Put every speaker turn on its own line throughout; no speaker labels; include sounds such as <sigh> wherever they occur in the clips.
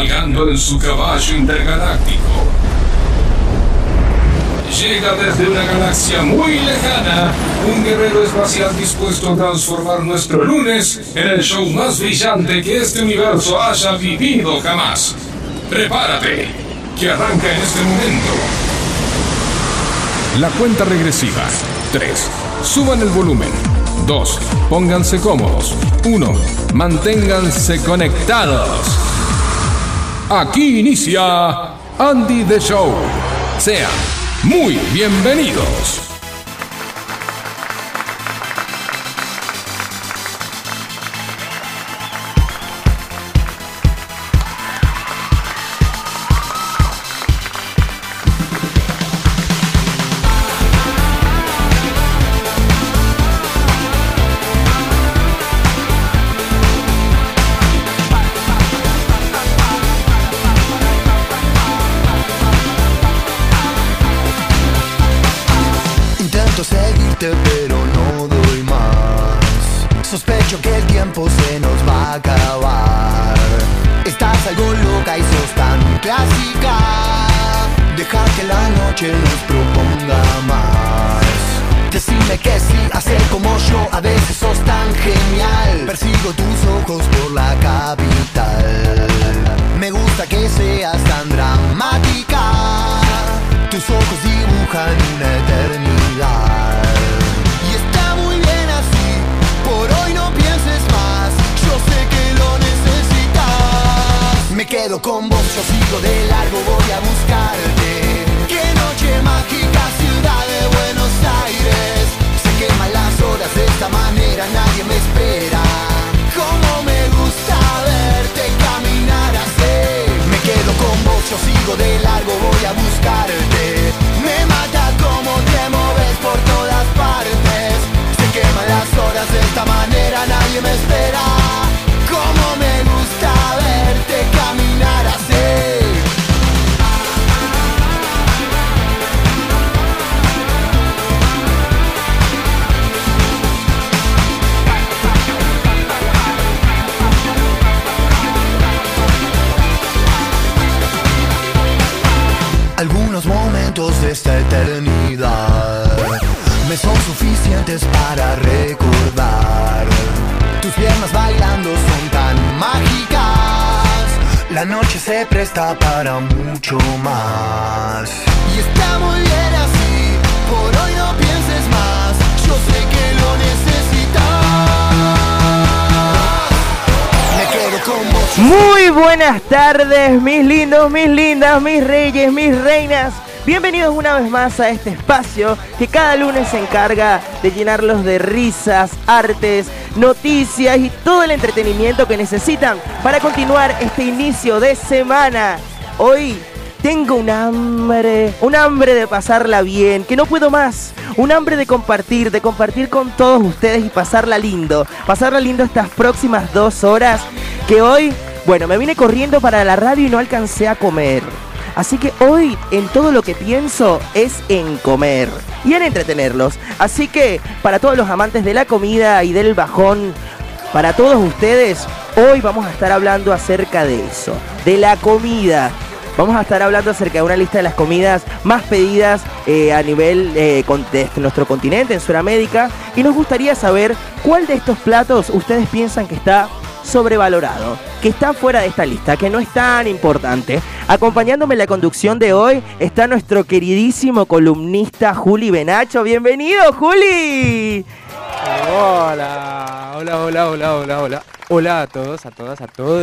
cabalgando en su caballo intergaláctico. Llega desde una galaxia muy lejana un guerrero espacial dispuesto a transformar nuestro lunes en el show más brillante que este universo haya vivido jamás. Prepárate, que arranca en este momento. La cuenta regresiva. 3. Suban el volumen. 2. Pónganse cómodos. 1. Manténganse conectados. Aquí inicia Andy the Show. Sean muy bienvenidos.
Una
vez más a este espacio que cada lunes se encarga de llenarlos de risas, artes, noticias y todo el entretenimiento que necesitan para continuar este inicio de semana. Hoy tengo un hambre, un hambre de pasarla bien, que no puedo más. Un hambre de compartir, de compartir con todos ustedes y pasarla lindo. Pasarla lindo estas próximas dos horas que hoy, bueno, me vine corriendo para la radio y no alcancé a comer. Así que hoy en todo lo que pienso es en comer y en entretenerlos. Así que para todos los amantes de la comida y del bajón, para todos ustedes, hoy vamos a estar hablando acerca de eso, de la comida. Vamos a estar hablando acerca de una lista de las comidas más pedidas eh, a nivel eh, de nuestro continente, en Sudamérica. Y nos gustaría saber cuál de estos platos ustedes piensan que está sobrevalorado, que está fuera de esta lista, que no es tan importante. Acompañándome en la conducción de hoy está nuestro queridísimo columnista Juli Benacho. Bienvenido, Juli.
Hola, hola, hola, hola, hola, hola. Hola a todos, a todas, a todos.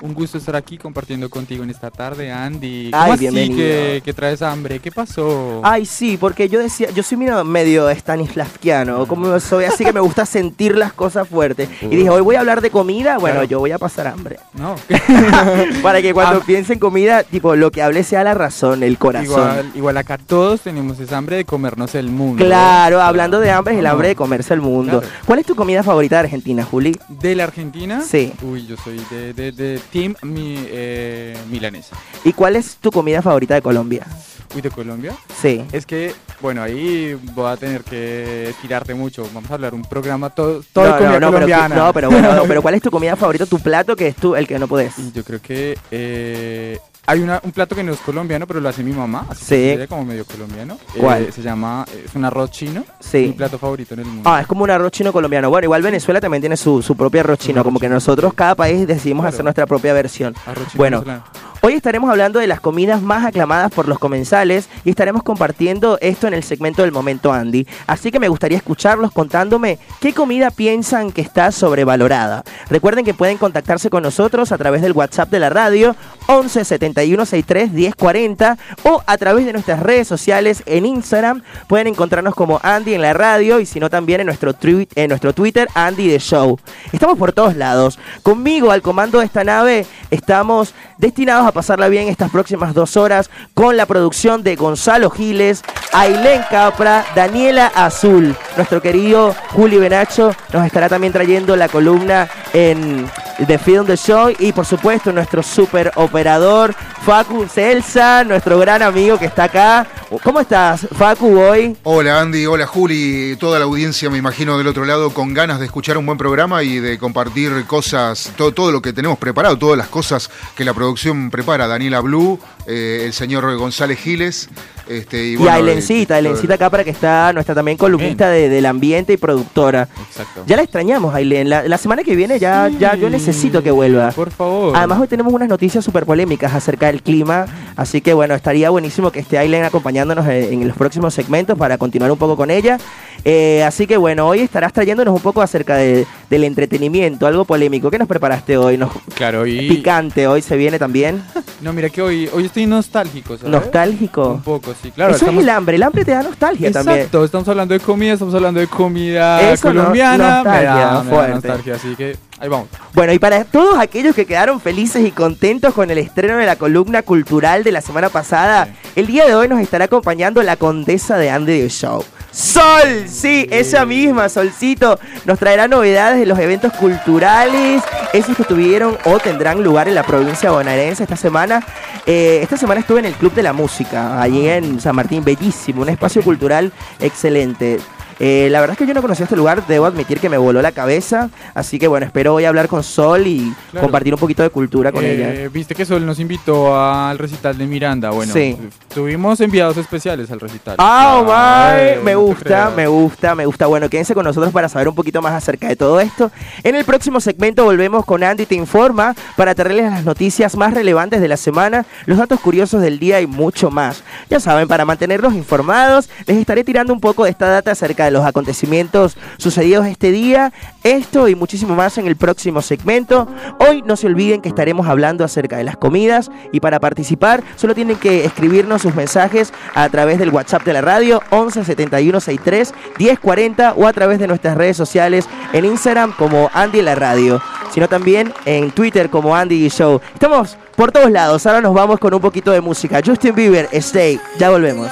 Un gusto estar aquí compartiendo contigo en esta tarde, Andy. ¿Cómo
Ay,
así
bienvenido.
que, que traes hambre? ¿Qué pasó?
Ay, sí, porque yo decía, yo soy medio, Stanislavskiano, como soy así que me gusta <laughs> sentir las cosas fuertes. Y dije, hoy voy a hablar de comida, bueno,
Claro.
yo voy a pasar hambre.
No, <laughs>
Para que cuando
Ah.
piense en comida, tipo, lo que hable sea la razón, el corazón.
igual, igual acá todos tenemos esa hambre de comernos el mundo.
Claro, hablando de hambre es el hambre de comerse el mundo.
Claro.
¿Cuál es tu comida favorita de Argentina, Juli?
¿De la Argentina?
Sí.
Uy, yo soy de, de, de Team mi, eh, Milanesa.
¿Y cuál es tu comida favorita de Colombia?
Uy, de Colombia.
Sí.
Es que, bueno, ahí voy a tener que tirarte mucho. Vamos a hablar un programa todo, todo de
no,
comida
no, no, pero,
colombiana.
no, pero bueno, no, pero <laughs> ¿cuál es tu comida favorita, tu plato que es tú el que no podés?
Yo creo que eh, hay una- un plato que no es colombiano, pero lo hace mi mamá. Así
Sí.
que como medio colombiano. Eh,
¿Cuál?
se llama, es un arroz chino.
Sí.
Mi plato favorito en el mundo.
Ah, es como un arroz chino colombiano. Bueno, igual Venezuela también tiene su, su propio arroz chino, como que nosotros cada país decidimos
Claro.
hacer nuestra propia versión.
Arroz chino
Bueno,
venezolano.
Hoy estaremos hablando de las comidas más aclamadas por los comensales y estaremos compartiendo esto en el segmento del momento Andy. Así que me gustaría escucharlos contándome qué comida piensan que está sobrevalorada. Recuerden que pueden contactarse con nosotros a través del WhatsApp de la radio 11 71 63 10 40 o a través de nuestras redes sociales en Instagram. Pueden encontrarnos como Andy en la radio y si no también en nuestro, en nuestro Twitter Andy The Show. Estamos por todos lados. Conmigo al comando de esta nave estamos destinados a pasarla bien estas próximas dos horas con la producción de Gonzalo Giles, Ailén Capra, Daniela Azul. Nuestro querido Juli Benacho nos estará también trayendo la columna en The Film The Show y por supuesto nuestro super operador Facu Celsa, nuestro gran amigo que está acá. ¿Cómo estás, Facu, hoy?
Hola Andy, hola Juli, toda la audiencia me imagino del otro lado con ganas de escuchar un buen programa y de compartir cosas, todo, todo lo que tenemos preparado, todas las cosas que la producción prepara, Daniela Blue, eh, el señor González Giles, este, y,
Y,
bueno,
Ailencita,
eh,
Ailencita Capra que está nuestra también columnista de- del ambiente y productora.
Exacto.
Ya la extrañamos, Ailén. La, la semana que viene ya, ya yo necesito que vuelva.
Por favor.
Además, hoy tenemos unas noticias súper polémicas acerca del clima, así que bueno, estaría buenísimo que esté Aileen acompañándonos en, en los próximos segmentos para continuar un poco con ella. Eh, así que bueno, hoy estarás trayéndonos un poco acerca de- del entretenimiento, algo polémico. ¿Qué nos preparaste hoy? Nos,
Claro, y...
Picante hoy se viene también. <laughs>
No, mira que hoy, hoy estoy nostálgico, ¿sabes?
Nostálgico.
Un poco, sí. Claro,
Eso
estamos...
es el hambre, el hambre te da nostalgia
Exacto,
también.
estamos hablando de comida, estamos hablando de comida
Eso no-
colombiana. me
nostalgia,
da, me da nostalgia, así que ahí vamos.
Bueno, y para todos aquellos que quedaron felices y contentos con el estreno de la columna cultural de la semana pasada,
Sí.
el día de hoy nos estará acompañando la condesa de Andy the Show. Sol, sí, esa misma, Solcito, nos traerá novedades de los eventos culturales, esos que tuvieron o tendrán lugar en la provincia bonaerense esta semana. Eh, esta semana estuve en el Club de la Música, allí en San Martín, bellísimo, un espacio cultural excelente. Eh, la verdad es que yo no conocía este lugar, debo admitir que me voló la cabeza, así que bueno, espero hoy hablar con Sol y
Claro.
compartir un poquito de cultura con
Eh,
ella.
Viste que Sol nos invitó al recital de Miranda. Bueno,
Sí.
tuvimos enviados especiales al recital.
Ah,
Ay,
my, me
no
gusta, me gusta, me gusta. Bueno, quédense con nosotros para saber un poquito más acerca de todo esto. En el próximo segmento volvemos con Andy Te Informa para traerles las noticias más relevantes de la semana, los datos curiosos del día y mucho más. Ya saben, para mantenerlos informados, les estaré tirando un poco de esta data acerca de los acontecimientos sucedidos este día, esto y muchísimo más en el próximo segmento. Hoy no se olviden que estaremos hablando acerca de las comidas y para participar solo tienen que escribirnos sus mensajes a través del WhatsApp de la radio 11 71 63 10 40 o a través de nuestras redes sociales en Instagram como Andy la radio, sino también en Twitter como Andy Show. Estamos por todos lados, ahora nos vamos con un poquito de música. Justin Bieber, Stay, ya volvemos.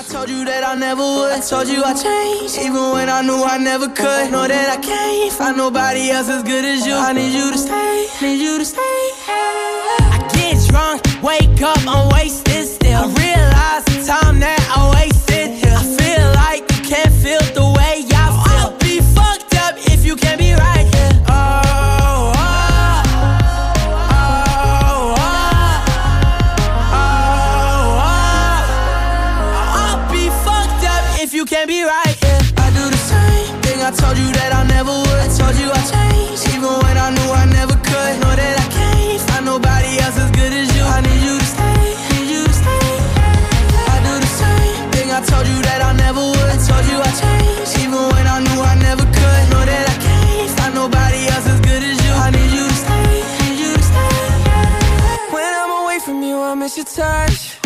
I wake up, I'm wasted still. I realize the time that I wasted miss your touch.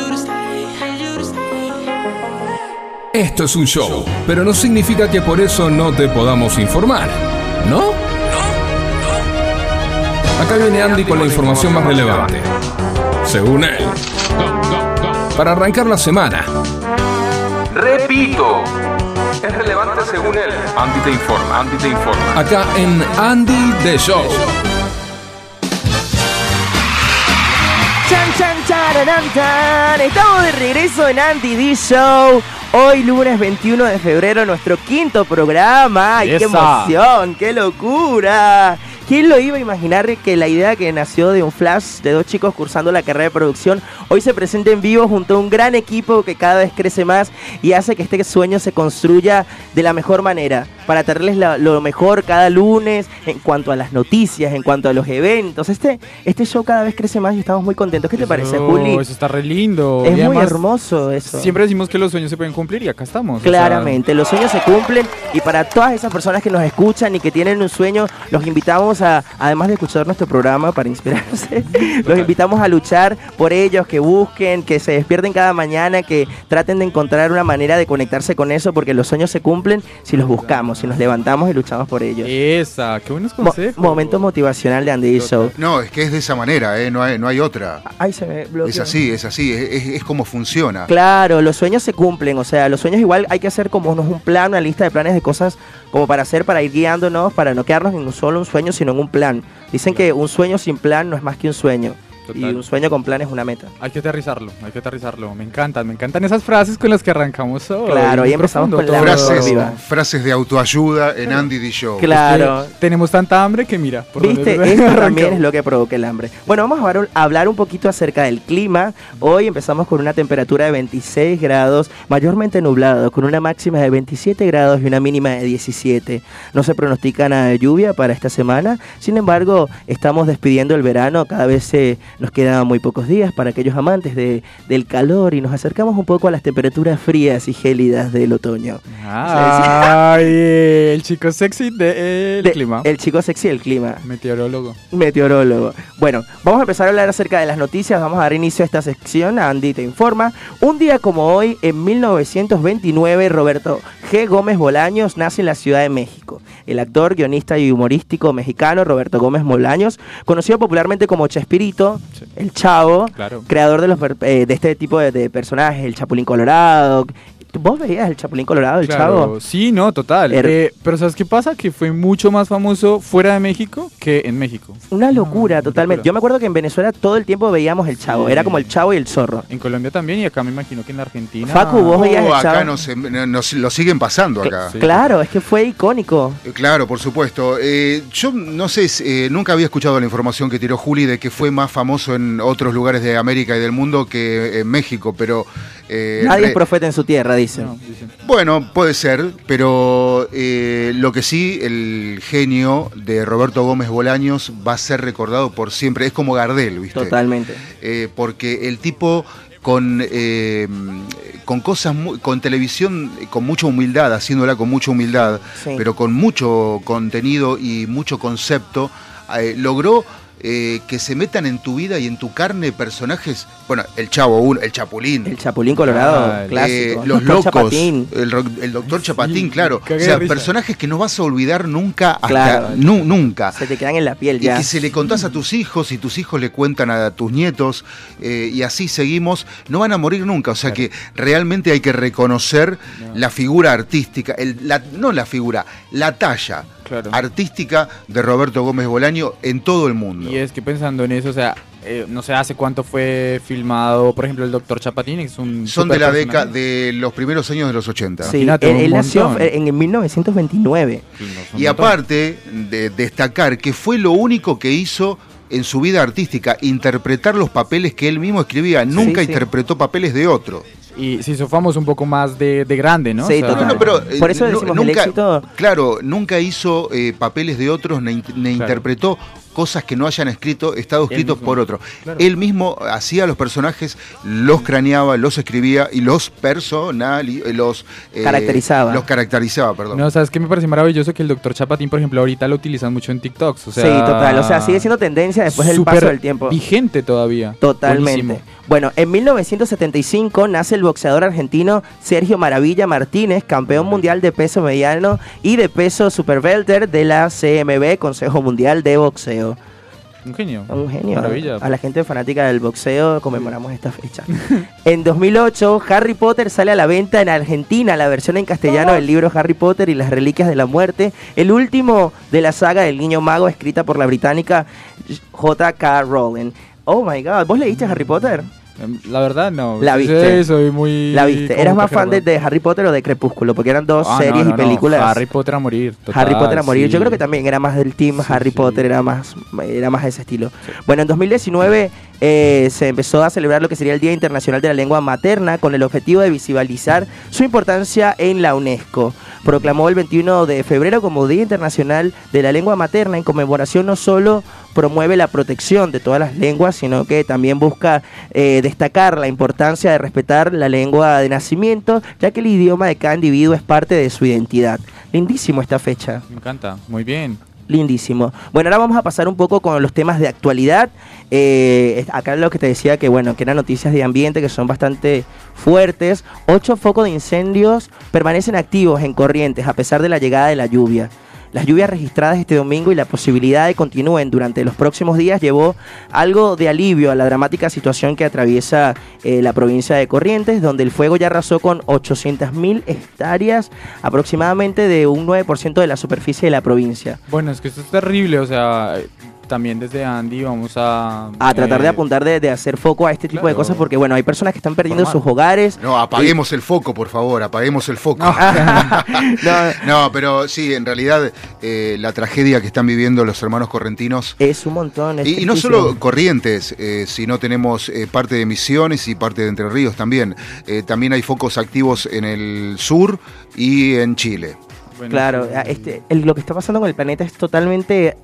Esto es un show, pero no significa que por eso no te podamos informar, ¿no? Acá viene Andy con la información más relevante, según él. Para arrancar la semana. Repito, es relevante según él. Andy te informa, Andy te informa. Acá en Andy The Show.
Chan, chan. Estamos de regreso en Andy D Show. Hoy lunes 21 de febrero, nuestro quinto programa. ¡Ay, qué emoción! ¡Qué locura! ¿Quién lo iba a imaginar que la idea que nació de un flash de dos chicos cursando la carrera de producción hoy se presente en vivo junto a un gran equipo que cada vez crece más y hace que este sueño se construya de la mejor manera para traerles la- lo mejor cada lunes en cuanto a las noticias, en cuanto a los eventos. Este, este show cada vez crece más y estamos muy contentos. ¿Qué te parece, Juli?
Eso está re lindo.
Es
Y
muy
además,
hermoso eso.
Siempre decimos que los sueños se pueden cumplir y acá estamos. o sea,
Claramente, los sueños se cumplen y para todas esas personas que nos escuchan y que tienen un sueño, los invitamos a, además de escuchar nuestro programa para inspirarse, <laughs> los invitamos a luchar por ellos, que busquen, que se despierten cada mañana, que traten de encontrar una manera de conectarse con eso, porque los sueños se cumplen si los buscamos, si nos levantamos y luchamos por ellos.
Esa, qué buenos
Mo-
consejos.
momento motivacional de Andy Show.
No, es que es de esa manera, ¿eh? no, hay, no hay otra.
Ay, se me bloqueó.
Es así, es así, es, es- es como funciona.
Claro, los sueños se cumplen, o sea, los sueños igual hay que hacer como un plan, una lista de planes de cosas como para hacer, para ir guiándonos, para no quedarnos en un solo un sueño, sino en un plan. Dicen que un sueño sin plan no es más que un sueño. Y un sueño con plan es una meta.
Hay que aterrizarlo, hay que aterrizarlo. Me encantan, me encantan esas frases con las que arrancamos hoy.
Claro, ahí
Muy
empezamos
profundo
con la
todo.
Frases,
Viva.
frases de autoayuda en Andy D. Show.
Claro.
Que tenemos tanta hambre que mira. por
Viste,
se-
esto también es lo que provoca el hambre. Bueno, vamos a hablar- un poquito acerca del clima. Hoy empezamos con una temperatura de 26 grados, mayormente nublado, con una máxima de 27 grados y una mínima de 17. No se pronostica nada de lluvia para esta semana. Sin embargo, estamos despidiendo el verano. Cada vez eh, nos quedan muy pocos días para aquellos amantes de- del calor y nos acercamos un poco a las temperaturas frías y gélidas del otoño.
Ay, <laughs> el chico sexy del
De-
clima.
El chico sexy del clima.
Meteorólogo.
Meteorólogo. Bueno, vamos a empezar a hablar acerca de las noticias. Vamos a dar inicio a esta sección. Andy te informa. Un día como hoy, en 1929, Roberto G. Gómez Bolaños nace en la Ciudad de México. El actor, guionista y humorístico mexicano Roberto Gómez Bolaños, conocido popularmente como Chespirito,
Sí.
el Chavo,
Claro.
creador de, los, eh, de este tipo de, de personajes, el Chapulín Colorado. ¿Vos veías el Chapulín Colorado, el
Claro,
Chavo?
sí, no, total.
Er-
Eh, pero ¿sabes qué pasa? Que fue mucho más famoso fuera de México que en México.
Una locura,
Una
totalmente.
locura.
Yo me acuerdo que en Venezuela todo el tiempo veíamos el Chavo.
Sí.
Era como el Chavo y el Zorro.
En Colombia también y acá me imagino que en la Argentina.
Facu, vos
Oh,
veías el
acá
Chavo.
nos, nos- lo siguen pasando acá.
Sí.
Claro, es que fue icónico.
Eh, Claro, por supuesto. Eh, yo no sé, eh, nunca había escuchado la información que tiró Juli de que fue más famoso en otros lugares de América y del mundo que en México, pero... eh,
Nadie es profeta en su tierra, dicen.
No, dicen.
Bueno, puede ser, pero eh, lo que sí, el genio de Roberto Gómez Bolaños va a ser recordado por siempre. Es como Gardel, ¿viste?
Totalmente.
Eh, porque el tipo con, eh, con cosas, mu- con televisión, con mucha humildad, haciéndola con mucha humildad,
Sí.
pero con mucho contenido y mucho concepto, eh, logró eh, que se metan en tu vida y en tu carne personajes, bueno, el Chavo, el Chapulín.
El Chapulín Colorado,
Ah,
clásico.
Eh,
El
los
Doctor
locos,
Chapatín.
el, doctor Chapatín,
Sí,
claro. O sea, personajes que no vas a olvidar nunca, hasta
Claro.
nu- nunca.
Se te quedan en la piel
Y
ya.
que se le contás a tus hijos y tus hijos le cuentan a tus nietos eh, y así seguimos, no van a morir nunca. O sea que realmente hay que reconocer la figura artística, el- la- no la figura, la talla
Claro.
artística de Roberto Gómez Bolaño en todo el mundo.
Y es que pensando en eso, o sea, eh, no sé hace cuánto fue filmado, por ejemplo, el Doctor Chapatín, que es un.
Son de la década de los primeros años de los 80.
Sí,
Imagínate,
él, nació en en 1929.
Sí, no, son
Y aparte de destacar que fue lo único que hizo en su vida artística, interpretar los papeles que él mismo escribía. Nunca
sí.
interpretó papeles de otro.
Y se hizo famoso un poco más de, de grande, ¿no?
Sí,
O sea,
total.
No, no, pero, eh,
Por eso decimos el
nunca,
éxito-
Claro, nunca hizo eh, papeles de otros, ni, ni
Claro.
interpretó cosas que no hayan escrito, estado escritos por otro.
Claro.
Él mismo hacía los personajes, los craneaba, los escribía y los personal, los eh,
Caracterizaba.
Los caracterizaba, perdón.
No, ¿sabes qué me parece maravilloso? Que el doctor Chapatín, por ejemplo, ahorita lo utilizan mucho en TikToks. O sea,
sí, total. O sea, sigue siendo tendencia después del paso del tiempo.
Vigente todavía.
Totalmente.
Buenísimo.
Bueno, en 1975 nace el boxeador argentino Sergio Maravilla Martínez, campeón mundial de peso mediano y de peso super welter de la CMB, Consejo Mundial de Boxeo.
Un genio.
Un genio.
Maravilla.
A la gente fanática del boxeo conmemoramos esta fecha. <laughs> en 2008, Harry Potter sale a la venta en Argentina, la versión en castellano del libro Harry Potter y las Reliquias de la Muerte, el último de la saga del Niño Mago, escrita por la británica J.K. Rowling. Oh my god, ¿vos leíste Harry Potter?
La verdad, no.
La
Sí,
viste.
soy muy.
¿La viste? ¿Eras más fan de, de Harry Potter o de Crepúsculo? Porque eran dos
Ah, no,
series
no,
y
no,
películas.
Harry Potter a morir. total,
Harry Potter a morir. Yo
sí.
creo que también era más del team
Sí,
Harry
sí.
Potter, era más, era más de ese estilo. Bueno, en 2019 eh, se empezó a celebrar lo que sería el Día Internacional de la Lengua Materna con el objetivo de visibilizar su importancia en la UNESCO. Proclamó el 21 de febrero como Día Internacional de la Lengua Materna en conmemoración no solo promueve la protección de todas las lenguas, sino que también busca eh, destacar la importancia de respetar la lengua de nacimiento, ya que el idioma de cada individuo es parte de su identidad. Lindísimo esta fecha.
Me encanta. Muy bien.
Lindísimo. Bueno, ahora vamos a pasar un poco con los temas de actualidad. Eh, acá lo que te decía que bueno, que eran noticias de ambiente que son bastante fuertes. Ocho focos de incendios permanecen activos en Corrientes a pesar de la llegada de la lluvia. Las lluvias registradas este domingo y la posibilidad de continúen durante los próximos días llevó algo de alivio a la dramática situación que atraviesa eh, la provincia de Corrientes, donde el fuego ya arrasó con 800.000 hectáreas, aproximadamente de un 9% de la superficie de la provincia.
Bueno, es que esto es terrible. O sea, también desde Andy vamos a.
A tratar de
eh,
apuntar de, de hacer foco a este tipo de cosas porque, bueno, hay personas que están perdiendo sus hogares.
No, apaguemos el foco, por favor, apaguemos el foco. <laughs>
No,
No, pero sí, en realidad eh, la tragedia que están viviendo los hermanos correntinos.
es un montón. es
Y, y no solo Corrientes, eh, sino tenemos eh, parte de Misiones y parte de Entre Ríos también. Eh, también hay focos activos en el sur y en Chile.
bueno,
Claro, este, el- lo que está pasando con el planeta es totalmente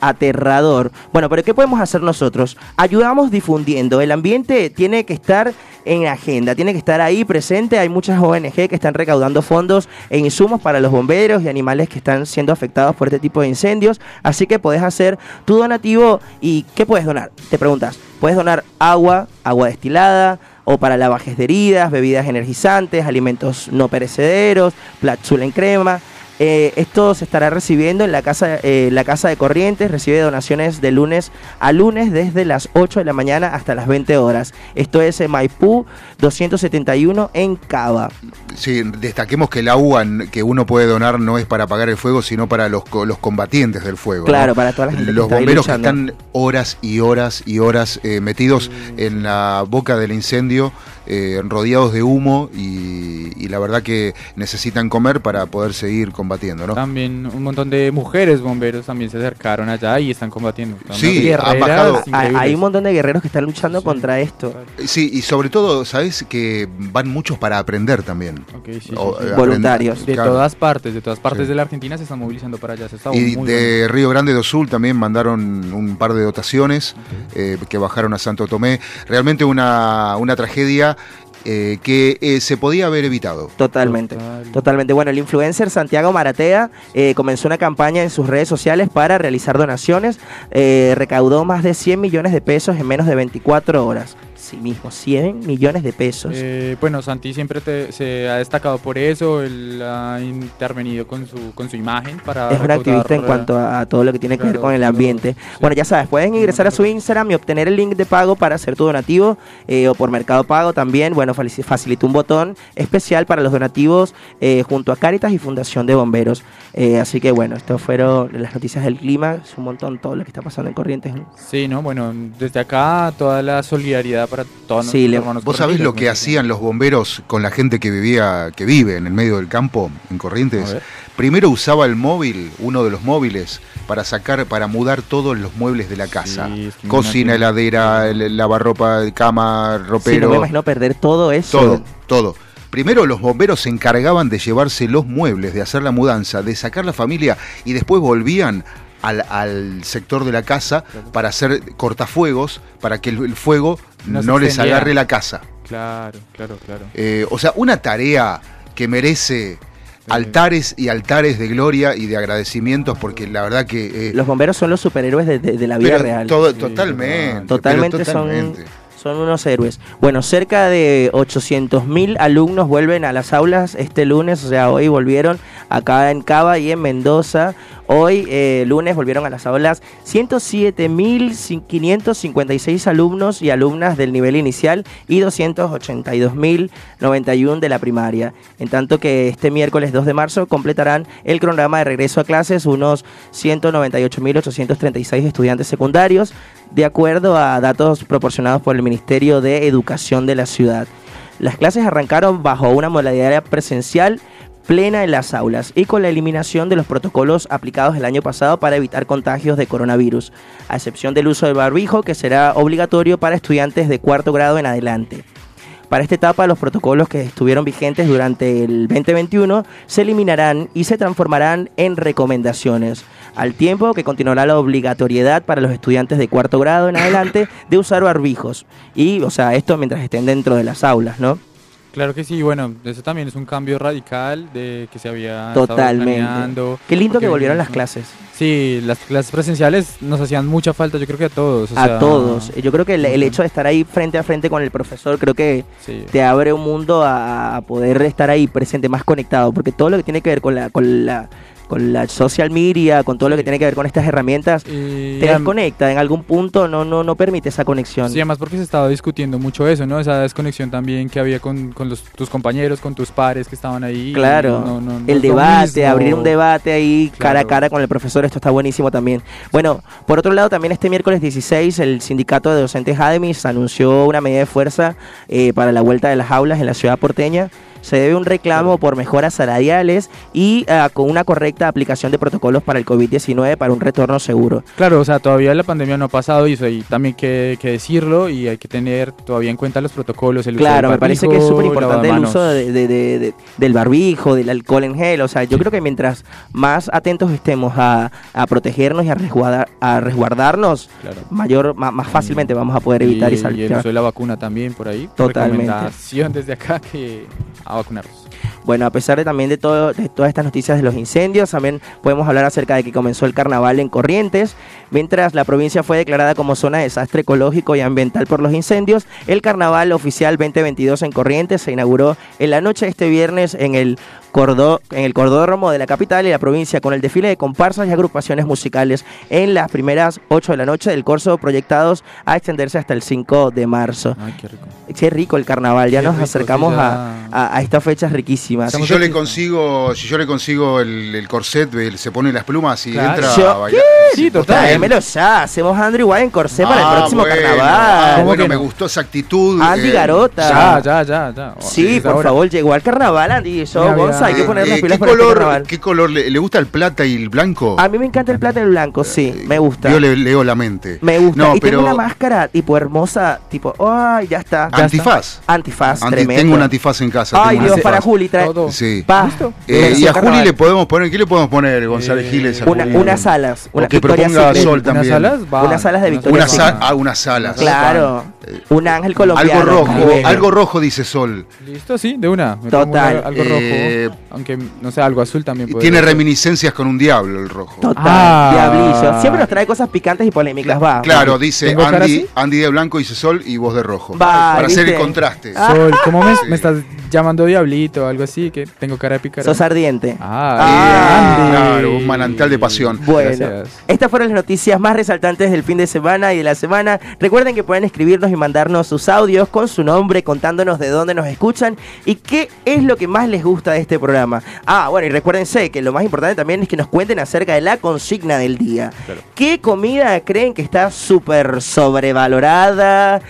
aterrador. Bueno, pero ¿qué podemos hacer nosotros? Ayudamos difundiendo. El ambiente tiene que estar en agenda, tiene que estar ahí presente. Hay muchas ONG que están recaudando fondos e insumos para los bomberos y animales que están siendo afectados por este tipo de incendios. Así que puedes hacer tu donativo y ¿qué puedes donar? Te preguntas, puedes donar agua, agua destilada o para lavajes de heridas, bebidas energizantes, alimentos no perecederos, platzula en crema. Eh, esto se estará recibiendo en la casa, eh, la casa de Corrientes, recibe donaciones de lunes a lunes desde las 8 de la mañana hasta las 20 horas. Esto es en Maipú 271 en Cava.
Sí, destaquemos que el agua n- que uno puede donar no es para apagar el fuego, sino para los, los combatientes del fuego.
Claro,
¿no?
para toda la gente que
Los bomberos que están horas y horas y horas eh, metidos en la boca del incendio, eh, rodeados de humo y, y la verdad que necesitan comer para poder seguir combatiendo, ¿no?
También un montón de mujeres bomberos también se acercaron allá y están combatiendo.
Sí, han bajado.
Hay, un montón de guerreros que están luchando contra esto.
Sí, y sobre todo, ¿sabes? Que van muchos para aprender también.
Ok, sí, sí,
O,
sí.
eh,
Voluntarios.
aprender-
De
claro.
todas partes, de todas partes
Sí.
de la Argentina se están movilizando para allá. Se está
Y
muy
de. Río Grande do Sul también mandaron un par de dotaciones eh, que bajaron a Santo Tomé. Realmente una, una tragedia eh, que eh, se podía haber evitado.
Totalmente,
Total.
totalmente. Bueno, el influencer Santiago Maratea eh, comenzó una campaña en sus redes sociales para realizar donaciones. Eh, recaudó más de 100 millones de pesos en menos de 24 horas. Sí mismo, 100 millones de pesos.
Eh, bueno, Santi siempre te- se ha destacado por eso, él ha intervenido con su, con su imagen para...
es un activista en cuanto a, a todo lo que tiene que ver con el
claro,
ambiente.
sí.
Bueno, ya sabes, pueden ingresar a su Instagram y obtener el link de pago para hacer tu donativo eh, o por Mercado Pago también. Bueno, facilitó un botón especial para los donativos eh, junto a Caritas y Fundación de Bomberos. Así que bueno, esto fueron las noticias del clima. Es un montón todo lo que está pasando en Corrientes.
Sí, no, bueno, desde acá toda la solidaridad para todos
Sí, le-
¿Vos sabés lo que hacían los bomberos con la gente que vivía, que vive en el medio del campo, en Corrientes? Primero usaba el móvil, uno de los móviles, para sacar, para mudar todos los muebles de la casa.
es que
Cocina, heladera, el- lavarropa, cama,
Sí, no
ropero.
me imagino perder todo eso.
Todo, todo. Primero los bomberos se encargaban de llevarse los muebles, de hacer la mudanza, de sacar la familia y después volvían al, al sector de la casa para hacer cortafuegos, para que el, el fuego
No
les
extendiera.
agarre la casa.
Claro, claro, claro.
Eh, o sea, una tarea que merece altares y altares de gloria y de agradecimientos, porque la verdad que... eh,
Los bomberos son los superhéroes de, de- de la vida
pero
real.
todo-
Sí,
totalmente. pero
Totalmente, son, son unos héroes. Bueno, cerca de 800.000 alumnos vuelven a las aulas este lunes, o sea, hoy volvieron acá en Cava y en Mendoza. Hoy, eh, lunes, volvieron a las aulas 107.556 alumnos y alumnas del nivel inicial y 282.091 de la primaria. En tanto que este miércoles 2 de marzo completarán el cronograma de regreso a clases unos 198.836 estudiantes secundarios, de acuerdo a datos proporcionados por el Ministerio de Educación de la ciudad. Las clases arrancaron bajo una modalidad presencial plena en las aulas y con la eliminación de los protocolos aplicados el año pasado para evitar contagios de coronavirus, a excepción del uso del barbijo que será obligatorio para estudiantes de cuarto grado en adelante. Para esta etapa, los protocolos que estuvieron vigentes durante el 2021 se eliminarán y se transformarán en recomendaciones, al tiempo que continuará la obligatoriedad para los estudiantes de cuarto grado en adelante de usar barbijos. Y, o sea, esto mientras estén dentro de las aulas, ¿no?
Claro que sí, bueno, eso también es un cambio radical de que se había estado
Totalmente.
planeando,
Qué lindo que volvieron las clases.
Sí, las clases presenciales nos hacían mucha falta, yo creo que a todos. o
a
sea,
todos. Yo creo que el, hecho de estar ahí frente a frente con el profesor, creo que
Sí.
te abre un mundo a, a poder estar ahí presente, más conectado, porque todo lo que tiene que ver con la, con la, con la social media, con todo lo que tiene que ver con estas herramientas,
Y
te desconecta en algún punto, no, no, no permite esa conexión.
Sí, además porque se estaba discutiendo mucho eso, ¿no? Esa desconexión también que había con, con los, tus compañeros, con tus pares que estaban ahí.
Claro,
No, no, no
el debate, abrir un debate ahí cara a cara con el profesor, esto está buenísimo también. Bueno, por otro lado, también este miércoles 16, el sindicato de docentes ADEMIS anunció una medida de fuerza eh, para la vuelta de las aulas en la ciudad porteña. Se debe un reclamo por mejoras salariales y ah, con una correcta aplicación de protocolos para el COVID-19 para un retorno seguro.
Claro, o sea, todavía la pandemia no ha pasado y eso hay también que, que decirlo y hay que tener todavía en cuenta los protocolos, el uso
Claro,
del
me parece que es
barbijo,
súper importante el uso de- de- de- de- del barbijo, del alcohol en gel. O sea, yo creo que mientras más atentos estemos a, a protegernos y a, resguardar, a resguardarnos,
Claro.
mayor, ma- más, fácilmente vamos a poder evitar y,
y,
salir.
y el uso de la vacuna también por ahí.
Totalmente.
Recomendación desde acá que
Bueno, a pesar de también de, todo, de todas estas noticias de los incendios, también podemos hablar acerca de que comenzó el carnaval en Corrientes. Mientras la provincia fue declarada como zona de desastre ecológico y ambiental por los incendios, el carnaval oficial 2022 en Corrientes se inauguró en la noche de este viernes en el Cordó, en el Cordódromo de la capital y la provincia con el desfile de comparsas y agrupaciones musicales en las primeras 8 de la noche del corso proyectados a extenderse hasta el 5 de marzo.
Ay, qué rico.
Qué rico el carnaval, ya
Qué
nos
rico,
acercamos
sí,
a, a- a estas fechas riquísimas.
Si yo le consigo, si yo le consigo el, el corset, se pone las plumas y
Claro.
entra
Yo-
a bailar.
Sí, total.
Tráemelo ya, hacemos Andrew igual en corsé para el
Ah,
próximo
bueno,
carnaval.
ah,
¿Cómo
bueno,
que
me
no?
gustó esa actitud.
Andy
eh,
Garota.
Ya, ya, ya, ya.
Sí, por
ahora.
favor, llegó al carnaval, Andy. Yo, hay
ya.
que poner las
eh,
pilas
¿qué,
para este
color. ¿Qué color le, le gusta el plata y el blanco?
A mí me encanta el plata y el blanco, sí, me gusta.
Yo le leo la mente.
Me gusta.
No,
y
pero
tengo una máscara tipo hermosa, tipo, ay, ya está.
Ya
antifaz.
Antifaz,
Anti-
tremendo.
tengo un antifaz en casa.
Ay, Dios, para Juli, trae.
Todo.
Sí. Eh, y a Juli le podemos poner, ¿qué le podemos poner, González
Eh,
Giles? a
Una-
Juli?
unas alas. Una
que proponga. Sol
¿Unas
también.
alas?
Unas alas de
Unas
Una
Secret.
sa- ah, unas alas.
Claro. Un ángel colombiano.
Algo rojo, algo rojo dice Sol.
Listo, sí, de una. Me
Total.
algo
Eh,
rojo. Aunque, no sé, algo azul también.
Y
puede
tiene
ser.
reminiscencias con un diablo el rojo.
Total,
Ah.
diablillo. Siempre nos trae cosas picantes y polémicas, va.
Claro, dice
¿Tengo cara
Andy? Andy de blanco dice Sol y vos de rojo.
Va,
para hacer el contraste.
Ah.
Sol, ¿cómo me,
Sí.
me estás llamando diablito o algo así? Que tengo cara de picar.
Sos ardiente.
Ah,
Ah.
Claro, un manantial de pasión.
Bueno,
Gracias.
estas fueron las noticias más resaltantes del fin de semana y de la semana. Recuerden que pueden escribirnos y mandarnos sus audios con su nombre, contándonos de dónde nos escuchan y qué es lo que más les gusta de este programa. Ah, bueno, y recuérdense que lo más importante también es que nos cuenten acerca de la consigna del día. ¿Qué comida creen que está súper sobrevalorada?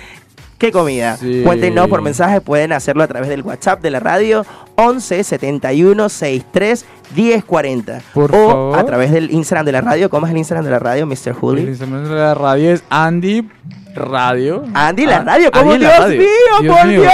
¿Qué comida?
Sí.
Cuéntenos por mensaje, pueden hacerlo a través del WhatsApp de la radio 11 71 63 10 40.
Por
o
favor.
a través del Instagram de la radio. ¿Cómo es el Instagram de la radio, Mr.
El
Juli?
Instagram de la radio es Andy Radio.
Andy, la
Ah,
radio, ¿cómo?
Andy
Dios
radio.
mío, por Dios.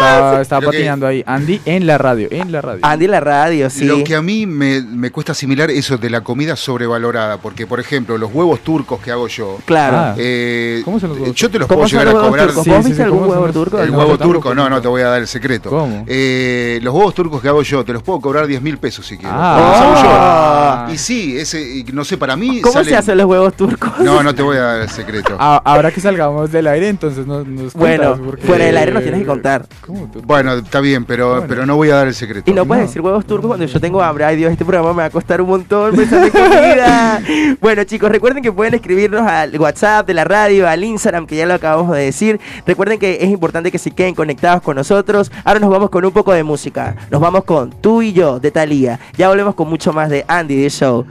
Estaba, estaba
que-
patinando ahí. Andy en la radio, en la radio.
Andy, la radio, sí.
Lo que a mí me, me cuesta asimilar eso de la comida sobrevalorada, porque por ejemplo, los huevos turcos que hago yo,
Claro.
Ah.
eh,
¿Cómo son los huevos
yo te los
¿Cómo
puedo llegar
los
a cobrar.
Sí,
¿Vos
sí,
viste
sí,
algún
¿cómo son
huevo turco?
El
No,
huevo turco, no, no te voy a dar el secreto.
¿Cómo?
Eh, los huevos turcos que hago yo, te los puedo cobrar 10 mil pesos si quiero.
Ah.
Los hago yo.
Ah.
Y sí, ese, no sé, para mí.
¿Cómo se hacen los huevos turcos?
No, no te voy a dar el secreto.
Ahora que salgamos del aire, entonces nos, nos
Bueno,
porque-
fuera del aire nos tienes que contar.
¿Cómo tú?
Bueno, está bien, pero,
Bueno.
pero no voy a dar el secreto.
Y no puedes
No.
decir huevos turcos cuando yo tengo hambre. Ay Dios, este programa me va a costar un montón <laughs> pensar en comida. bueno chicos, recuerden que pueden escribirnos al WhatsApp de la radio, al Instagram, que ya lo acabamos de decir. Recuerden que es importante que se queden conectados con nosotros. Ahora nos vamos con un poco de música. Nos vamos con Tú y yo, de Thalía. Ya volvemos con mucho más de Andy The Show.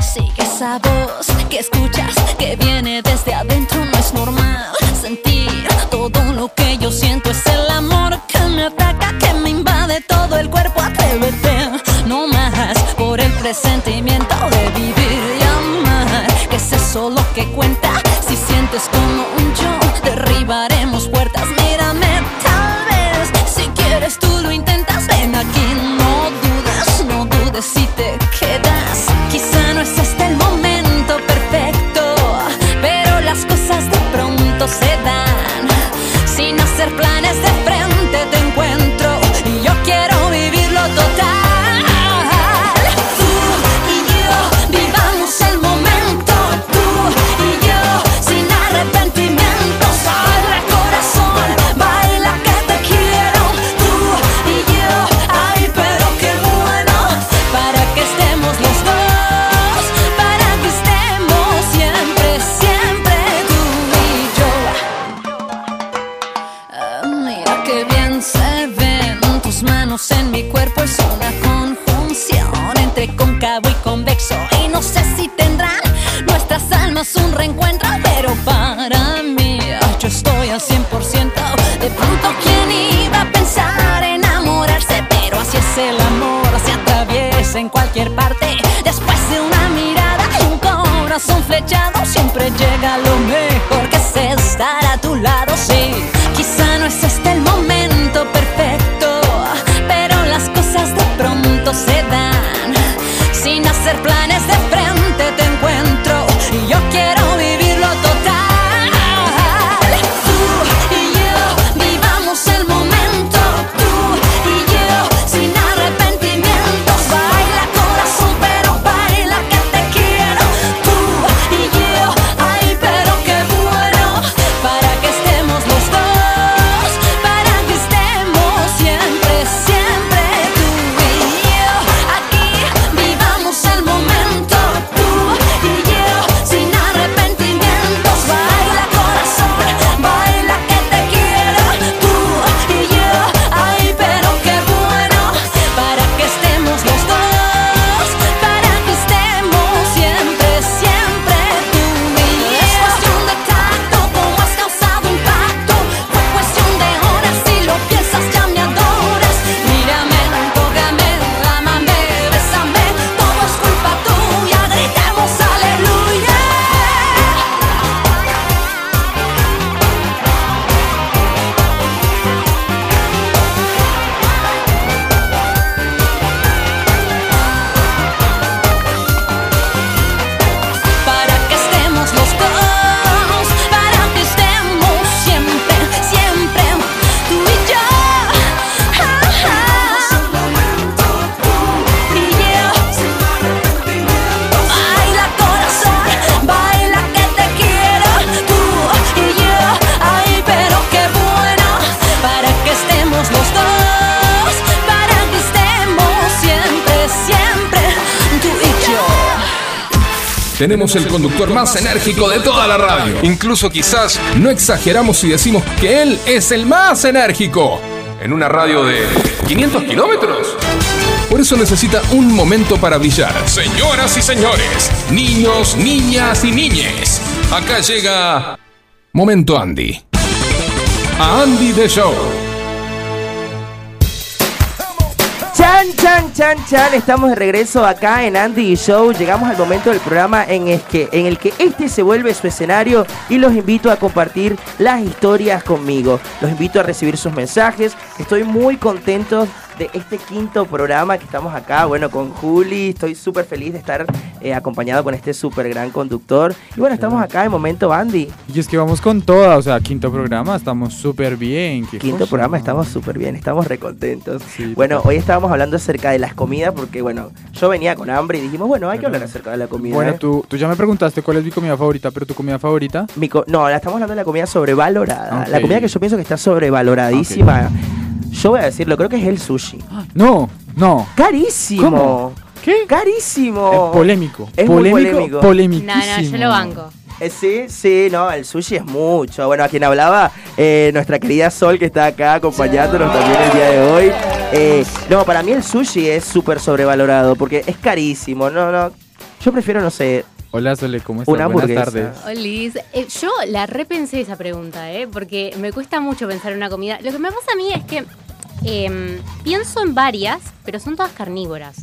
Sigue esa voz que escuchas que viene desde adentro, no es normal sentir todo lo que yo siento. Es el amor que me ataca, que me invade todo el cuerpo. Atrévete, no más por el presentimiento de vivir y amar. Que es eso lo que cuenta.
Conductor más enérgico de toda la radio. Incluso quizás no exageramos si decimos que él es el más enérgico. En una radio de 500 kilómetros. Por eso necesita un momento para brillar. Señoras y señores, niños, niñas y niñes, acá llega Momento Andy. A Andy The Show.
Chan, chan. Estamos de regreso acá en Andy Show. Llegamos al momento del programa en el, que, en el que este se vuelve su escenario y los invito a compartir las historias conmigo. Los invito a recibir sus mensajes. Estoy muy contento de este quinto programa que estamos acá, bueno, con Juli. Estoy súper feliz de estar eh, acompañado con este súper gran conductor. Y bueno, estamos acá en Momento Andy.
Y es que vamos con toda, o sea, quinto programa, estamos súper bien.
Quinto
cosa.
programa, estamos súper bien, estamos recontentos.
Sí,
bueno, hoy estábamos hablando acerca de las comidas porque, bueno, yo venía con hambre y dijimos, bueno, hay que hablar acerca de la comida.
Bueno,
¿eh?
tú, tú ya me preguntaste cuál es mi comida favorita, pero tu comida favorita.
Mi co- no, ahora estamos hablando de la comida sobrevalorada. La
Ok.
comida que yo pienso que está sobrevaloradísima. Yo voy a decirlo, creo que es el sushi.
No, no.
Carísimo.
¿Cómo? ¿Qué?
Carísimo.
Eh, polémico.
Es muy
polémico.
polémico.
No, no, yo lo banco.
Eh, sí, sí, no, el sushi es mucho. Bueno, a quien hablaba, eh, nuestra querida Sol, que está acá acompañándonos también el día de hoy. Eh, no, para mí el sushi es súper sobrevalorado porque es carísimo. No, no. Yo prefiero, no sé,
Hola, Sole, ¿cómo estás?
una
Buenas tardes.
Olis, eh, yo la repensé esa pregunta, ¿eh? Porque me cuesta mucho pensar en una comida. Lo que me pasa a mí es que em, pienso en varias, pero son todas carnívoras.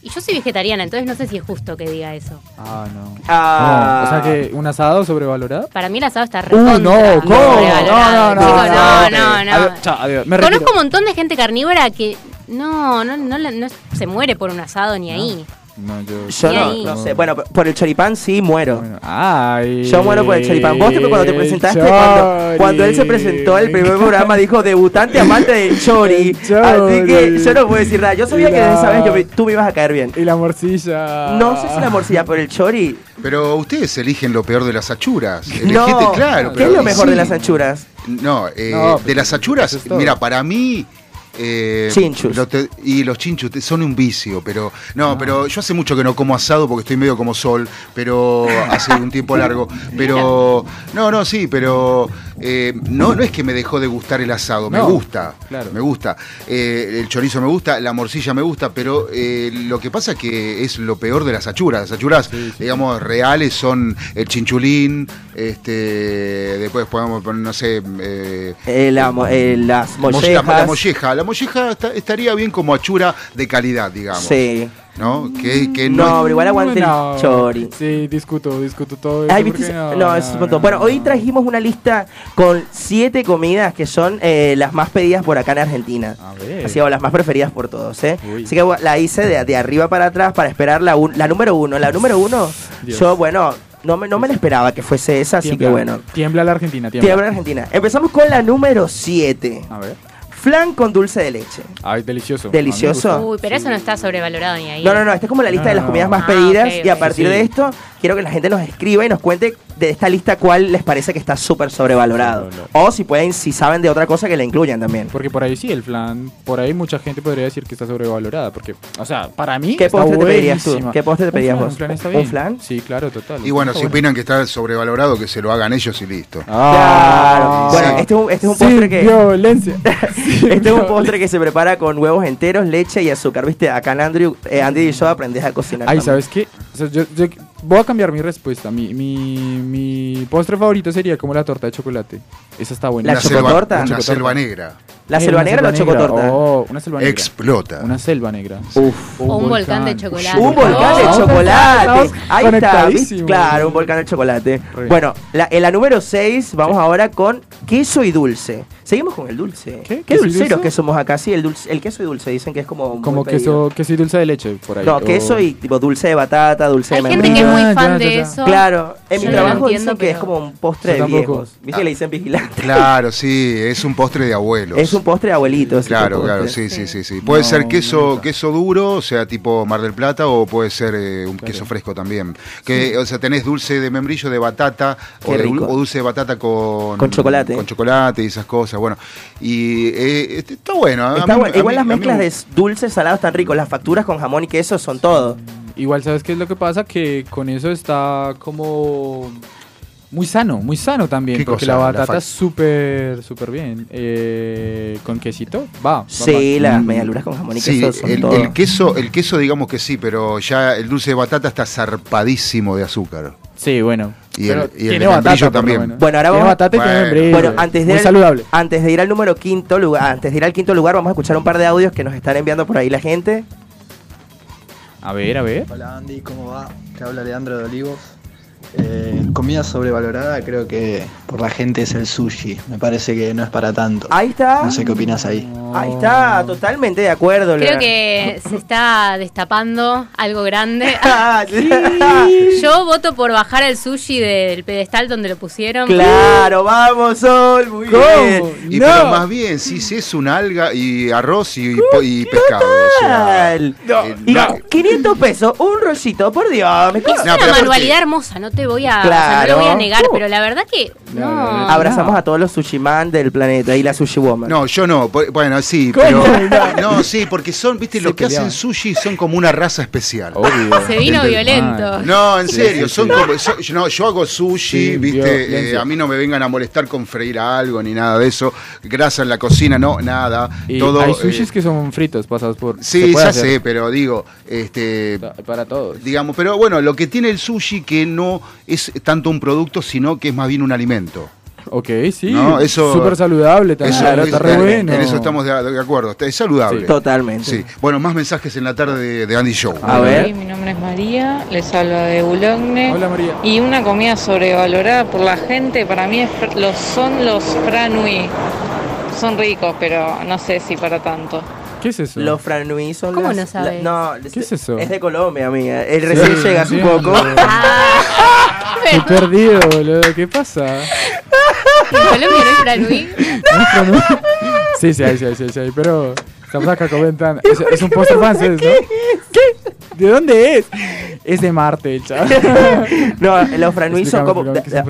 Y yo soy vegetariana, entonces no sé si es justo que diga eso.
Ah, no.
Ah.
No, o sea que un asado sobrevalorado.
Para mí el asado está
Uh,
recontra
no, ¿cómo? No, no,
no,
no,
no.
no,
chao, adiós, me
Conozco un montón de gente carnívora que no, no, no, no se muere por un asado ni ahí.
No, yo.
Yo no, no sé. Bueno, por el choripán sí muero.
Bueno, ay.
Yo muero por el choripán. Vos te- cuando te presentaste, cuando, cuando él se presentó el primer programa, dijo debutante amante del chori.
Chori.
Así que yo no puedo decir nada. Yo sabía que desde esa vez yo me- tú me ibas a caer bien.
Y la morcilla.
No sé si la morcilla, pero el chori.
Pero ustedes eligen lo peor de las achuras. Elegiste,
No,
claro.
¿qué
pero-
es lo mejor
sí.
de las anchuras?
No, eh,
No,
de las achuras, mira, para mí. Eh,
Chinchus.
te- y los chinchus son un vicio, pero no,
Ah.
pero yo hace mucho que no como asado porque estoy medio como sol, pero hace un tiempo <laughs> largo. Pero no, no, sí, pero eh, no, no es que me dejó de gustar el asado, me gusta,
claro.
me gusta. Eh, el chorizo me gusta, la morcilla me gusta, pero lo que pasa es que es lo peor de las achuras. Las achuras,
Sí, sí.
digamos, reales son el chinchulín, este, después podemos poner, no sé,
la las
Mo-
mollejas.
La, la molleja. La molleja está- estaría bien como achura de calidad, digamos.
Sí.
¿No? Que, que
No,
no.
pero igual aguante
No.
el chori.
Sí, discuto, discuto todo.
No, eso es un montón.
no,
Bueno,
no,
hoy
no.
trajimos una lista con siete comidas que son eh, las más pedidas por acá en Argentina.
A ver.
Así que las más preferidas por todos, ¿eh?
Uy.
Así que la hice de, de arriba para atrás para esperar la, un- la número uno. La número uno,
Dios.
yo, bueno, no me, no me la esperaba que fuese esa, así que bueno.
Tiembla la Argentina, tiembla.
Tiembla Argentina. Empezamos con la número 7.
A ver.
Flan con dulce de leche.
Ay, delicioso.
Delicioso.
Uy, pero eso no está sobrevalorado ni ahí.
No, no, no, esta es como la lista
No,
de las
no,
comidas
no.
más
Ah,
pedidas
ok,
y a partir
Sí.
de esto quiero que la gente nos escriba y nos cuente de esta lista cuál les parece que está súper sobrevalorado.
No, no.
O si pueden, si saben de otra cosa que la incluyan también.
Porque por ahí sí, el flan, por ahí mucha gente podría decir que está sobrevalorada. Porque, o sea, para mí.
¿Qué
está
postre te pedirías tú? ¿Qué postre te
Un
pedirías
flan,
vos?
¿Un flan está
¿Un
bien?
flan?
Sí, claro, total.
Y bueno, si opinan que está sobrevalorado, que se lo hagan ellos y listo.
Claro. Bueno, este es un, este es un postre que.
violencia. <laughs>
Este es un postre que se prepara con huevos enteros, leche y azúcar. ¿Viste? Acá en Andrew, eh, Andy y yo aprendes a cocinar.
Ay,
también.
¿sabes qué? O sea, yo, yo voy a cambiar mi respuesta. Mi, mi, mi postre favorito sería como la torta de chocolate. Esa está buena.
¿La chocotorta?
Selva, una
Chocotorta.
selva negra.
¿La
Eh,
selva negra o la chocotorta?
Oh, una selva negra.
Explota.
Una selva negra.
Uf.
O un volcán de chocolate.
Un volcán de chocolate. Ahí está. Claro, un volcán de chocolate.
Re.
Bueno, la, en la número 6 vamos ahora con queso y dulce. Seguimos con el dulce.
¿Qué?
¿Qué
¿Queso y
dulceros
dulce?
que somos acá? Sí, el, dulce, el queso y dulce dicen que es como.
Como queso, queso y dulce de leche por ahí.
No,
o-
queso y tipo dulce de batata, dulce
Hay
de
gente que es muy
Ah,
fan
ya,
de
ya, ya.
eso.
Claro, en mi trabajo
entiendo,
dicen que es como un postre de
tampoco.
viejos. ¿Viste que le dicen vigilante?
Claro, <laughs> sí, es un postre de abuelos.
Es un postre de abuelitos.
Claro, claro, sí, sí, sí, sí. Puede
No,
ser queso, queso duro, o sea, tipo Mar del Plata, o puede ser eh, un queso fresco también. Que, o sea, tenés dulce de membrillo, de batata, o, de- dulce de batata con,
Con chocolate.
Con chocolate y esas cosas. Bueno, y eh, este, está bueno. a
Está
mí-
bueno.
a
Igual
mí-
las
mí
mezclas
me-
de dulces salados están ricos. Las facturas con jamón y queso son todo.
Igual, ¿sabes qué es lo que pasa? Que con eso está como Muy sano, muy sano también,
¿Qué
porque
cosa?
la
La
batata es súper, súper bien. Eh, ¿Con quesito? Va. va,
Sí,
va.
las
Mm.
medialunas con jamón y
Sí,
queso son
el,
todo.
el queso, el queso digamos que sí, pero ya el dulce de batata está zarpadísimo de azúcar.
Sí, bueno.
Y el- y el
batata,
también.
Bueno, ahora vamos-
batata y tiene
Bueno.
membrillo.
Bueno, antes de,
Muy
ir,
saludable.
antes de ir al número quinto lugar, antes de ir al quinto lugar, vamos a escuchar un par de audios que nos están enviando por ahí la gente.
A ver, a ver.
Hola Andy, ¿cómo va? Te habla Leandro de Olivos. Eh, comida sobrevalorada creo que por la gente es el sushi. Me parece que no es para tanto.
Ahí está.
No sé qué opinas ahí.
Ahí está, totalmente de acuerdo.
Creo que se está destapando algo grande. <laughs>
Ah, <laughs> sí.
Yo voto por bajar el sushi del pedestal donde lo pusieron.
claro, vamos, Sol, muy
¿Cómo?
bien.
Y
No.
pero más bien, si si es un alga y arroz y, y po- y pescado. o sea, eh,
Y
no.
500 pesos, un rollito, por Dios. Me
Es una manualidad hermosa, no te voy a, o sea, no lo voy a negar,
Uh.
pero la verdad que no.
No, no, no.
Abrazamos
No.
a todos los sushi man del planeta y la sushi woman.
No, yo no. Bueno, sí, <laughs> pero. No, sí, porque son, viste,
Se
los que
peleaban.
hacen sushi son como una raza especial.
Obvio.
Se vino violento.
No, en
Sí,
serio,
sí,
son
sí.
como. so- no, yo hago sushi,
Sí,
viste. eh, a mí no me vengan a molestar con freír algo ni nada de eso. Grasa en la cocina, no, nada.
Y
todo.
hay
eh,
sushis que son fritos, pasados por.
Sí, ya
hacer.
sé, pero digo, este.
Para todos.
Digamos, pero bueno, lo que tiene el sushi que no es tanto un producto, sino que es más bien un alimento.
Ok, sí.
No, eso-
Súper saludable también.
Eso,
Claro,
es-
está re
en-
bueno.
En eso estamos de, de acuerdo. Es saludable.
Sí.
Totalmente.
Sí. Bueno, más mensajes en la tarde de, de Andy Show.
A ver.
mi nombre es María, les hablo de Boulogne.
Hola, María.
Y una comida sobrevalorada por la gente, para mí es los, son los franui. Son ricos, pero no sé si para tanto.
¿Qué es eso?
Los franui son
¿Cómo
las-
no sabes?
la- no,
¿Qué es eso?
Es de Colombia, amiga. Él recién
Sí,
llega hace poco. <laughs>
Ah,
Estoy perdido, boludo. ¿Qué pasa?
¿En Colombia no es franui? <laughs>
¿No? Sí, sí, sí, sí, sí, pero estamos acá comentando. Es, es un postre francés, ¿no? ¿Qué? ¿De dónde es? Es de Marte, chaval. <laughs>
No, los franui son como.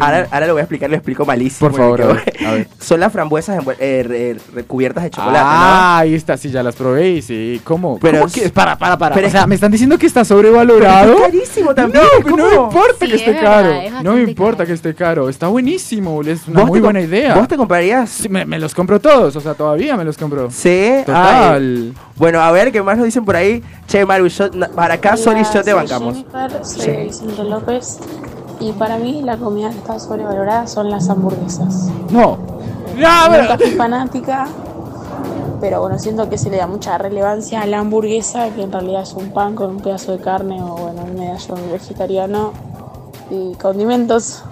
ahora, ahora lo voy a explicar, lo explico malísimo.
Por favor, a
porque-
ver, a ver.
Son las frambuesas eh, re- recubiertas de chocolate,
Ah, ahí está, sí, ya las probé y sí. ¿Cómo?
Pero
¿Cómo que? Para, para, para.
pero
o
es-
sea, ¿me están diciendo que está
¿no?
sobrevalorado?
Pero es carísimo también.
No, pero no me
¿cómo?
importa
Sí,
que esté
es verdad,
caro.
es
No me importa
caro.
que esté caro. Está buenísimo, es una
¿Vos
muy buena idea.
¿Vos te comprarías?
Sí, me, me los compro todos, o sea, todavía me los compro.
Sí.
Total.
Ay. Bueno, a ver, ¿qué más nos dicen por ahí? Che, Maru, yo- para acá, Sol y yo te bancamos.
Jennifer, soy
Sí.
Vicente López y para mí la comida que está sobrevalorada son las hamburguesas.
No. No,
No
pero-
soy fanática, pero bueno, siento que se le da mucha relevancia a la hamburguesa, que en realidad es un pan con un pedazo de carne o bueno, un medallón vegetariano y condimentos.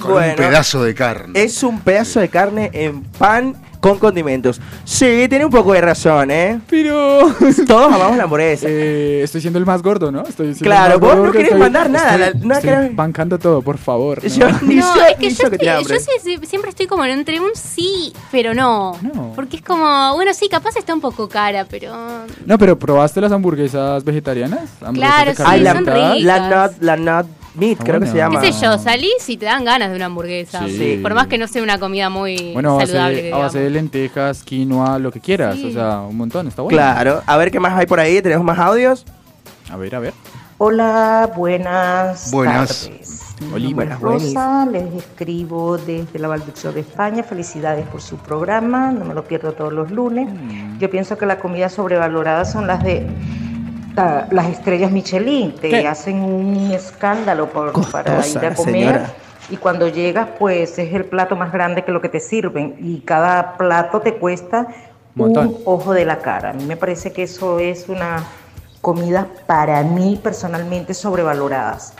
Con
Bueno.
un pedazo de carne.
Es un pedazo de carne en pan con condimentos. Sí, tiene un poco de razón, ¿eh?
Pero. <laughs>
Todos amamos la hamburguesa.
Eh, estoy siendo el más gordo, ¿no? Estoy siendo
Claro,
el más
vos
gordo
no querés mandar nada, la- no
estoy
querés-
bancando todo, por favor. ¿no?
Yo ni
No,
yo,
es que
ni
yo,
yo que
yo sí- sí- siempre estoy como entre un sí, pero no.
No.
Porque es como, bueno, sí, capaz está un poco cara, pero.
No, pero ¿probaste las hamburguesas vegetarianas? Hamburguesas
Claro, sí,
la,
son ricas.
la nut, la nut meat,
Ah,
creo que
bueno.
se llama.
¿Qué sé yo? Salís y te dan ganas de una hamburguesa.
Sí.
Por más que no sea una comida muy
Bueno, a
saludable.
base, a base de lentejas, quinoa, lo que quieras.
Sí.
O sea, un montón, está bueno.
Claro. A ver qué más hay por ahí. Tenemos más audios.
A ver, a ver.
Hola, buenas,
Buenas.
tardes.
Oli,
Buenas,
Rosa, les escribo desde la Valduxo de España. Felicidades por su programa, no me lo pierdo todos los lunes.
Mm.
Yo pienso que la comida sobrevalorada son las de la- las estrellas Michelin. Te
¿Qué?
hacen un escándalo por, para ir a comer.
señora.
Y cuando llegas, pues es el plato más grande que lo que te sirven. Y cada plato te cuesta
Montón.
un ojo de la cara. A mí me parece que eso es una comida para mí personalmente sobrevaloradas.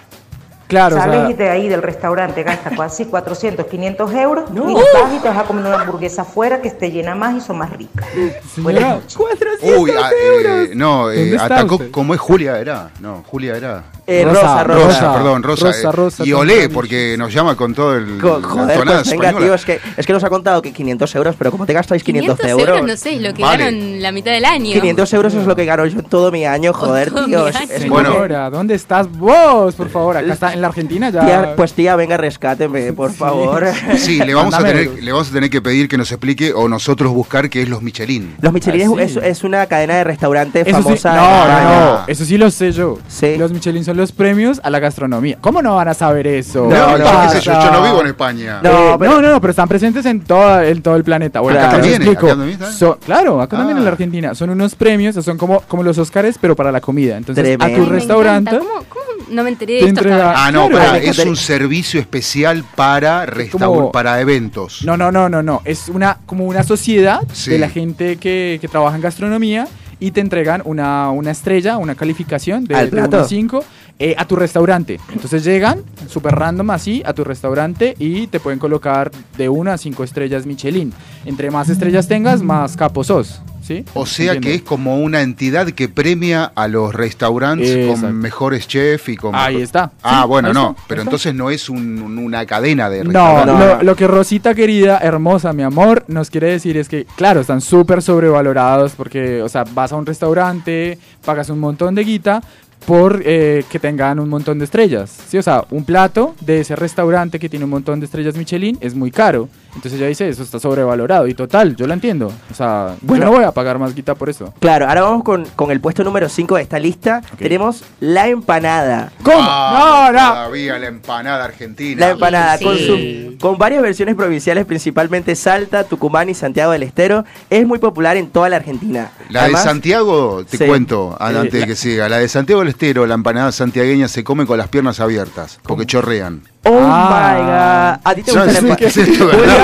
Claro, o
Sales
sea,
y de ahí del restaurante gastas casi 400, 500 euros
No.
y vas y te vas a comer una hamburguesa afuera que te llena más y son más ricas.
Señora,
noches.
400
Uy, ah,
euros.
eh, no, eh,
¿Dónde está
atacó
usted?
como es Julia, era. No, Julia era.
Eh,
Rosa,
Rosa, Rosa.
Rosa, perdón, Rosa.
Rosa,
eh,
Rosa,
y olé, porque nos llama con todo el.
Joder, pues venga, tío, es que, es que nos ha contado que 500 euros, pero como te gastáis 500,
500
euros,
euros, no sé, es lo que
Vale.
gano en la mitad del año.
500 euros es lo que gano yo en todo mi año, joder, tío.
Bueno.
¿dónde estás vos? Por favor, acá está en en la Argentina ya.
Tía, pues tía, venga, rescáteme, por favor. <laughs>
Sí, le vamos, a tener, le vamos a tener que pedir que nos explique o nosotros buscar qué es los Michelin.
Los Michelin
Ah,
es,
sí.
es- es una cadena de restaurantes
Eso sí,
famosa.
no, no, no, eso sí lo sé yo.
Sí.
Los Michelin son los premios a la gastronomía. ¿Cómo no van a saber eso?
No,
No,
no,
yo qué
no,
sé yo, yo no vivo en España.
No,
Eh,
pero-
no, no, no, pero están presentes en todo, en todo el planeta. Bueno,
Claro.
acá
¿También?
explico.
¿Acá también
claro, acá también en la
Ah.
Argentina. Son unos premios, son como, como los Oscars, pero para la comida. Entonces,
Tremendo.
a tu restaurante.
encanta. ¿Cómo, cómo no me enteré de esto?
entrega-?
Ah, no,
Claro.
es un servicio especial para restaur
como-
para eventos.
No, no, no, no, no. Es una como una sociedad
Sí.
de la gente que, que trabaja en gastronomía y te entregan una, una estrella, una calificación de,
¿Al
de 1
plato?
a 5 eh, a tu restaurante. Entonces llegan súper random así a tu restaurante y te pueden colocar de 1 a 5 estrellas Michelin. Entre más estrellas tengas, más capo sos. ¿Sí?
O sea
Entiendo.
que es como una entidad que premia a los restaurantes
Exacto.
con mejores chefs y con...
Ahí está.
Ah,
Sí,
bueno, no,
está,
pero
está.
entonces no es un- un- una cadena de
No,
restaurantes.
No,
lo,
no.
lo que Rosita querida, hermosa, mi amor, nos quiere decir es que, claro, están súper sobrevalorados porque, o sea, vas a un restaurante, pagas un montón de guita por eh, que tengan un montón de estrellas. Sí, o sea, un plato de ese restaurante que tiene un montón de estrellas Michelin es muy caro. Entonces ella dice, eso está sobrevalorado. Y total, yo lo entiendo. O sea,
Bueno.
yo no voy a pagar más guita por eso.
Claro, ahora vamos con, con el puesto número 5 de esta lista. Tenemos la empanada.
¿Cómo?
Ah,
no, no.
Todavía la empanada argentina.
La empanada,
Sí.
con, su- con varias versiones provinciales, principalmente Salta, Tucumán y Santiago del Estero, es muy popular en toda la Argentina.
La
Además-
de Santiago, te
Sí.
cuento,
Eh,
antes de
la-
que siga. La de Santiago del Estero, la empanada santiagueña se come con las piernas abiertas, porque chorrean.
Oh
Ah.
my god. ¿A ti te gusta la
sé que
empanada? <laughs>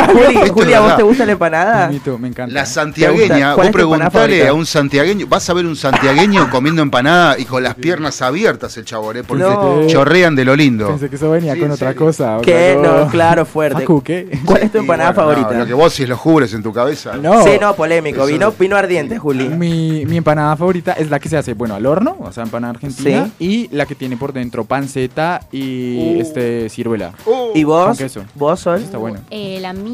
Juli, ¿a vos te gusta la empanada?
Mito, me encanta.
La
¿Te
santiagueña, vos preguntale a un santiagueño, vas a ver un santiagueño comiendo empanada y con las piernas abiertas el chabón, ¿eh? porque
No.
chorrean de lo lindo.
Pensé que eso venía
Sí,
con otra cosa.
¿Qué? No, claro, fuerte.
Facu, ¿qué?
¿Cuál es tu empanada
bueno, no,
favorita?
lo que vos si lo jures en tu cabeza.
No.
Sí, no, polémico.
Eso
Vino,
no.
vino ardiente, Juli.
Mi, mi empanada favorita es la que se hace, bueno, al horno, o sea, empanada argentina, y la que tiene por dentro panceta y
Uh.
este ciruela.
Uh,
¿Y vos?
Con queso.
¿Vos, Sol?
Está bueno.
Eh, la mía.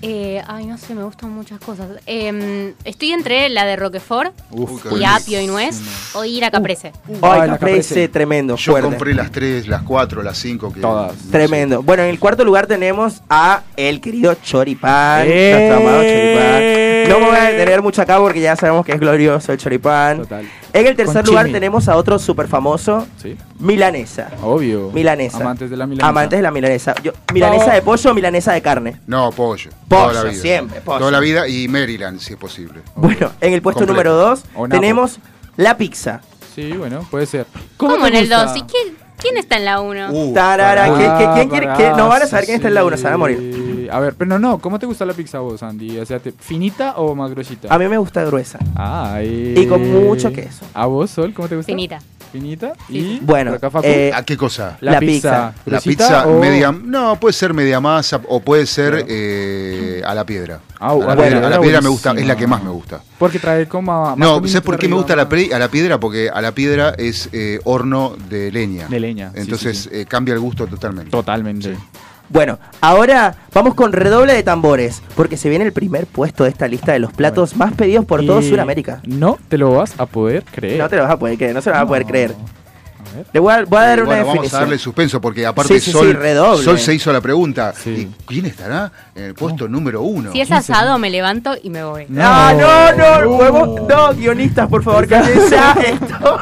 Eh, ay, no sé, me gustan muchas cosas. Em, estoy entre la de Roquefort
Uf,
y apio y nuez o ir a caprese.
Ay,
Ay, la
caprese,
caprese.
tremendo,
Yo
fuerte.
compré las tres, las cuatro, las cinco. Que,
Todas.
no sé.
Tremendo. Bueno, en el cuarto lugar tenemos a el querido Choripán,
¡Eh!
nuestro amado Choripán. No me voy a detener mucho acá porque ya sabemos que es glorioso el Choripán.
Total.
En el tercer
Con
lugar
chimi.
tenemos a otro súper famoso,
Sí,
Milanesa.
obvio.
Milanesa.
Amantes de la milanesa.
Amantes de la milanesa. Yo, milanesa de pollo o milanesa de carne.
No, pollo.
Pollo,
toda la vida.
siempre, pollo.
Toda la vida y Maryland, si es posible.
Bueno, en el puesto
Completo.
número 2
O Napo.
tenemos la pizza.
Sí, bueno, puede ser.
¿Cómo, en el
gusta?
2? ¿Y quién, quién está en la 1?
Uh,
Tarara,
pará.
¿qué- qué- quién quiere-
Ah,
qué? No van a
sí,
saber quién está en la uno, se van a morir.
Sí. A ver, pero no, no, ¿cómo te gusta la pizza a vos, Andy? O sea, ¿te- ¿finita o más gruesita?
A mí me gusta gruesa.
Ay.
Y con mucho queso.
¿A vos, Sol, cómo te gusta?
Finita.
¿Finita?
Sí,
Y
sí.
Bueno, eh,
¿A qué cosa?
La
la,
pizza.
pizza.
La
¿gruesita
pizza
o-
media. No, puede ser media masa o puede ser
Claro.
eh, a la piedra.
Ah,
a la
bueno,
piedra, a la piedra me gusta, es la que más me gusta.
Porque trae como
No, ¿sabes por qué me gusta la,
más-
pre- a la piedra? Porque a la piedra es eh, horno de leña.
De leña, sí,
Entonces
sí,
eh, cambia el gusto totalmente.
Totalmente.
Bueno, ahora vamos con redoble de tambores, porque se viene el primer puesto de esta lista de los platos más pedidos por todo
Y
Sudamérica.
No te lo vas a poder creer.
No te lo vas a poder creer, no se lo vas a poder creer. Le voy a, voy a dar
Eh,
una
bueno, vamos a
definición.
darle suspenso porque aparte
Sí, sí,
Sol, se hizo la pregunta.
Sí.
¿Y quién estará en el puesto número uno?
Si es asado, me levanto y me voy.
Ah, no, no, podemos- no, guionistas, por favor, cállense ya <laughs> esto.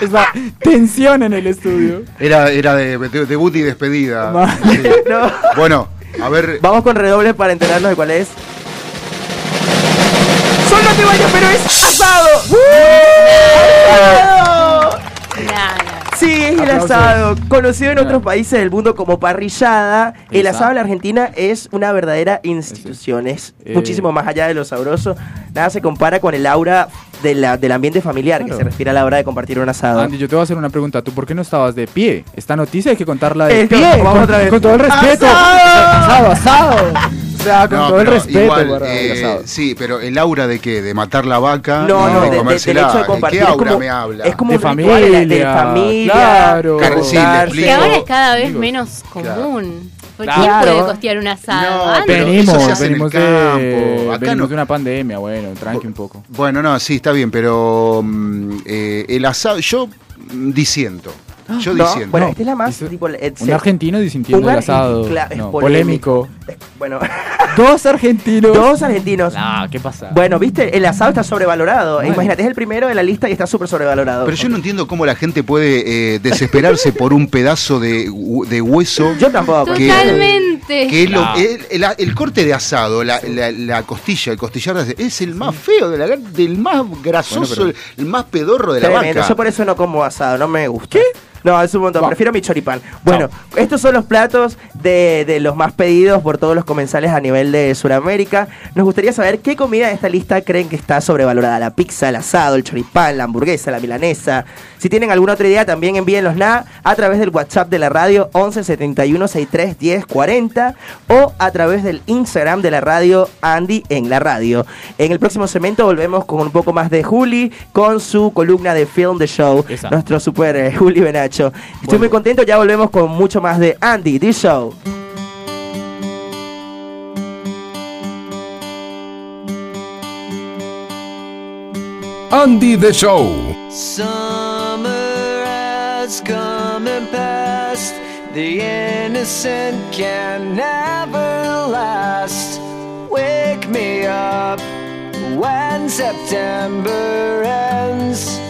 Es la tensión en el estudio.
Era, era de, de- debut y despedida. <laughs>
No.
Bueno, a ver.
Vamos con redoble para enterarnos de cuál es. ¡Sol no te vayas, pero es asado! ¡Asado! Sí, es el
Aplausos.
asado. Conocido en otros países del mundo como parrillada, el
Exacto.
asado en la Argentina es una verdadera institución. Es
Eh.
muchísimo más allá de lo sabroso. Nada se compara con el aura de la- del ambiente familiar que se respira a la hora de compartir un asado.
Andy, yo te voy a hacer una pregunta. ¿Tú por qué no estabas de pie? Esta noticia hay que contarla de <laughs>
Es que-
pie.
vamos
con,
otra vez.
con todo el respeto.
¡Asado!
Asado, asado. O sea, con
No,
todo el
pero
respeto
igual,
para
eh, sí, pero el aura de qué? De matar la vaca
No, no,
de
de- de- del hecho de
¿De
compartir.
qué
es
aura
como-
me habla?
Es como
De
un ritual de
familia,
familia.
claro.
Claro.
Que ahora es cada vez
Amigos.
menos
Claro.
común. ¿Por
Claro.
¿Quién puede costear un asado?
No, pero
venimos,
eso se hace en el
venimos, de,
campo. Acá
venimos
no.
de una pandemia, bueno, tranqui un poco.
Bueno, no, sí, está bien, pero mm, eh, el asado, yo disiento. Yo <gasps>
No,
diciendo.
Bueno,
No,
esta es la más
dice-
tipo.
Un argentino disintiendo
Un
el asado.
es polémico.
polémico.
Bueno, <laughs>
Dos argentinos.
dos argentinos.
Nah, ¿qué pasa?
Bueno, viste, el asado está sobrevalorado.
Bueno.
Imagínate, es el primero de la lista y está súper sobrevalorado.
Pero yo no entiendo cómo la gente puede eh, desesperarse <laughs> por un pedazo de, de hueso.
Yo tampoco.
Que-
Totalmente.
Que es lo-
No.
el, el- el corte de asado, la, la- la costilla, el costillar de- es el más feo, de la, del más grasoso,
Bueno,
el, el más pedorro de la
Tremendo.
vaca.
Yo por eso no como asado, no me gusta. ¿Qué? No, es un montón. Prefiero mi choripán. Bueno, estos son los platos de, de los más pedidos por todos los comensales a nivel de Sudamérica. Nos gustaría saber qué comida de esta lista creen que está sobrevalorada. La pizza, el asado, el choripán, la hamburguesa, la milanesa. Si tienen alguna otra idea, también envíenlos nada a través del WhatsApp de la radio 11 71 63 10 40 o a través del Instagram de la radio Andy en la radio. En el próximo segmento volvemos con un poco más de Juli con su columna de Film the Show.
Esa.
Nuestro super eh, Juli Benacho. Estoy muy contento, ya volvemos con mucho más de Andy, The Show.
Andy the Show.
Summer has come and passed. The innocent can never last. Wake me up when September ends.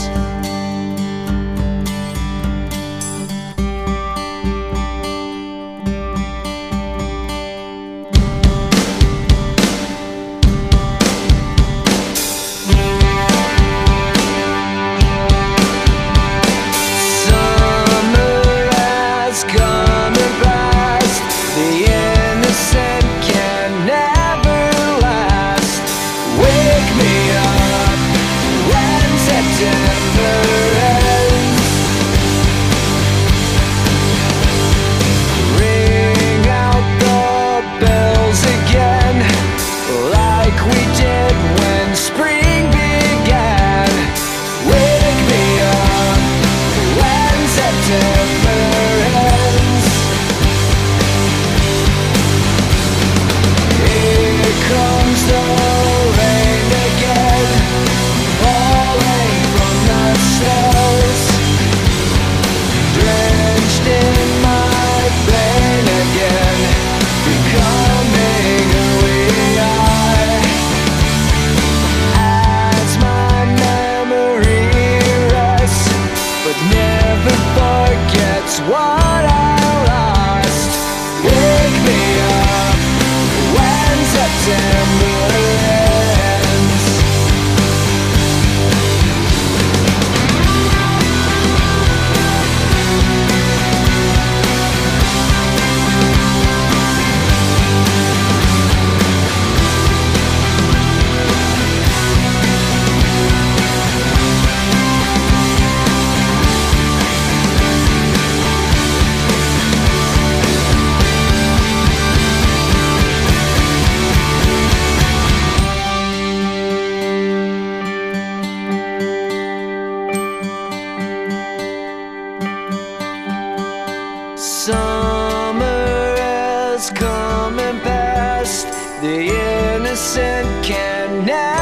The innocent can never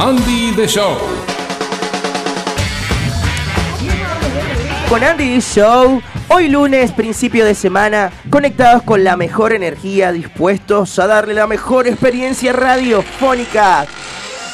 Andy The Show.
Con Andy Show, hoy lunes, principio de semana, conectados con la mejor energía, dispuestos a darle la mejor experiencia radiofónica.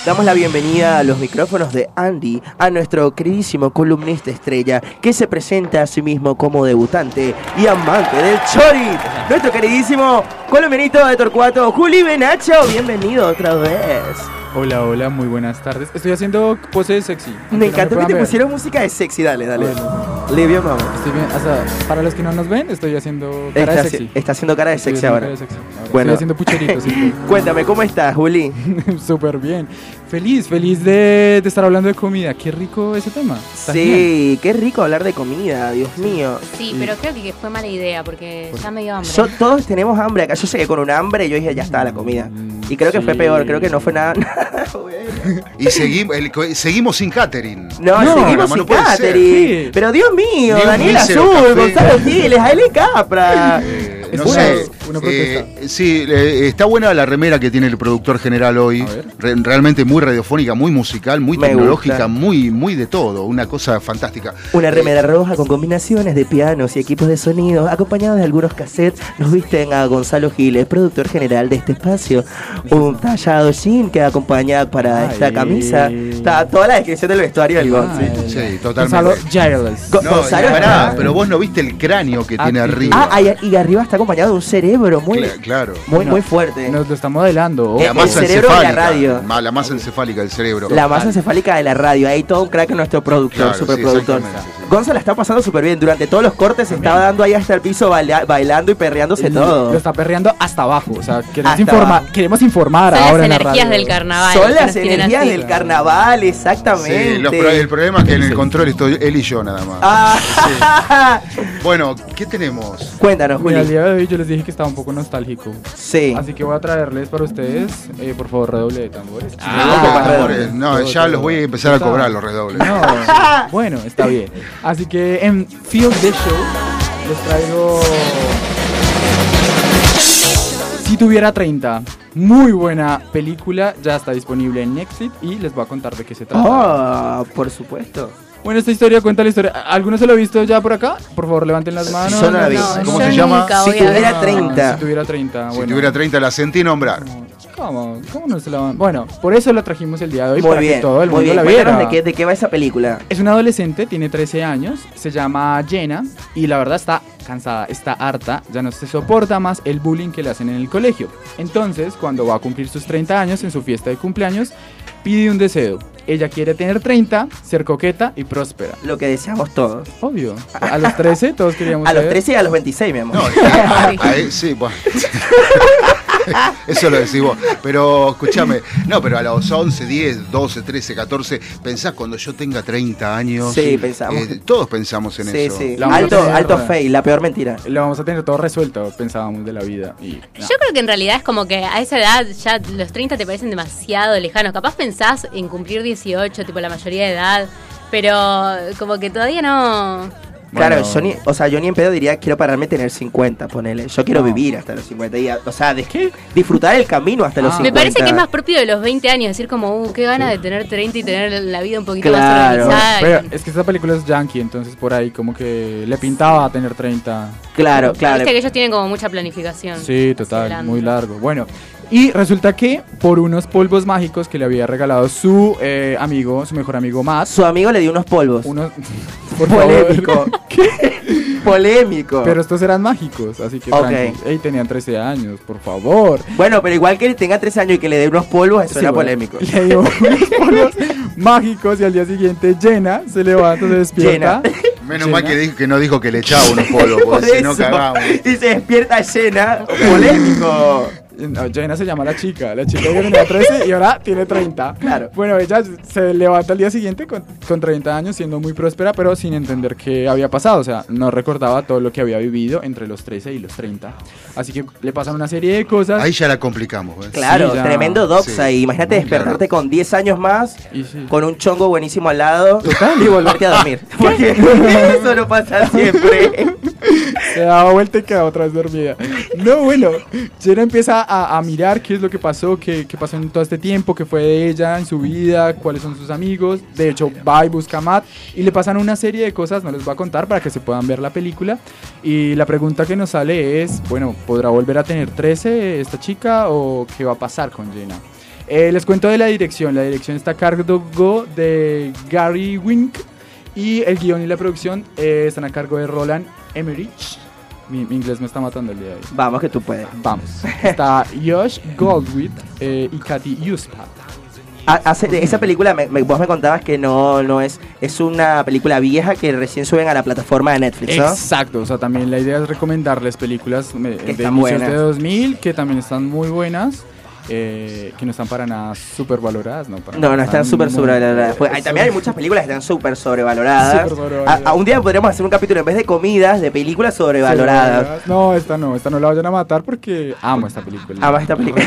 Damos la bienvenida a los micrófonos de Andy a nuestro queridísimo columnista estrella que se presenta a sí mismo como debutante y amante del Chori. Nuestro queridísimo columnista de Torcuato, Juli Benacho. Bienvenido otra vez.
Hola, hola, muy buenas tardes. Estoy haciendo pose sexy.
Me
no
encantó que te
ver.
pusieron música de sexy, dale, dale.
Bueno.
Livio, vamos.
Estoy bien, o sea, para los que no nos ven, estoy haciendo cara
Está,
de sexy.
está haciendo cara de
Estoy
sexy ahora.
cara de sexy ahora.
Bueno.
Estoy haciendo pucheritos. sí. <laughs>
Cuéntame, ¿cómo estás, Juli? <laughs>
Súper bien. Feliz, feliz de, de estar hablando de comida. Qué rico ese tema. Genial.
Sí, qué rico hablar de comida, Dios mío.
Sí, pero creo que fue mala idea porque ya me dio hambre.
Yo, todos tenemos hambre acá. Yo llegué con un hambre y yo dije, ya está la comida. Y creo que fue peor, creo que no fue nada. <laughs> <laughs>
Y seguimos, el- seguimos sin catering.
No,
No,
seguimos sin
no
catering.
Sí.
Pero Dios mío, Daniel Azul. Gonzalo Giles, Aile Capra.
Eh,
Es
no sé.
Una
eh,
protesta.
sí, eh, está buena la remera que tiene el productor general hoy. Re- realmente muy radiofónica, muy musical, muy
Me
tecnológica,
gusta.
muy, muy de todo. Una cosa fantástica.
Una remera roja con combinaciones de pianos y equipos de sonido, acompañados de algunos cassettes, nos visten a Gonzalo Giles, productor general de este espacio. Un tallado jean que acompaña para esta camisa. Está toda la descripción del vestuario del Gon, sí.
Sí,
Gonzalo
totalmente.
Giles.
Go-
No,
Gonzalo
pará, pero vos no viste el cráneo que tiene
Ah,
arriba.
Ah, y arriba está acompañado de un cerebro muy,
Cla- claro.
muy,
No,
muy fuerte.
Nos lo está modelando.
La
el
masa
cerebro de la
encefálica.
radio.
Ma- La masa encefálica del cerebro.
La masa encefálica de la radio. Ahí todo un crack en nuestro productor,
Claro, sí,
superproductor.
exactamente, sí.
Gonzalo está pasando súper bien. Durante todos los cortes se estaba dando ahí hasta el piso baila- bailando y perreándose todo.
Lo está perreando hasta abajo. O sea, queremos, informa-
abajo.
queremos informar
Son las
ahora en la
energías
radio.
del carnaval.
Son las energías
así.
del carnaval, exactamente.
Sí, los el problema es que en el control estoy él y yo nada más.
Ah,
Bueno, ¿qué tenemos?
Cuéntanos,
Mira, el
Juli.
día de hoy yo les dije que estaba un poco nostálgico.
Sí.
Así que voy a traerles para ustedes, eh, por favor, redoble de tambores.
Ah,
amores, no,
Todo,
ya
todo.
los voy a empezar a cobrar los redobles.
No, <laughs> bueno, está bien. Así que en Field the Show les traigo. Si tuviera 30, muy buena película, ya está disponible en Netflix y les voy a contar de qué se trata.
Ah, por supuesto.
Bueno, esta historia cuenta la historia. ¿Alguno se lo ha visto ya por acá? Por favor, levanten las manos.
No,
¿Cómo se llama?
nunca
Si tuviera 30.
Si tuviera 30,
Si
bueno.
tuviera 30 la sentí nombrar.
¿Cómo? ¿Cómo no se la van? Bueno, por eso la trajimos el día de hoy,
Muy
para
bien.
que todo el
muy
mundo
bien.
la viera.
de qué, de qué va esa película.
Es una adolescente, tiene 13 años, se llama Jenna y la verdad está cansada, está harta, ya no se soporta más el bullying que le hacen en el colegio. Entonces, cuando va a cumplir sus 30 años en su fiesta de cumpleaños, pide un deseo. Ella quiere tener 30, ser coqueta y próspera.
Lo que deseamos todos.
Obvio. A los 13 todos queríamos <laughs>
A los
ser-
13 y a los 26, mi amor.
No, a- a- a- sí, bueno. <laughs> <laughs> Eso lo decís vos. Pero escúchame, no, pero a los 11, 10, 12, 13, 14, pensás cuando yo tenga 30 años.
Sí, pensamos.
eh, todos pensamos en
sí,
eso.
sí. Alto, alto fail, la peor mentira.
Lo vamos a tener todo resuelto, pensábamos de la vida. Y, no.
Yo creo que en realidad es como que a esa edad ya los 30 te parecen demasiado lejanos. Capaz pensás en cumplir 18, tipo la mayoría de edad, pero como que todavía no...
Claro,
Bueno.
yo ni, o sea, yo ni en pedo diría quiero pararme a tener 50, ponele. Yo quiero vivir hasta los 50 y, o sea, de- disfrutar el camino hasta los
Ah.
50.
Me parece que es más propio de los 20 años, decir como, uh, qué ganas de tener 30 y tener la vida un poquito más organizada.
Pero es que esta película es yankee, entonces por ahí como que le pintaba a tener 30.
Claro, claro.
Viste que ellos tienen como mucha planificación.
Sí, total, muy largo. Bueno, y resulta que por unos polvos mágicos que le había regalado su eh, amigo, su mejor amigo Matt,
Su amigo le dio unos polvos.
unos... <laughs> por favor.
Polémico. <laughs> Polémico.
Pero estos eran mágicos, así que
Ok.
tranqui. Ey, tenían 13 años, por favor.
Bueno, pero igual que tenga 13 años y que le dé unos polvos, eso
Sí,
era
bueno,
polémico.
Le dio unos polvos mágicos y al día siguiente llena, se levanta, se despierta.
Menos mal que, dijo, que no dijo que le echaba unos polvos,
Por
porque si no cagamos.
Y se despierta llena. Polémico.
No, Jenna se llama la chica. La chica que tenía 13 y ahora tiene 30.
Claro.
Bueno, ella se levanta al día siguiente con, con 30 años, siendo muy próspera, pero sin entender qué había pasado. O sea, no recordaba todo lo que había vivido entre los 13 y los 30. Así que le pasan una serie de cosas.
Ahí ya la complicamos. ¿ves?
Claro,
Sí, ya.
tremendo doxa.
Sí.
Y imagínate despertarte con 10 años más,
Y sí.
con un chongo buenísimo al lado y volverte a dormir. <laughs> Porque eso no pasa siempre. <laughs>
Se daba vuelta y quedaba otra vez dormida. No, bueno, Jenna empieza a, mirar qué es lo que pasó, qué, pasó en todo este tiempo, qué fue ella en su vida, cuáles son sus amigos. De hecho, va y busca a Matt y le pasan una serie de cosas, no les voy a contar para que se puedan ver la película. Y la pregunta que nos sale es, bueno, ¿podrá volver a tener 13 esta chica o qué va a pasar con Jenna? Eh, les cuento de la dirección. La dirección está a cargo de Gary Wink y el guion y la producción eh, están a cargo de Roland Emmerich. Mi, mi inglés me está matando el día de hoy.
Vamos que tú puedes.
Vamos. Está Josh Goldwyn eh, y Katy Uspat.
Ha- hace- esa película, me- me- vos me contabas que no, no es, es una película vieja que recién suben a la plataforma de Netflix, ¿no?
Exacto, o sea, también la idea es recomendarles películas me- de inicios
buenas.
de 2000 que también están muy buenas, eh, que no están para nada súper valoradas, ¿no? Para
No, no, están súper sobrevaloradas. Pues, hay- también hay muchas películas que están súper sobrevaloradas.
Súper sobrevaloradas.
A, a un día podríamos hacer un capítulo en vez de comidas, de películas sobrevaloradas.
No, esta no, esta no la vayan a matar porque amo esta película.
Amas esta película.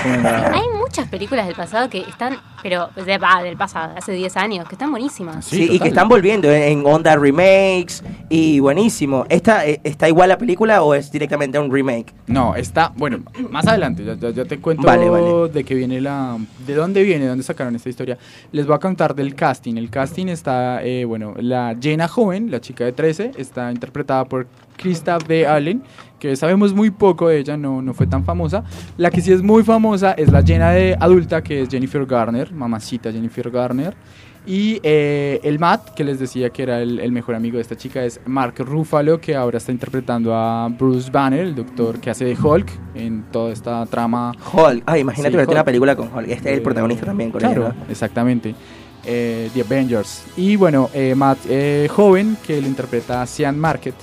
Hay muchas películas del pasado que están, pero de, del pasado, hace 10 años, que están buenísimas.
Sí, y que están volviendo en, en onda remakes y buenísimo. ¿Esta eh, está igual la película o es directamente un remake?
No, está, bueno, más adelante, ya, ya- ya te cuento
Vale, vale.
De qué viene la, de dónde viene, de dónde sacaron esta historia. Les voy a contar del casting. El casting está, eh, bueno, la Jenna joven, la chica de 13, está interpretada por Krista B. Allen, que sabemos muy poco de ella, no, no fue tan famosa. La que sí es muy famosa es la Jenna de adulta, que es Jennifer Garner, mamacita Jennifer Garner. Y eh, el Matt, que les decía que era el, el mejor amigo de esta chica, es Mark Ruffalo, que ahora está interpretando a Bruce Banner, el doctor que hace de Hulk en toda esta trama.
Hulk. Ay, imagínate
Sí,
verte una película con Hulk. Este es el
Eh,
protagonista también con
Claro, exactamente. Eh, The Avengers. Y bueno, Matt joven, que lo interpreta a Sean Market.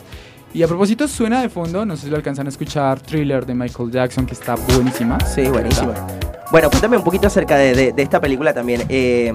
Y a propósito, suena de fondo, no sé si lo alcanzan a escuchar, Thriller de Michael Jackson, que está buenísima.
Sí, buenísima. Bueno, cuéntame un poquito acerca de, esta película también. Eh,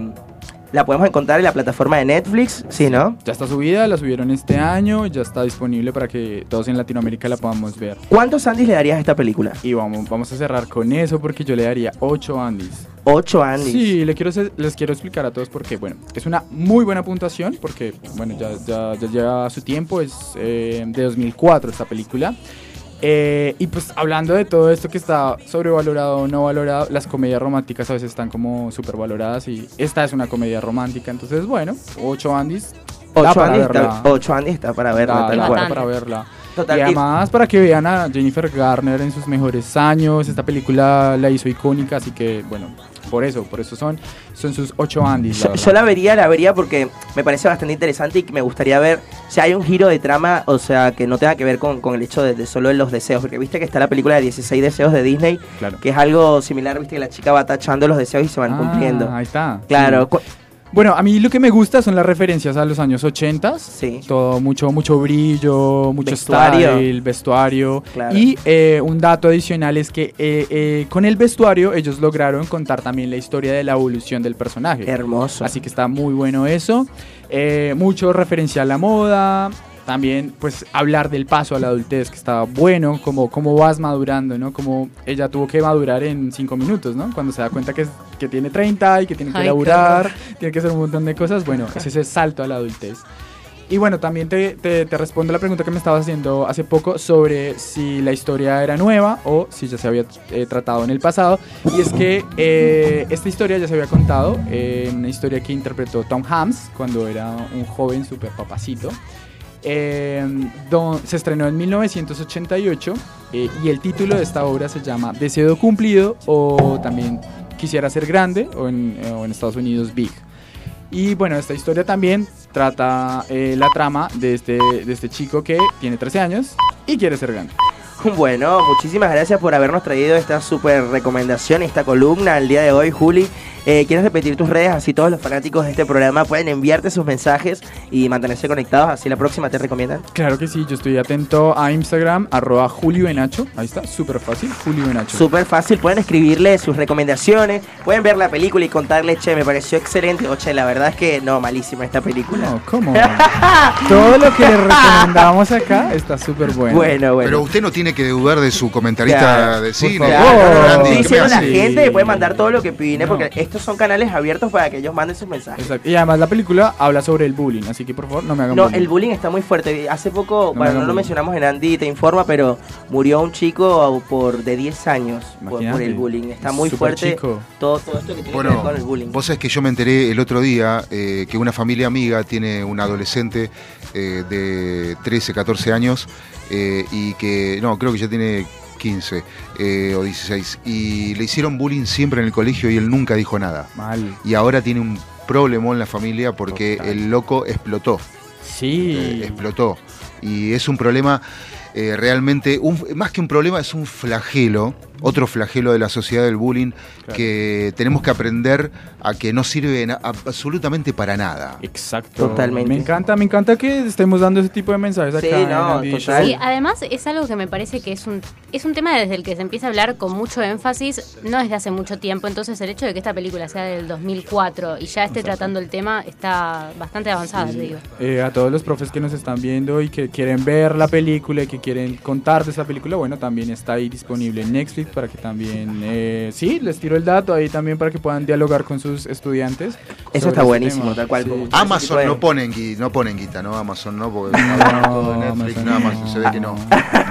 ¿La podemos encontrar en la plataforma de Netflix? Sí, ¿no?
Ya está subida, la subieron este año, ya está disponible para que todos en Latinoamérica la podamos ver.
¿Cuántos Andys le darías a esta película?
Y vamos, vamos a cerrar con eso porque yo le daría 8 Andys.
8 Andys.
Sí, le quiero, les quiero explicar a todos por qué. Bueno, es una muy buena puntuación porque, bueno, ya, ya, ya lleva su tiempo, es eh, de 2004 esta película. Eh, y pues hablando de todo esto que está sobrevalorado o no valorado, las comedias románticas a veces están como súper valoradas y esta es una comedia romántica, entonces bueno, 8 Andys.
8
para verla.
ocho para verla, tal cual.
para verla.
Total,
y además para que vean a Jennifer Garner en sus mejores años. Esta película la hizo icónica, así que bueno, por eso, por eso son, son sus ocho Andys.
Yo, yo la vería, la vería porque me parece bastante interesante y me gustaría ver si hay un giro de trama, o sea, que no tenga que ver con, con el hecho de, de solo los deseos, porque viste que está la película de 16 deseos de Disney,
Claro.
que es algo similar, viste que la chica va tachando los deseos y se van
Ah,
cumpliendo.
Ahí está.
Claro,
Sí. Bueno, a mí lo que me gusta son las referencias a los años 80.
Sí.
Todo, mucho, mucho brillo, mucho
Vestuario.
style, vestuario.
Claro.
Y eh, un dato adicional es que eh, eh, con el vestuario ellos lograron contar también la historia de la evolución del personaje.
Hermoso.
Así que está muy bueno eso. Eh, mucho referencia a la moda. También, pues, hablar del paso a la adultez, que está bueno, como cómo vas madurando, ¿no? Como ella tuvo que madurar en cinco minutos, ¿no? Cuando se da cuenta que, que tiene 30 y que tiene que
Ay,
laburar, tiene que hacer un montón de cosas. Bueno, es ese salto a la adultez. Y bueno, también te, te, te respondo la pregunta que me estabas haciendo hace poco sobre si la historia era nueva o si ya se había eh, tratado en el pasado. Y es que eh, esta historia ya se había contado, eh, una historia que interpretó Tom Hanks cuando era un joven super papacito. Eh, don- se estrenó en 1988 eh, y el título de esta obra se llama Deseo cumplido o también Quisiera ser grande o en, eh, o en Estados Unidos Big. Y bueno, esta historia también trata eh, la trama de este, de este chico que tiene 13 años y quiere ser grande. <laughs>
Bueno, muchísimas gracias por habernos traído esta super recomendación, esta columna el día de hoy, Juli. Eh, ¿Quieres repetir tus redes? Así todos los fanáticos de este programa pueden enviarte sus mensajes y mantenerse conectados. Así la próxima te recomiendan.
Claro que sí, yo estoy atento a Instagram, arroba Julio Benacho. Ahí está, súper fácil, Julio Benacho.
Súper fácil, pueden escribirle sus recomendaciones, pueden ver la película y contarle, che, me pareció excelente, o che, la verdad es que no, malísima esta película.
No, ¿cómo? <laughs> Todo lo que le recomendamos acá está súper bueno.
Bueno, bueno.
Pero usted no tiene que dudar de su comentarista
Claro,
de
por
cine.
favor.
Randy,
Estoy
¿qué me
diciendo a la gente puede mandar todo lo que opine, porque es estos son canales abiertos para que ellos manden sus mensajes.
Exacto. Y además la película habla sobre el bullying, así que por favor no me hagan
No,
bullying.
el bullying está muy fuerte. Hace poco,
me
bueno, no lo
bullying.
mencionamos en Andy te informa, pero murió un chico por de 10 años por, el bullying. Está muy
Súper
fuerte
chico.
todo, todo esto que tiene que ver con el bullying.
vos sabés que yo me enteré el otro día eh, que una familia amiga tiene un adolescente eh, de 13, 14 años eh, y que, no, creo que ya tiene 15 eh, o 16 y le hicieron bullying siempre en el colegio y él nunca dijo nada.
Mal.
Y ahora tiene un problema en la familia porque
Total.
el loco explotó.
Sí.
eh, explotó. Y es un problema eh, realmente, un- más que un problema, es un flagelo, otro flagelo de la sociedad del bullying que tenemos que aprender a que no sirve absolutamente para nada.
Exacto.
Totalmente.
Me encanta, me encanta que estemos dando ese tipo de mensajes acá.
Sí, no, total.
Sí, además es algo que me parece que es un, es un tema desde el que se empieza a hablar con mucho énfasis, no desde hace mucho tiempo, entonces el hecho de que esta película sea del 2004 y ya esté tratando el tema está bastante avanzada, te digo.
Eh, a todos los profes que nos están viendo y que quieren ver la película y que quieren contar de esa película, bueno, también está ahí disponible en Netflix para que también, eh, sí, les tiro el dato ahí también para que puedan dialogar con sus estudiantes.
Eso está buenísimo,
tema.
tal cual.
Sí.
como-
Amazon no ponen, no ponen guita, ¿no? Amazon no, porque todo de Netflix,
Amazon
no, Amazon,
no.
se ve que no.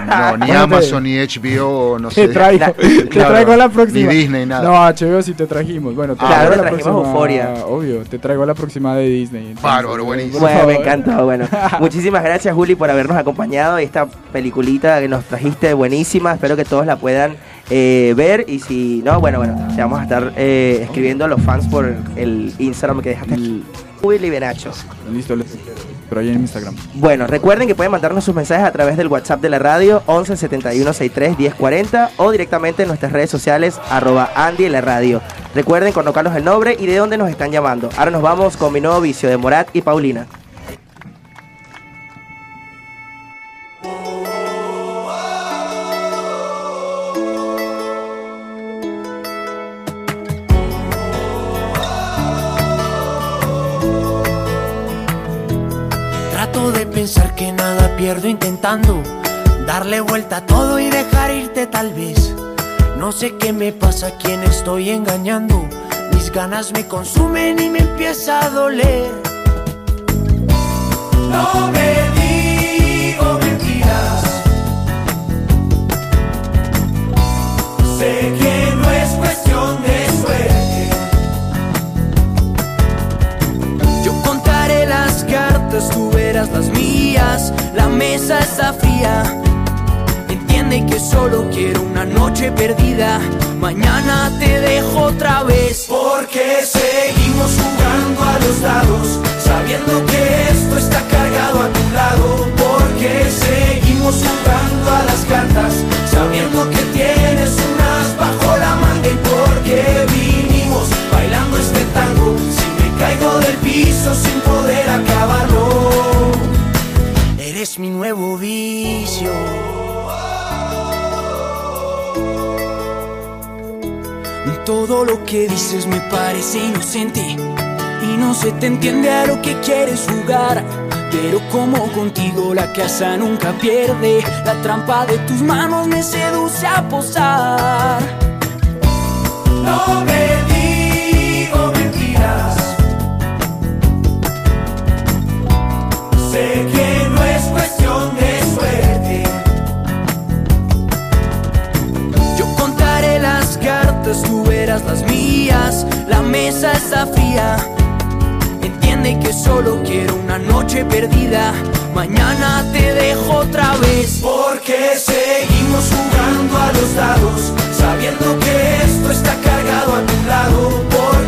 No, ni Amazon, ni HBO, no sé.
Te traigo,
La-
te
Claro,
traigo la próxima.
Ni Disney, nada.
No, HBO sí te trajimos. Bueno, te
Ah,
traigo
Claro,
la próxima.
Euphoria.
Obvio, te traigo la próxima de Disney.
Bárbaro, buenísimo.
Bueno, me
favor.
encanta. Bueno, <laughs> muchísimas gracias, Juli, por habernos acompañado. Esta peliculita que nos trajiste buenísima. Espero que todos la puedan eh, ver. Y si no, bueno, bueno, te vamos a estar eh, escribiendo a los fans por el Instagram que dejaste.
El-
Juli Benacho.
Listo, les- pero ahí en Instagram.
Bueno, recuerden que pueden mandarnos sus mensajes a través del WhatsApp de la radio 11 71 63 1040 o directamente en nuestras redes sociales arroba Andy en la radio. Recuerden colocarnos el nombre y de dónde nos están llamando. Ahora nos vamos con mi nuevo vicio de Morat y Paulina.
Pensar que nada pierdo intentando darle vuelta a todo y dejar irte tal vez. No sé qué me pasa, quién estoy engañando. Mis ganas me consumen y me empieza a doler. No me digo mentiras. Sé que las mías. La mesa está fría. Entiende que solo quiero una noche perdida. Mañana te dejo otra vez. Porque seguimos jugando a los dados. Sabiendo que esto está cargado a tu lado. Porque seguimos jugando a las cartas. Sabiendo que tienes unas bajo la manga. Y porque vinimos bailando este tango. Si me caigo del piso sin poder acabarlo. Eres mi nuevo vicio. Todo lo que dices me parece inocente y no se te entiende a lo que quieres jugar. Pero como contigo la casa nunca pierde, la trampa de tus manos me seduce a posar. No me cartas, tú las mías. La mesa está fría. Entiende que solo quiero una noche perdida. Mañana te dejo otra vez. Porque seguimos jugando a los dados. Sabiendo que esto está cargado a tu lado. Porque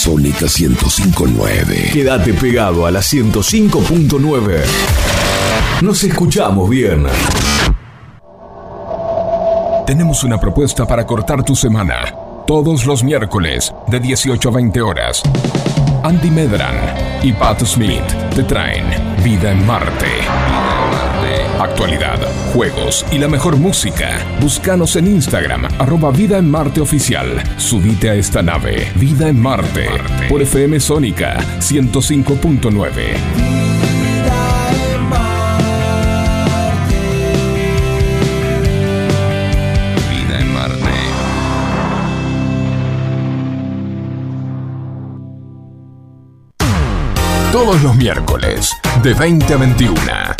Sónica 1059. Quédate pegado a la 105.9. Nos escuchamos bien.
Tenemos una propuesta para cortar tu semana. Todos los miércoles, de 18 a 20 horas. Andy Medran y Pat Smith te traen Vida en Marte. Actualidad, juegos y la mejor música. Búscanos en Instagram, arroba Vida en Marte Oficial. Subite a esta nave, Vida en Marte, por FM Sónica 105.9. Vida en Marte. Todos los miércoles, de 20 a 21.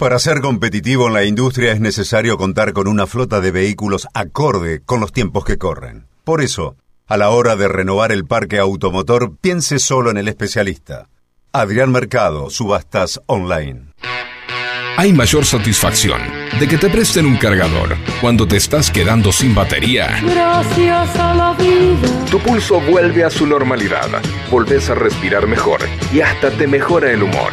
Para ser competitivo en la industria es necesario contar con una flota de vehículos acorde con los tiempos que corren. Por eso, a la hora de renovar el parque automotor, piense solo en el especialista. Adrián Mercado, Subastas Online.
Hay mayor satisfacción de que te presten un cargador cuando te estás quedando sin batería.
Gracias a la vida.
Tu pulso vuelve a su normalidad, volvés a respirar mejor y hasta te mejora el humor.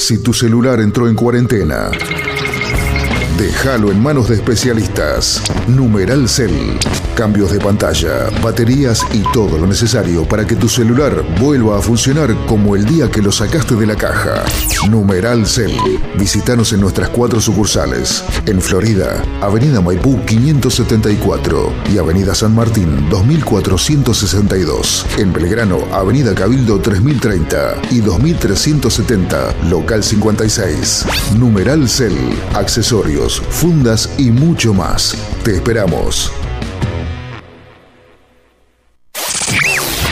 Si tu celular entró en cuarentena, déjalo en manos de especialistas. Numeral Cell. Cambios de pantalla, baterías y todo lo necesario para que tu celular vuelva a funcionar como el día que lo sacaste de la caja. Numeral Cell. Visítanos en nuestras cuatro sucursales. En Florida, Avenida Maipú 574 y Avenida San Martín 2462. En Belgrano, Avenida Cabildo 3030 y 2370, local 56. Numeral Cell, accesorios, fundas y mucho más. Te esperamos.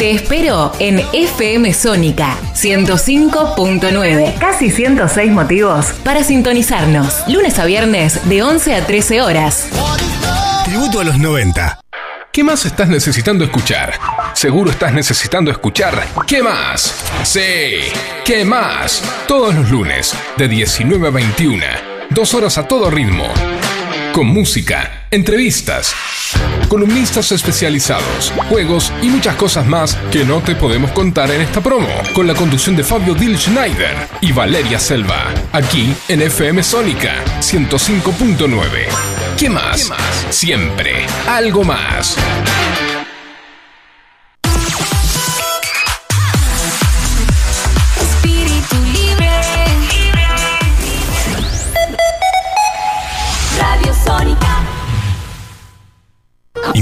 Te espero en FM Sónica 105.9. Casi 106 motivos para sintonizarnos. Lunes a viernes de 11 a 13 horas.
Tributo a los 90.
¿Qué más estás necesitando escuchar? Seguro estás necesitando escuchar ¿Qué más? Sí, ¿qué más? Todos los lunes, de 19 a 21. Dos horas a todo ritmo. Con música, entrevistas, columnistas especializados, juegos y muchas cosas más que no te podemos contar en esta promo. Con la conducción de Fabio Dil Schneider y Valeria Selva. Aquí en FM Sónica 105.9. ¿Qué más? Siempre. Algo más.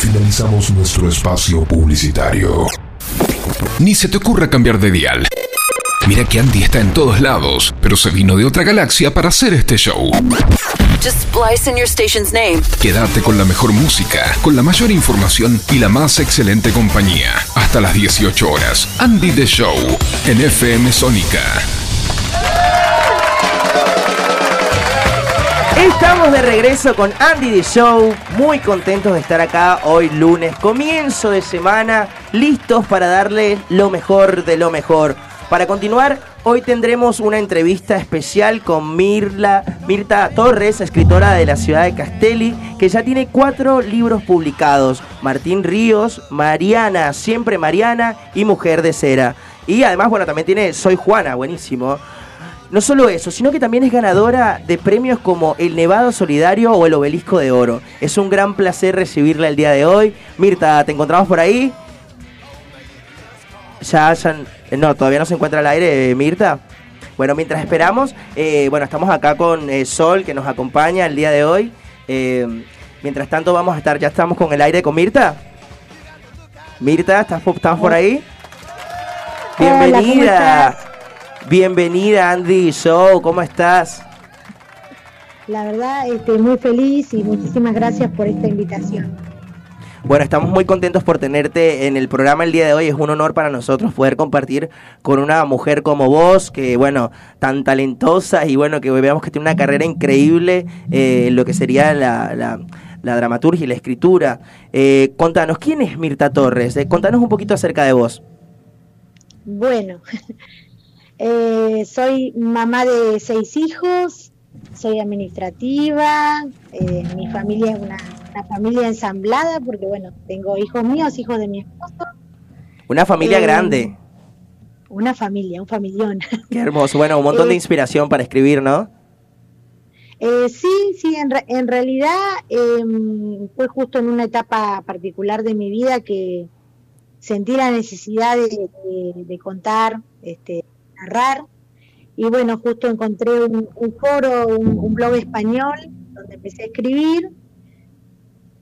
Finalizamos nuestro espacio publicitario.
Ni se te ocurra cambiar de dial. Mira que Andy está en todos lados, pero se vino de otra galaxia para hacer este show.
Just splice in your station's name.
Quédate con la mejor música, con la mayor información y la más excelente compañía. Hasta las 18 horas. Andy The Show en FM Sónica.
Estamos de regreso con Andy The Show, muy contentos de estar acá hoy lunes, comienzo de semana, listos para darle lo mejor de lo mejor. Para continuar, hoy tendremos una entrevista especial con Mirla, Mirta Torres, escritora de la ciudad de Castelli, que ya tiene cuatro libros publicados. Martín Ríos, Mariana, siempre Mariana y Mujer de Cera. Y además, bueno, también tiene Soy Juana, buenísimo. No solo eso, sino que también es ganadora de premios como el Nevado Solidario o el Obelisco de Oro. Es un gran placer recibirla el día de hoy. Mirta, ¿te encontramos por ahí? Ya, ya, no, todavía no se encuentra al aire, eh, Mirta. Bueno, mientras esperamos, eh, bueno, estamos acá con eh, Sol, que nos acompaña el día de hoy. Eh, mientras tanto, vamos a estar, ya estamos con el aire con Mirta. Mirta, ¿estás, po- estás por ahí?
Hola, ¿cómo
Bienvenida. Bienvenida, Andy Show, ¿cómo estás?
La verdad, este, muy feliz y muchísimas gracias por esta invitación.
Bueno, estamos muy contentos por tenerte en el programa el día de hoy. Es un honor para nosotros poder compartir con una mujer como vos, que bueno, tan talentosa y bueno, que veamos que tiene una carrera increíble eh, en lo que sería la, la- la dramaturgia y la escritura. Eh, contanos, ¿quién es Mirta Torres? Eh, contanos un poquito acerca de vos.
Bueno, <laughs> eh, soy mamá de seis hijos, soy administrativa, eh, mi familia es una, una familia ensamblada porque bueno, tengo hijos míos, hijos de mi esposo,
Una familia
Eh,
grande.
una familia, un familión.
Qué hermoso. Bueno, un montón de <laughs>
eh,
inspiración para escribir, ¿no?
Eh, sí, sí, en, re- en realidad em, fue justo en una etapa particular de mi vida que sentí la necesidad de, de- de contar, este, narrar, y bueno, justo encontré un, un foro, un, un blog español, donde empecé a escribir,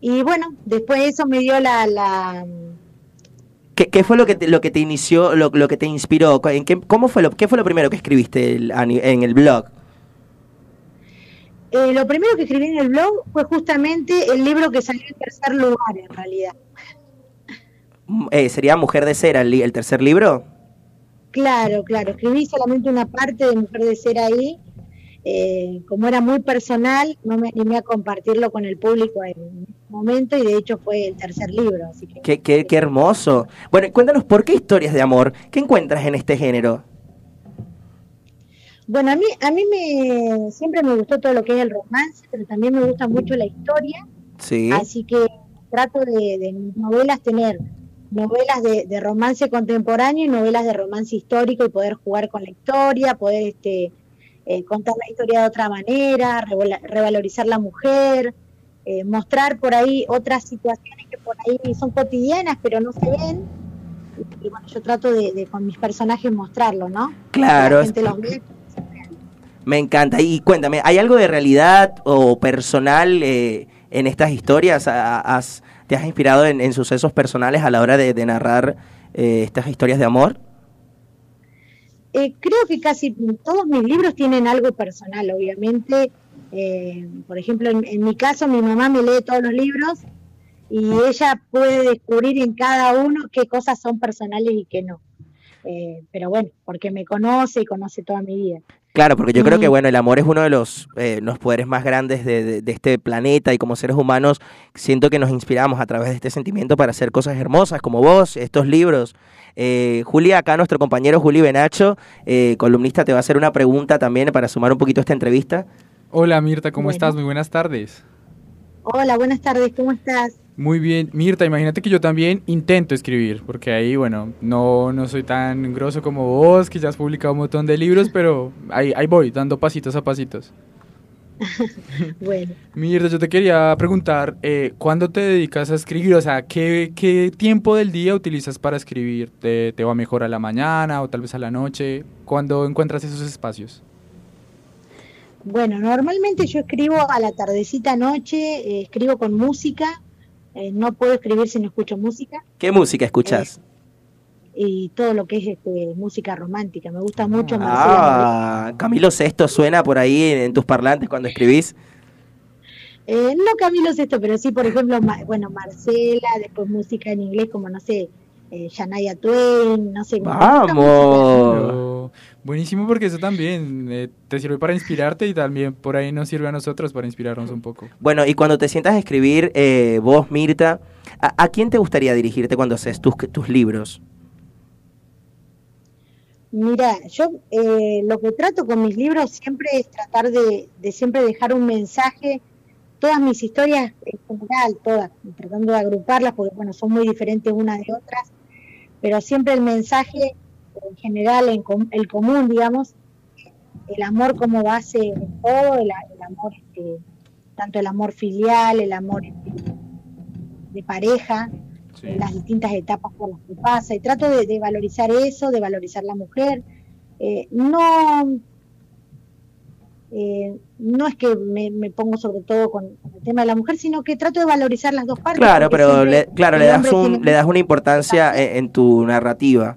y bueno, después eso me dio la, la,
¿Qué, qué fue lo que te, lo que te inició, lo, lo que te inspiró? ¿En qué, ¿Cómo fue lo, qué fue lo primero que escribiste en el blog?
eh, lo primero que escribí en el blog fue justamente el libro que salió en tercer lugar, en realidad.
Mm, eh, ¿Sería Mujer de Cera el tercer libro?
Claro, claro. Escribí solamente una parte de Mujer de Ser ahí. Eh, como era muy personal, no me animé a compartirlo con el público en ese momento y de hecho fue el tercer libro. Así que
Qué, qué, qué hermoso. Bueno, cuéntanos, ¿por qué historias de amor? ¿Qué encuentras en este género?
bueno, a mí a mí me siempre me gustó todo lo que es el romance, pero también me gusta mucho la historia.
Sí.
Así que trato de, de mis novelas tener novelas de, de romance contemporáneo y novelas de romance histórico y poder jugar con la historia, poder este eh, contar la historia de otra manera, revalorizar la mujer, eh, mostrar por ahí otras situaciones que por ahí son cotidianas pero no se ven. Y, bueno, yo trato de, de con mis personajes mostrarlo, ¿no?
Claro. Me encanta. Y cuéntame, ¿hay algo de realidad o personal eh, en estas historias? ¿Ha- has- ¿Te has inspirado en, sucesos personales a la hora de, narrar eh, estas historias de amor?
Eh, creo que casi todos mis libros tienen algo personal, obviamente. Eh, por ejemplo, en, mi caso, mi mamá me lee todos los libros y ella puede descubrir en cada uno qué cosas son personales y qué no. Pero bueno, porque me conoce y conoce toda mi vida.
Claro, porque yo creo que bueno, el amor es uno de los, eh, los poderes más grandes de, de- de este planeta y como seres humanos siento que nos inspiramos a través de este sentimiento para hacer cosas hermosas como vos, estos libros. Eh, Juli, acá nuestro compañero Juli Benacho, eh, columnista, te va a hacer una pregunta también para sumar un poquito a esta entrevista.
Hola Mirta, ¿cómo
Bueno.
estás? Muy buenas tardes.
Hola, buenas tardes, ¿cómo estás?
Muy bien, Mirta, imagínate que yo también intento escribir, porque ahí, bueno, no, no soy tan grosso como vos, que ya has publicado un montón de libros, <laughs> pero ahí, ahí voy, dando pasitos a pasitos. <laughs>
Bueno,
Mirta, yo te quería preguntar, eh, ¿cuándo te dedicas a escribir? O sea, ¿qué, qué tiempo del día utilizas para escribir? ¿Te, ¿Te va mejor a la mañana o tal vez a la noche? ¿Cuándo encuentras esos espacios?
bueno, normalmente yo escribo a la tardecita noche, eh, escribo con música, eh, no puedo escribir si no escucho música.
¿Qué música escuchas?
y todo lo que es este, música romántica. Me gusta mucho Marcela
Ah, Camilo Sesto suena por ahí en, en tus parlantes cuando escribís.
Eh, no Camilo Sesto, pero sí, por ejemplo, Ma- bueno, Marcela, después música en inglés como, no sé, eh, Shania Twain, no sé. me gusta mucho.
Pero buenísimo porque eso también eh, te sirve para inspirarte y también por ahí nos sirve a nosotros para inspirarnos un poco.
Bueno, y cuando te sientas a escribir, eh, vos, Mirta, ¿a, a quién te gustaría dirigirte cuando haces tus, tus libros?
Mira, yo eh, lo que trato con mis libros siempre es tratar de, de siempre dejar un mensaje, todas mis historias en general, todas, tratando de agruparlas porque bueno, son muy diferentes unas de otras, pero siempre el mensaje en general, en com- el común, digamos, el amor como base todo, el, amor, este, tanto el amor filial, el amor este, de pareja, en las distintas etapas por las que pasa, y trato de, de valorizar eso, de valorizar la mujer. Eh, no, eh, no es que me, me pongo sobre todo con, el tema de la mujer, sino que trato de valorizar las dos partes.
Claro, pero le, claro, le das, un,
tiene-
le das una importancia en, en tu narrativa.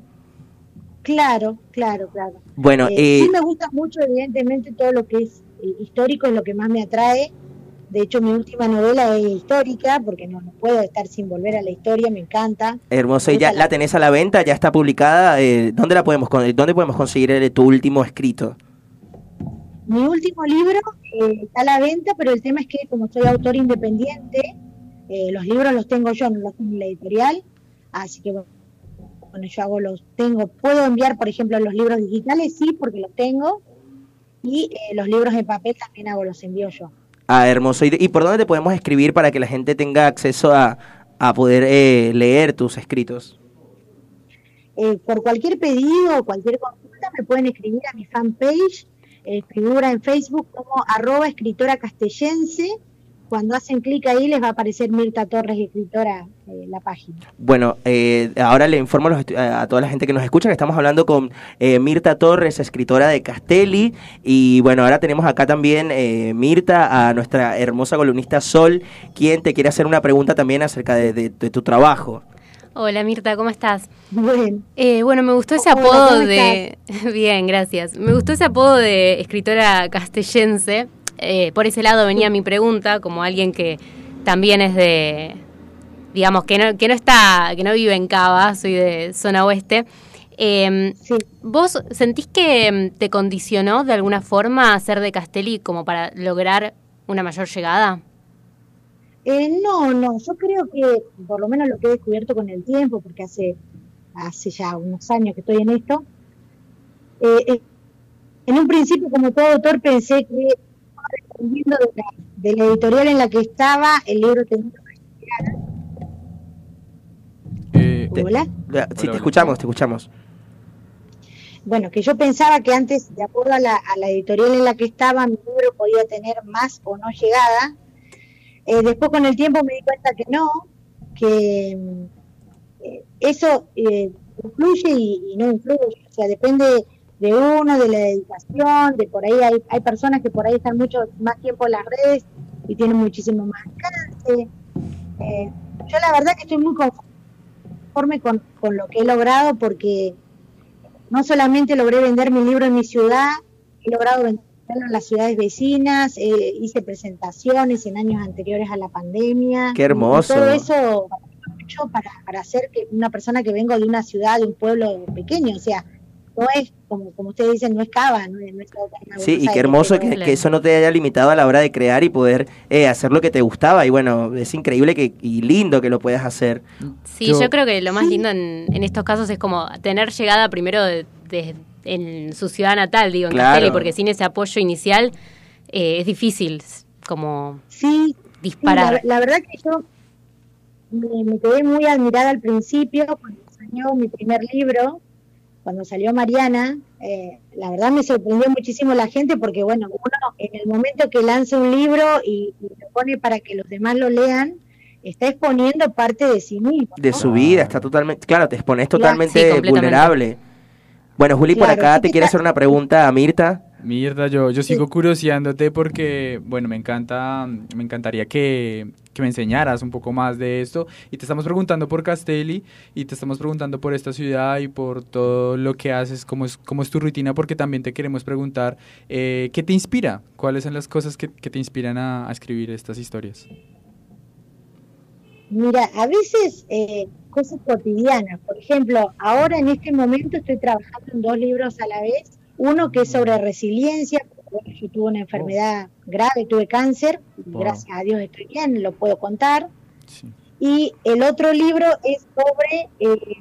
Claro, claro, claro.
Bueno,
Eh,
eh,
sí me gusta mucho, evidentemente, todo lo que es eh, histórico es lo que más me atrae. De hecho, mi última novela es histórica, porque no, no puedo estar sin volver a la historia, me encanta.
hermoso, ¿y ya la tenés a la venta? ¿Ya está publicada? Eh, ¿dónde, la podemos, ¿Dónde podemos conseguir tu último escrito?
Mi último libro eh, está a la venta, pero el tema es que como soy autor independiente, los libros los tengo yo, no los tengo en la editorial, así que bueno, bueno, yo hago los, tengo, puedo enviar, por ejemplo, los libros digitales, sí, porque los tengo, y eh, los libros en papel también hago, los envío yo.
Ah, hermoso. ¿Y, y por dónde te podemos escribir para que la gente tenga acceso a, a poder eh, leer tus escritos?
Eh, por cualquier pedido o cualquier consulta me pueden escribir a mi fanpage, figura en Facebook como arroba escritora castellense. Cuando hacen clic ahí les va a aparecer Mirta Torres, escritora, eh, la página.
Bueno, eh, ahora le informo a, los a toda la gente que nos escucha que estamos hablando con eh, Mirta Torres, escritora de Castelli. Y bueno, ahora tenemos acá también eh, Mirta, a nuestra hermosa columnista Sol, quien te quiere hacer una pregunta también acerca de, de- de tu trabajo.
Hola Mirta, ¿cómo estás?
Bueno.
Eh, bueno, me gustó ese apodo
¿cómo
de... <laughs> Bien, gracias. Me gustó ese apodo de escritora castellense. Eh, por ese lado venía mi pregunta, como alguien que también es de... Digamos, que no, que no está, que no vive en Cava, soy de zona oeste. Eh, ¿Vos sentís que mm, te condicionó de alguna forma ser de Castelli como para lograr una mayor llegada?
Eh, no, no, yo creo que por lo menos lo que he descubierto con el tiempo, porque hace, hace ya unos años que estoy en esto, eh, eh, en un principio como todo autor pensé que dependiendo de la, de la editorial en la que estaba, el libro tenía que llegar. Hola.
Ya, Sí, te escuchamos, te escuchamos.
Bueno, que yo pensaba que antes, de acuerdo a la, a la editorial en la que estaba, mi libro podía tener más o no llegada. Eh, después con el tiempo me di cuenta que no, que mm, eh, eso eh, influye y, y no influye, o sea, depende de uno, de la dedicación, de por ahí hay, hay personas que por ahí están mucho más tiempo en las redes y tienen muchísimo más alcance. Eh, yo la verdad que estoy muy conforme con, con lo que he logrado porque no solamente logré vender mi libro en mi ciudad, he logrado venderlo en las ciudades vecinas, eh, hice presentaciones en años anteriores a la pandemia.
Qué hermoso.
Y todo eso para, para hacer que una persona que vengo de una ciudad, de un pueblo pequeño, o sea, no es, como, como ustedes dicen, no es Cava, no es, no es Buenos
Sí, y qué hermoso que, que eso no te haya limitado a la hora de crear y poder eh, hacer lo que te gustaba. Y bueno, es increíble que, y lindo que lo puedas hacer.
Sí, yo, creo que lo más lindo en, en estos casos es como tener llegada primero de, de- en su ciudad natal, digo, en
Claro.
Castelli, porque sin ese apoyo inicial eh, es difícil como
Sí,
disparar.
Sí, la, la verdad que yo me, me quedé muy admirada al principio cuando salió mi primer libro, cuando salió Mariana. eh, la verdad me sorprendió muchísimo la gente porque, bueno, uno en el momento que lanza un libro y, y lo pone para que los demás lo lean, está exponiendo parte de sí mismo.
De su vida, está totalmente. Claro, te expones totalmente
Sí,
vulnerable. Bueno, Juli, por acá
sí
te quiere
está-
hacer una pregunta a Mirta.
Mirta, yo, yo sigo curioseándote porque, bueno, me encanta, me encantaría que, que me enseñaras un poco más de esto. Y te estamos preguntando por Castelli y te estamos preguntando por esta ciudad y por todo lo que haces, cómo es, cómo es tu rutina, porque también te queremos preguntar eh, qué te inspira, cuáles son las cosas que, que te inspiran a, a escribir estas historias.
Mira, a veces eh, cosas cotidianas. Por ejemplo, ahora en este momento estoy trabajando en dos libros a la vez. Uno que es sobre resiliencia. Bueno, Yo tuve una enfermedad grave, tuve cáncer.
Wow.
gracias a Dios estoy bien, lo puedo contar. Y el otro libro es sobre, eh,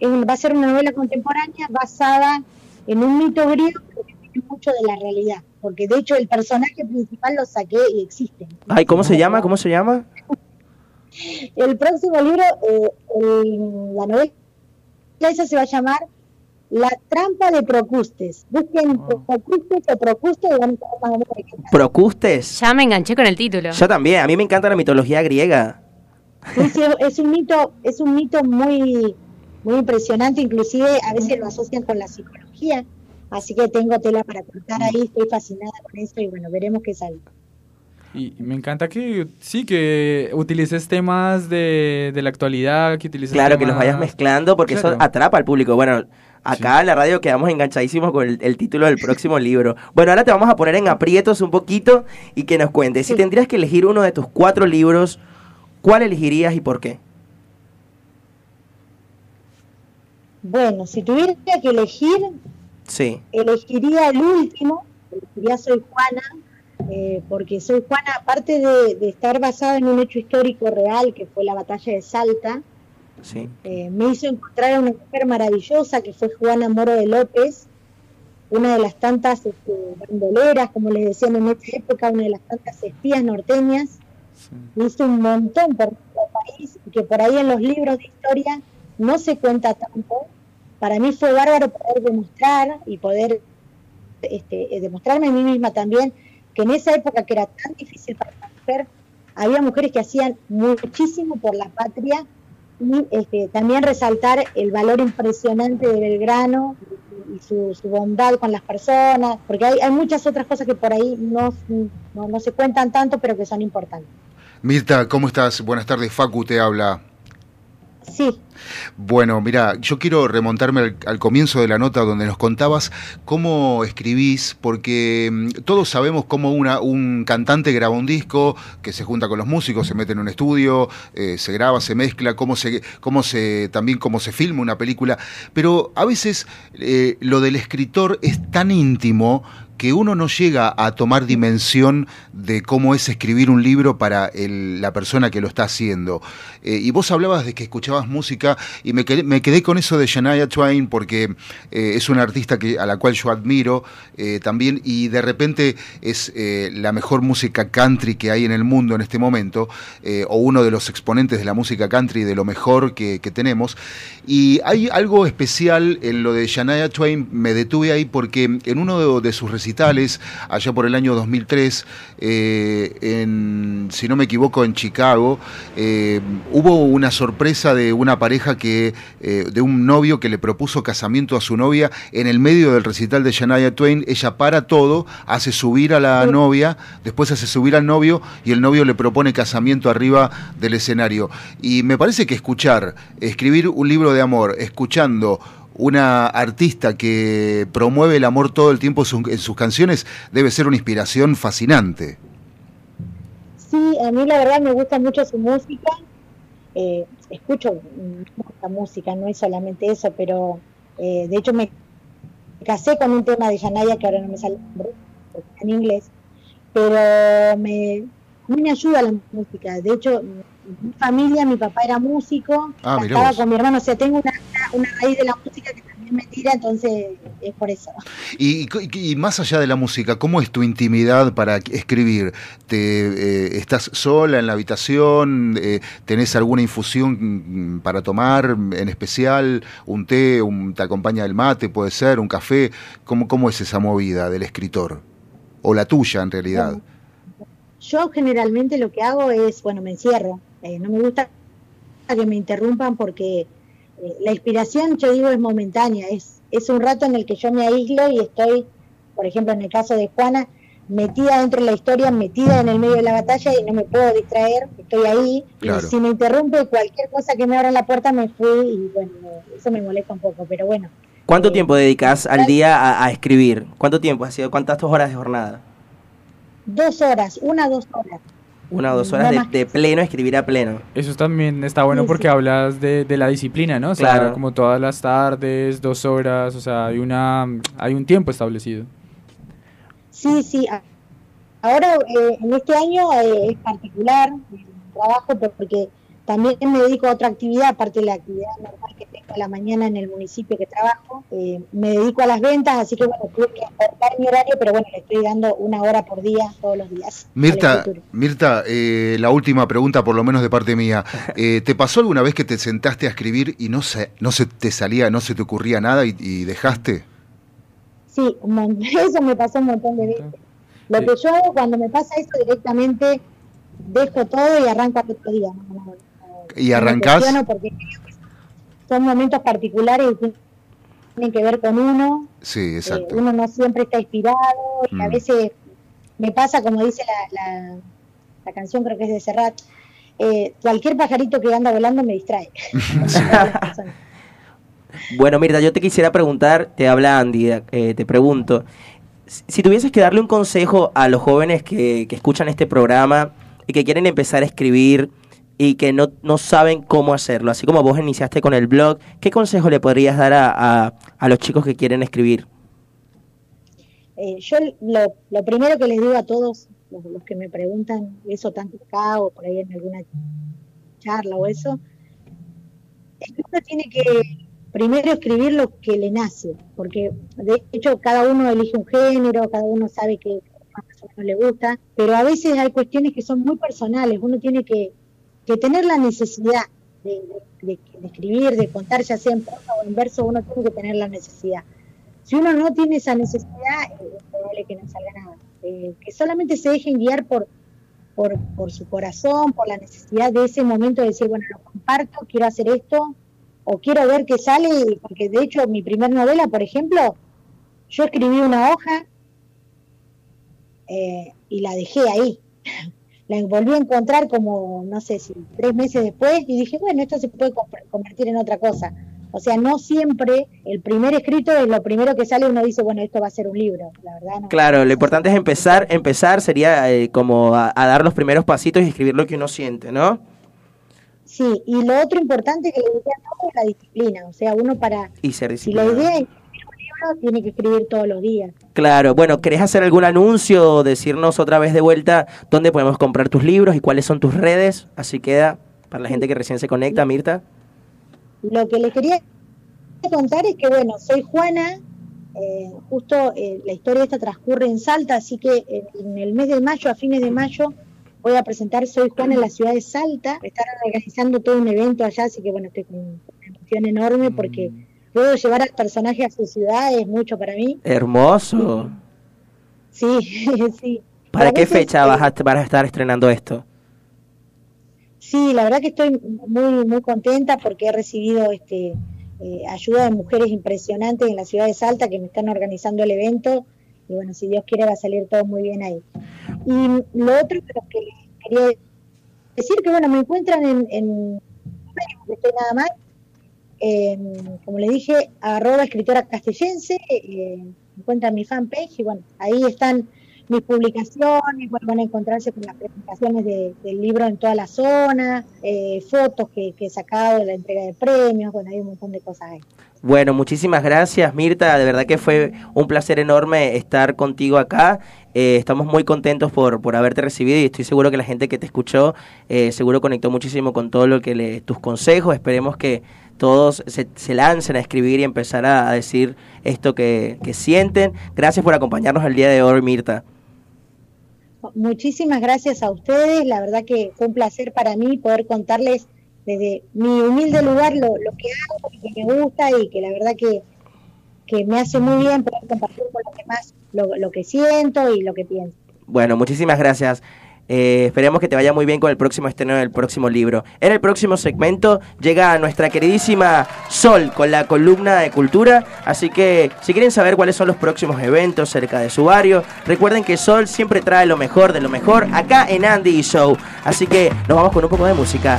en- va a ser una novela contemporánea basada en un mito griego que tiene mucho de la realidad. Porque de hecho el personaje principal lo saqué y existe.
Ay, ¿cómo se llama? ¿Cómo se llama? <laughs>
El próximo libro, eh, el- la novela esa se va a llamar La trampa de Procustes. Busquen Procustes o Procustes y van a más.
Procustes.
Ya me enganché con el título.
Yo también, a mí me encanta la mitología griega.
Es un mito, es un mito muy, muy impresionante, inclusive a veces lo asocian con la psicología, así que tengo tela para cortar ahí, estoy fascinada con eso y bueno, veremos qué sale.
Y me encanta que sí, que utilices temas de, de la actualidad, que utilices
Claro, que los vayas mezclando porque
Claro.
eso atrapa al público. Bueno, acá en la radio quedamos enganchadísimos con el, el título del próximo libro. Bueno, ahora te vamos a poner en aprietos un poquito y que nos cuentes. Si tendrías que elegir uno de tus cuatro libros, ¿cuál elegirías y por qué?
Bueno, si tuviera que elegir,
Sí.
elegiría el último, elegiría Soy Juana, eh, porque Soy Juana, aparte de, de estar basado en un hecho histórico real, que fue la batalla de Salta,
Sí.
eh, me hizo encontrar a una mujer maravillosa que fue Juana Moro de López, una de las tantas este, bandoleras, como les decían en esta época, una de las tantas espías norteñas. Hizo un montón por nuestro país y que por ahí en los libros de historia no se cuenta tanto. Para mí fue bárbaro poder demostrar y poder este, eh, demostrarme a mí misma también que en esa época que era tan difícil para la mujer, había mujeres que hacían muchísimo por la patria este, también resaltar el valor impresionante de Belgrano y, su, bondad con las personas, porque hay, hay muchas otras cosas que por ahí no, no, no se cuentan tanto, pero que son importantes.
Mirta, ¿cómo estás? Buenas tardes, Facu te habla.
Sí.
Bueno, mira, yo quiero remontarme al, comienzo de la nota donde nos contabas cómo escribís, porque mm, todos sabemos cómo una, un cantante graba un disco, que se junta con los músicos, se mete en un estudio, eh, se graba, se mezcla, cómo se, cómo se, también cómo se filma una película, pero a veces eh, lo del escritor es tan íntimo que uno no llega a tomar dimensión de cómo es escribir un libro para la persona que lo está haciendo. Eh, y vos hablabas de que escuchabas música y me quedé, me quedé con eso de Shania Twain porque eh, es una artista que, a la cual yo admiro eh, también y de repente es la mejor música country que hay en el mundo en este momento o uno de los exponentes de la música country de lo mejor que, tenemos. Y hay algo especial en lo de Shania Twain, me detuve ahí porque en uno de, de sus recitales allá por el año 2003, eh, en, si no me equivoco, en Chicago. Eh, hubo una sorpresa de una pareja que, eh, de un novio que le propuso casamiento a su novia en el medio del recital de Shania Twain. Ella para todo, hace subir a la novia, después hace subir al novio y el novio le propone casamiento arriba del escenario. Y me parece que escuchar, escribir un libro de amor, escuchando una artista que promueve el amor todo el tiempo en sus canciones debe ser una inspiración fascinante.
Sí, a mí la verdad me gusta mucho su música. Eh, escucho mucha música, no es solamente eso, pero eh, de hecho me casé con un tema de Yanaya que ahora no me sale en inglés, pero me, me ayuda la música. De hecho, mi familia, mi papá era músico,
Ah,
estaba
vos.
con mi hermano, o sea, tengo una, una raíz de la música que también me tira, entonces es por eso.
Y, y- y más allá de la música, ¿cómo es tu intimidad para escribir? ¿Te, eh, ¿Estás sola en la habitación? Eh, ¿Tenés alguna infusión mm, para tomar en especial? ¿Un té? Un, ¿Te acompaña el mate? ¿Puede ser? ¿Un café? ¿Cómo, ¿Cómo es esa movida del escritor? ¿O la tuya en realidad?
Yo generalmente lo que hago es, bueno, me encierro. Eh, no me gusta que me interrumpan porque eh, la inspiración, yo digo, es momentánea. Es, es un rato en el que yo me aíslo y estoy, por ejemplo, en el caso de Juana, metida dentro de la historia, metida en el medio de la batalla y no me puedo distraer, estoy ahí.
Claro.
Y si me interrumpe cualquier cosa que me abra la puerta, me fui y bueno, eso me molesta un poco. Pero bueno,
¿Cuánto tiempo dedicas al día a, a escribir? ¿Cuánto tiempo ha sido? ¿Cuántas horas de jornada?
dos horas, una, dos horas.
Una o dos horas de, pleno, escribir a pleno.
Eso también está bueno
Sí,
porque
sí.
hablas de, de la disciplina, ¿no? O sea,
Claro.
como todas las tardes, dos horas, o sea, hay una hay un tiempo establecido.
Sí, sí. Ahora, eh, en este año eh, es particular el trabajo porque también me dedico a otra actividad, aparte de la actividad normal que tengo a la mañana en el municipio que trabajo. Eh, me dedico a las ventas, así que bueno, tuve que cortar mi horario, pero bueno, le estoy dando una hora por día, todos los días.
Mirta. Mirta eh, la última pregunta, por lo menos de parte mía. <laughs> Eh, ¿Te pasó alguna vez que te sentaste a escribir y no se, no se te salía, no se te ocurría nada y, y dejaste?
Sí, <laughs> eso me pasó un montón de veces. Lo que yo hago cuando me pasa eso directamente dejo todo y arranco al otro día. No, no, no,
¿Y arrancás?
porque que son momentos particulares y tienen que ver con uno.
Sí,
Eh,
exacto.
uno no siempre está inspirado y a
Mm.
veces me pasa, como dice la, la, la canción, creo que es de Serrat, eh, cualquier pajarito que anda volando me distrae. <laughs>
Bueno, Mirta, yo te quisiera preguntar, te habla Andy, eh, te pregunto, si si tuvieses que darle un consejo a los jóvenes que, que escuchan este programa y que quieren empezar a escribir y que no, no saben cómo hacerlo, así como vos iniciaste con el blog, ¿qué consejo le podrías dar a, a- los chicos que quieren escribir?
Eh, yo lo, lo primero que les digo a todos los, los que me preguntan eso tanto acá o por ahí en alguna charla o eso, es que uno tiene que primero escribir lo que le nace, porque de hecho cada uno elige un género, cada uno sabe que más o le gusta, pero a veces hay cuestiones que son muy personales, uno tiene que, que tener la necesidad de, escribir, de contar, ya sea en prosa o en verso, uno tiene que tener la necesidad. Si uno no tiene esa necesidad, eh, es probable que no salga nada. Eh, que solamente se dejen guiar por, por, por su corazón, por la necesidad de ese momento de decir, bueno, lo comparto, quiero hacer esto, o quiero ver qué sale, porque de hecho mi primer novela, por ejemplo, yo escribí una hoja eh, y la dejé ahí. La volví a encontrar como, no sé si tres meses después y dije, bueno, esto se puede co- convertir en otra cosa. O sea, no siempre el primer escrito es lo primero que sale, uno dice, bueno, esto va a ser un libro. La verdad, no.
Claro, lo importante es empezar, empezar sería eh, como a, a dar los primeros pasitos y escribir lo que uno siente, ¿no?
Sí, y lo otro importante que le diría a todos es la disciplina. O sea, uno para,
Y ser
si la
disciplinado.
idea es tiene que escribir todos los días.
Claro, bueno, ¿querés hacer algún anuncio o decirnos otra vez de vuelta dónde podemos comprar tus libros y cuáles son tus redes? Así queda para la gente que recién se conecta, Mirta.
Lo que les quería contar es que, bueno, soy Juana, eh, justo eh, la historia esta transcurre en Salta, así que en, en el mes de mayo, a fines de mayo, voy a presentar Soy Juana en la ciudad de Salta. Están organizando todo un evento allá, así que, bueno, estoy con una emoción enorme porque puedo llevar al personaje a su ciudad, es mucho para mí.
Hermoso.
Sí, <laughs> sí.
¿Para qué fecha vas a, vas a estar estrenando esto?
Sí, la verdad que estoy muy muy contenta porque he recibido este eh, ayuda de mujeres impresionantes en la ciudad de Salta que me están organizando el evento y bueno, si Dios quiere va a salir todo muy bien ahí. Y lo otro pero que les quería decir que bueno, me encuentran en, en estoy nada más, en, como le dije, arroba escritora castellense, eh, encuentran mi fanpage y bueno, ahí están mis publicaciones, bueno, van a encontrarse con las presentaciones de- del libro en toda la zona, eh, fotos que, que he sacado de la entrega de premios, bueno, hay un montón de cosas ahí.
Bueno, muchísimas gracias Mirta, de verdad que fue un placer enorme estar contigo acá. Eh, estamos muy contentos por, por haberte recibido y estoy seguro que la gente que te escuchó eh, seguro conectó muchísimo con todo lo que le, tus consejos. Esperemos que todos se, lancen a escribir y empezar a, a decir esto que, que sienten. Gracias por acompañarnos el día de hoy, Mirta.
Muchísimas gracias a ustedes, la verdad que fue un placer para mí poder contarles desde mi humilde lugar lo, lo que hago y que me gusta y que la verdad que, que me hace muy bien poder compartir con los demás lo, lo que siento y lo que pienso.
Bueno, muchísimas gracias. Eh, esperemos que te vaya muy bien con el próximo estreno del próximo libro. En el próximo segmento llega nuestra queridísima Sol con la columna de cultura. Así que si quieren saber cuáles son los próximos eventos cerca de su barrio, recuerden que Sol siempre trae lo mejor de lo mejor acá en Andy Show. Así que nos vamos con un poco de música.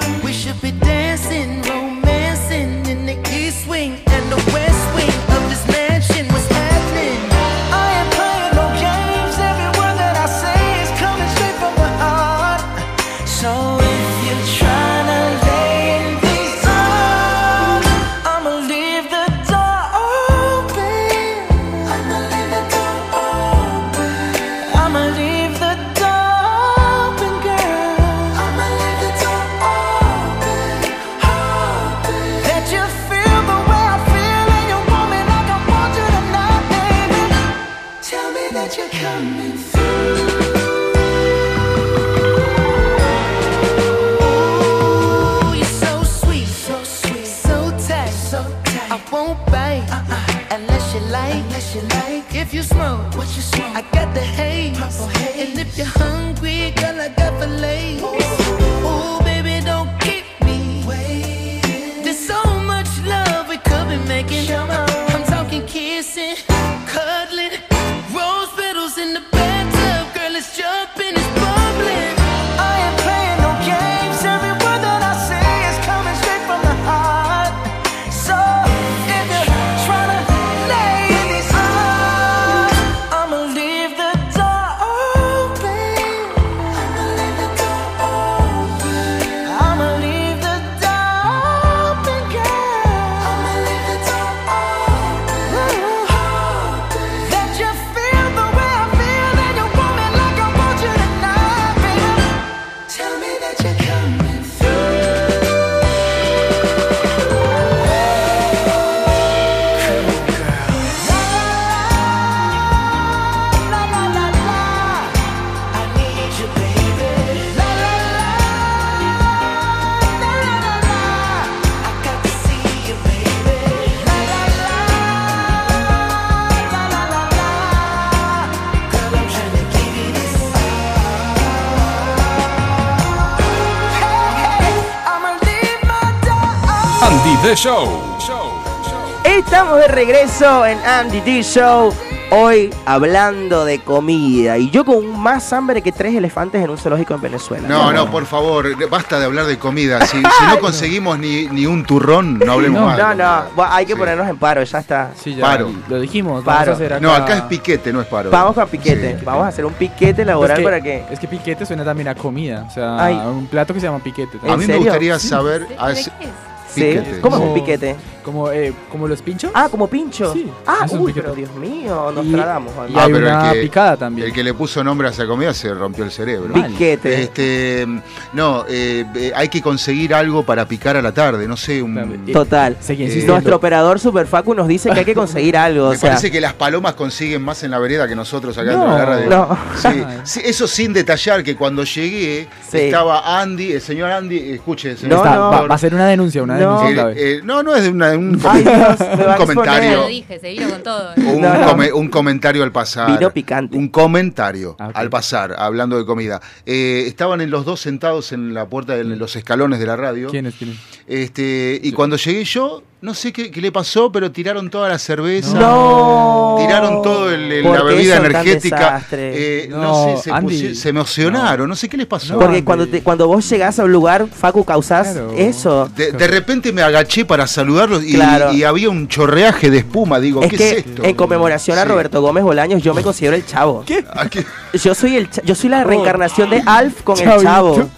If you smoke, what you smoke? I got the haze, purple haze. And if you're hungry, girl, I got fillets. Ooh, baby, don't keep me waiting. There's so much love we could be making. I'm The
Show.
Estamos de regreso en Andy D Show. Hoy hablando de comida. Y yo con más hambre que tres elefantes en un zoológico en Venezuela.
No, no, por favor, basta de hablar de comida. Si, si no conseguimos ni, ni un turrón, no hablemos
No,
más.
no, no. Bueno, hay que ponernos en paro, ya está.
Sí, ya
Paro.
lo dijimos.
Paro.
Vamos a hacer acá...
No, acá es piquete, no es paro.
Vamos con piquete. Vamos a hacer un piquete laboral
Es que,
para que.
Es que piquete suena también a comida. O sea,
Ay.
a un plato que se llama piquete.
A mí me gustaría
Sí.
saber. ah,
¿De
si-
qué es?
Sí.
Piquete.
¿Cómo es un piquete?
Como, eh, como los pinchos.
Ah, como pincho.
Sí,
ah,
es un
uy,
piquete.
pero Dios mío, nos
Y-
tradamos.
y hay una
el que,
picada también.
El que le puso nombre a esa comida se rompió el cerebro.
Piquete.
Este, no, eh, eh, hay que conseguir algo para picar a la tarde, no sé, un...
Total.
insistiendo.
Nuestro operador Superfacu nos dice que hay que conseguir algo.
Me
o sea,
parece que las palomas consiguen más en la vereda que nosotros acá
No,
dentro de la radio.
no.
Sí, sí, eso sin detallar que cuando llegué
Sí.
estaba Andy, el señor Andy, escuche, señor
Está-
doctor.
va, va a ser una denuncia, una
No.
Eh, eh, no, no es de una- un,
Ay, Dios,
comentario.
Lo dije, se vino con todo.
Un,
No, no.
come- un comentario al pasar.
Vino picante.
Un comentario
Ah,
al pasar, hablando de comida. Eh, estaban en los dos sentados en la puerta de los escalones de la radio.
¿Quiénes? ¿Quiénes?
Este, y cuando llegué yo, no sé qué, qué le pasó, pero tiraron toda la cerveza.
No.
Tiraron todo el- el-
¿Por
la bebida energética. Eh, no,
No,
sé, se,
Andy.
pusi- se emocionaron, no sé qué les pasó.
Porque cuando, te- cuando vos llegás a un lugar, Facu, causás
Claro.
eso.
De, de repente me agaché para saludarlos y,
Claro.
y había un chorreaje de espuma. Digo,
Es
¿qué
que
es esto?
en conmemoración a
Sí.
Roberto Gómez Bolaños, yo me considero el chavo.
¿Qué?
Aquí-
Yo soy el yo soy la
Oh.
reencarnación de Alf con el chavo.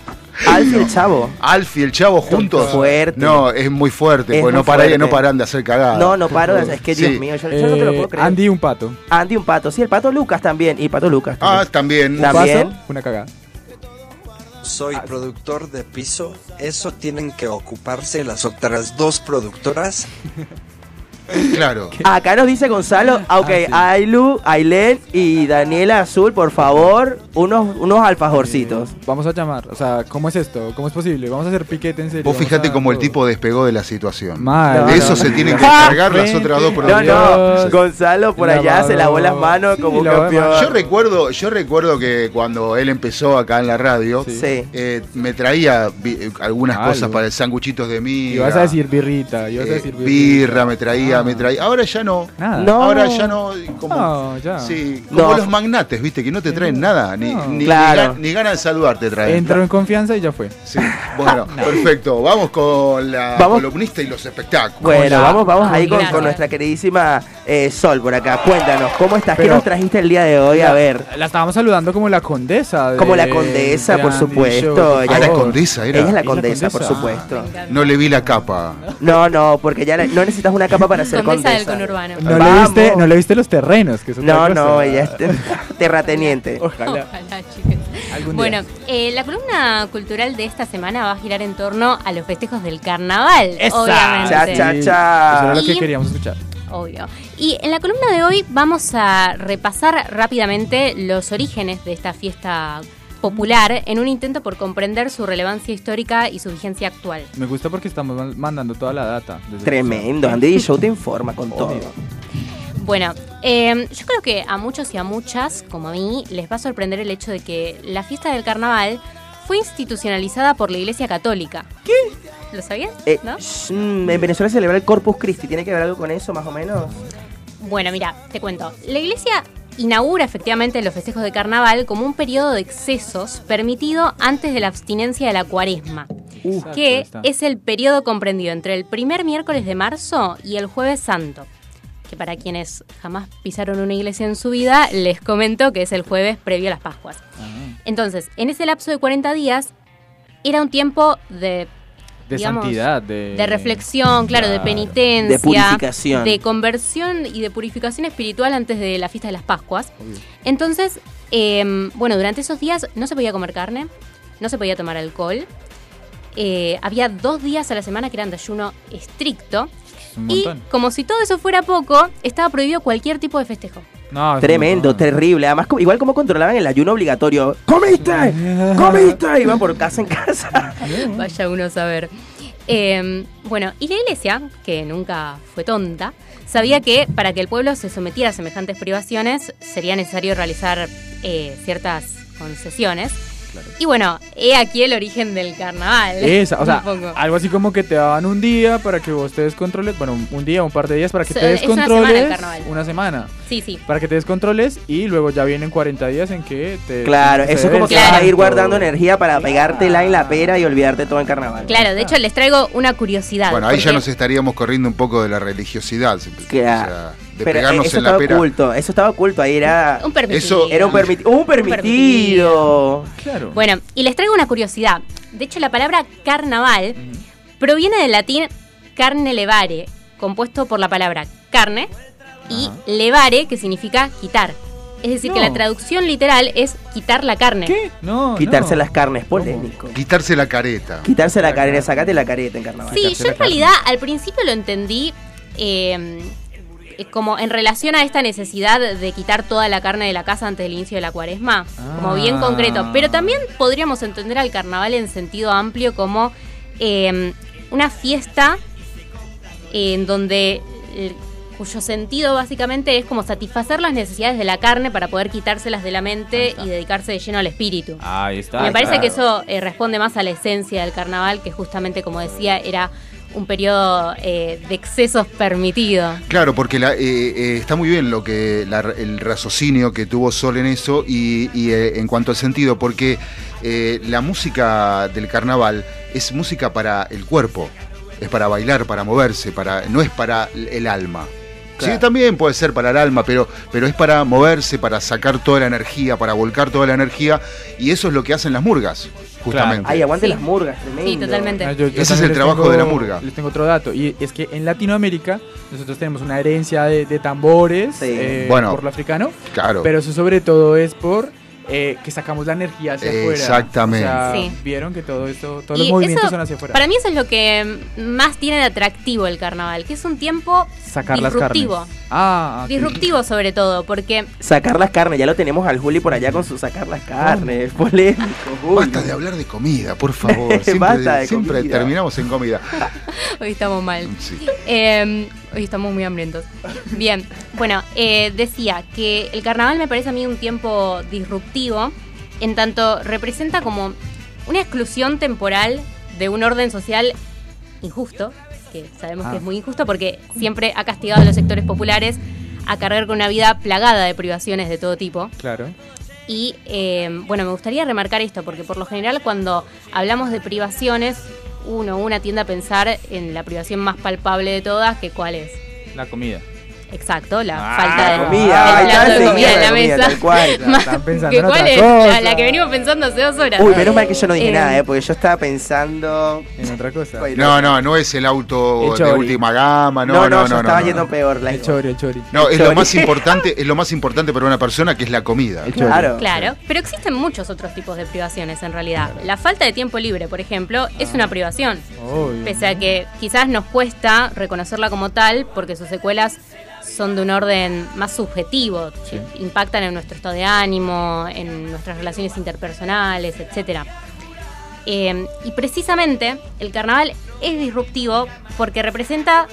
Alf y el chavo.
Alf y el chavo juntos.
Fuerte.
No, es muy fuerte,
Es
porque
muy
no, paran,
fuerte.
no paran de hacer cagadas.
No, no paro, de- es que Dios
Sí.
mío, yo, yo no te lo puedo
Eh,
creer.
Andy un pato.
Andy un pato, sí, el pato Lucas también, y pato Lucas.
Ah,
también.
también.
También.
Paso, una cagada.
Soy productor de piso. Eso tienen que ocuparse las otras dos productoras.
Claro. <laughs>
Acá nos dice Gonzalo, ah, ok, Ailu, Ailen y Daniela Azul, por favor, unos, unos alfajorcitos.
Vamos a llamar. O sea, ¿cómo es esto? ¿Cómo es posible? Vamos a hacer piquete en serio.
Vos fíjate cómo el
todo.
tipo despegó de la situación.
Mal.
de
No,
eso
no,
se
no.
tienen que
Ah,
encargar las otras dos
No,
productoras.
no, Gonzalo por allá se lavó las manos
Sí,
como un campeón.
Yo recuerdo, yo recuerdo que cuando él empezó acá en la radio,
Sí.
eh, me traía eh, algunas
Algo.
cosas para el sanguchitos de mí.
Ibas a decir birrita. Ibas a decir birrita.
birra me traía,
Ah.
me. Ahora ya no.
Nada.
No.
Ahora ya no. Como,
No, ya.
Sí, como
No.
los magnates, viste, que no te traen nada, ni,
No.
ni,
Claro.
ni ganas de saludarte traen.
Entró en confianza y ya fue.
Sí, bueno, <laughs> perfecto. Vamos con la
Vamos.
columnista y los espectáculos.
Bueno, vamos, vamos ahí con, nuestra queridísima eh, Sol por acá. Cuéntanos, ¿cómo estás? ¿Qué nos trajiste el día de hoy? A ver.
La estábamos saludando como la condesa. de-
Como la condesa, por supuesto.
Show,
Ella
Ah, la
es-
condesa era.
Ella es la
¿Es la
condesa, por supuesto.
No le vi la capa.
No, no, porque ya la- no necesitas una capa para ser
Condesa del
condesa.
conurbano.
No le, viste, no le viste los terrenos, que es otra
No,
cosa.
no, ella es te- terrateniente. <laughs>
Ojalá.
Ojalá. Bueno, eh, la columna cultural de esta semana va a girar en torno a los festejos del carnaval, obviamente.
Cha, cha, cha.
Eso era lo que
Y-
queríamos escuchar.
Obvio. Y en la columna de hoy vamos a repasar rápidamente los orígenes de esta fiesta popular en un intento por comprender su relevancia histórica y su vigencia actual.
Me gusta porque estamos man- mandando toda la data. desde-
Tremendo, Andy Show te <laughs> informa con todo.
Bueno, eh, yo creo que a muchos y a muchas, como a mí, les va a sorprender el hecho de que la fiesta del carnaval fue institucionalizada por la Iglesia Católica. ¿Qué? ¿Lo sabías?
Eh,
¿No?
mm, en Venezuela se celebra el Corpus Christi, ¿tiene que ver algo con eso más o menos?
Bueno, mira, te cuento. La iglesia inaugura efectivamente los festejos de carnaval como un periodo de excesos permitido antes de la abstinencia de la cuaresma,
Exacto,
que es el periodo comprendido entre el primer miércoles de marzo y el jueves santo. Que para quienes jamás pisaron una iglesia en su vida, les comento que es el jueves previo a las Pascuas.
Ah,
Entonces, en ese lapso de 40 días, era un tiempo de
de
digamos,
santidad, de...
de reflexión, claro, de penitencia,
De purificación.
de conversión y de purificación espiritual antes de la fiesta de las Pascuas. Entonces, eh, bueno, durante esos días no se podía comer carne, no se podía tomar alcohol. eh, había dos días a la semana que eran de ayuno estricto. Y como si todo eso fuera poco, estaba prohibido cualquier tipo de festejo.
No,
Tremendo, terrible. Además, igual como controlaban el ayuno obligatorio. ¡Comiste! <laughs> ¡Comiste! Iban por casa en casa.
Vaya uno a saber. Eh, bueno, y la iglesia, que nunca fue tonta, sabía que para que el pueblo se sometiera a semejantes privaciones sería necesario realizar eh, ciertas concesiones. Y bueno, he aquí el origen del carnaval.
Esa, o sea, <laughs> algo así como que te daban un día para que vos te descontroles, bueno, un- día, un par de días para que
So-
te
es una
descontroles.
semana el carnaval.
Una semana.
Sí, sí.
Para que te descontroles y luego ya vienen 40 días en que te...
Claro, eso es como que vas a ir guardando energía para pegártela en la pera y olvidarte todo en carnaval.
Claro, de hecho les traigo una curiosidad.
Bueno, ahí ya nos estaríamos corriendo un poco de la religiosidad. O
Claro.
sea, de
Pero eh,
pegarnos
eso
en la
estaba
pera.
oculto, eso estaba oculto, ahí era...
Un permitido.
Eso-
Era un, permiti- un permitido.
Claro.
Bueno, y les traigo una curiosidad. De hecho, la palabra carnaval proviene del latín carne levare, compuesto por la palabra carne y levare, que significa quitar. Es decir, que la traducción literal es quitar la carne. ¿Qué?
No,
Quitarse las carnes, polémico.
Quitarse la careta.
Quitarse la careta, sacate la careta en carnaval.
Sí,
Quitarse
yo en
carne.
realidad al principio lo entendí eh, como en relación a esta necesidad de quitar toda la carne de la casa antes del inicio de la cuaresma, como bien
Ah.
concreto. Pero también podríamos entender al carnaval en sentido amplio como eh, una fiesta en donde eh, cuyo sentido básicamente es como satisfacer las necesidades de la carne para poder quitárselas de la mente y dedicarse de lleno al espíritu.
Ahí está.
Y me parece
claro.
que eso eh, responde más a la esencia del carnaval, que justamente, como decía, era un periodo eh, de excesos permitido.
Claro, porque la- eh, eh, está muy bien lo que la- el raciocinio que tuvo Sol en eso y, y, eh, en cuanto al sentido, porque eh, la música del carnaval es música para el cuerpo, es para bailar, para moverse, para no es para el alma. Sí, también puede ser para el alma, pero, pero es para moverse, para sacar toda la energía, para volcar toda la energía, y eso es lo que hacen las murgas, justamente.
Ay, aguante las murgas, tremendo.
Sí, totalmente.
Ah, yo- yo
Ese es el trabajo
tengo-
de la murga.
Les tengo otro dato. Y es que en Latinoamérica nosotros tenemos una herencia de, de tambores
Sí.
eh,
Bueno,
por lo africano.
claro.
Pero eso sobre todo es por eh, que sacamos la energía hacia afuera.
Exactamente.
O sea,
Sí.
vieron que todo esto, todos
Y
los movimientos
eso,
son hacia afuera.
Para mí eso es lo que más tiene de atractivo el carnaval, que es un tiempo
Sacar las
disruptivo.
carnes. Ah.
Disruptivo sobre todo, porque
Sacar las carnes, ya lo tenemos al Juli por allá con su sacar las carnes. Polémico, Juli.
Basta de hablar de comida, por favor. <laughs> Siempre,
Basta de
siempre
comida.
terminamos en comida. <laughs>
hoy estamos mal.
Sí.
Eh, hoy estamos muy hambrientos. Bien, bueno, eh, decía que el carnaval me parece a mí un tiempo disruptivo, en tanto representa como una exclusión temporal de un orden social injusto, que sabemos que
Ah.
es muy injusto porque siempre ha castigado a los sectores populares a cargar con una vida plagada de privaciones de todo tipo.
Claro.
Y eh, bueno, me gustaría remarcar esto, porque por lo general cuando hablamos de privaciones, uno, una tiende a pensar en la privación más palpable de todas, que cuál es.
La comida.
Exacto, la
Ah,
falta de
comida,
el plato de comida en la mesa.
tal cual. <laughs>
Ya están pensando
¿Que
en
¿Cuál
otra
es? La,
cosa.
la que venimos pensando hace dos horas.
Uy, menos mal que yo no dije
Eh,
nada, ¿eh? Porque yo estaba pensando.
En otra cosa.
No, no, no es el auto
El
de última gama, no,
No,
no,
no, yo
no,
estaba
no.
yendo peor. La
El chori, el chori.
No,
El
es lo más importante, <laughs> es lo más importante para una persona que es la comida.
El chori.
Claro.
Claro, pero existen muchos otros tipos de privaciones en realidad. La falta de tiempo libre, por ejemplo, es una privación.
Obvio.
Pese a que quizás nos cuesta reconocerla como tal, porque sus secuelas son de un orden más subjetivo,
Sí.
impactan en nuestro estado de ánimo, en nuestras relaciones interpersonales, etcétera. Eh, y precisamente el carnaval es disruptivo porque representa,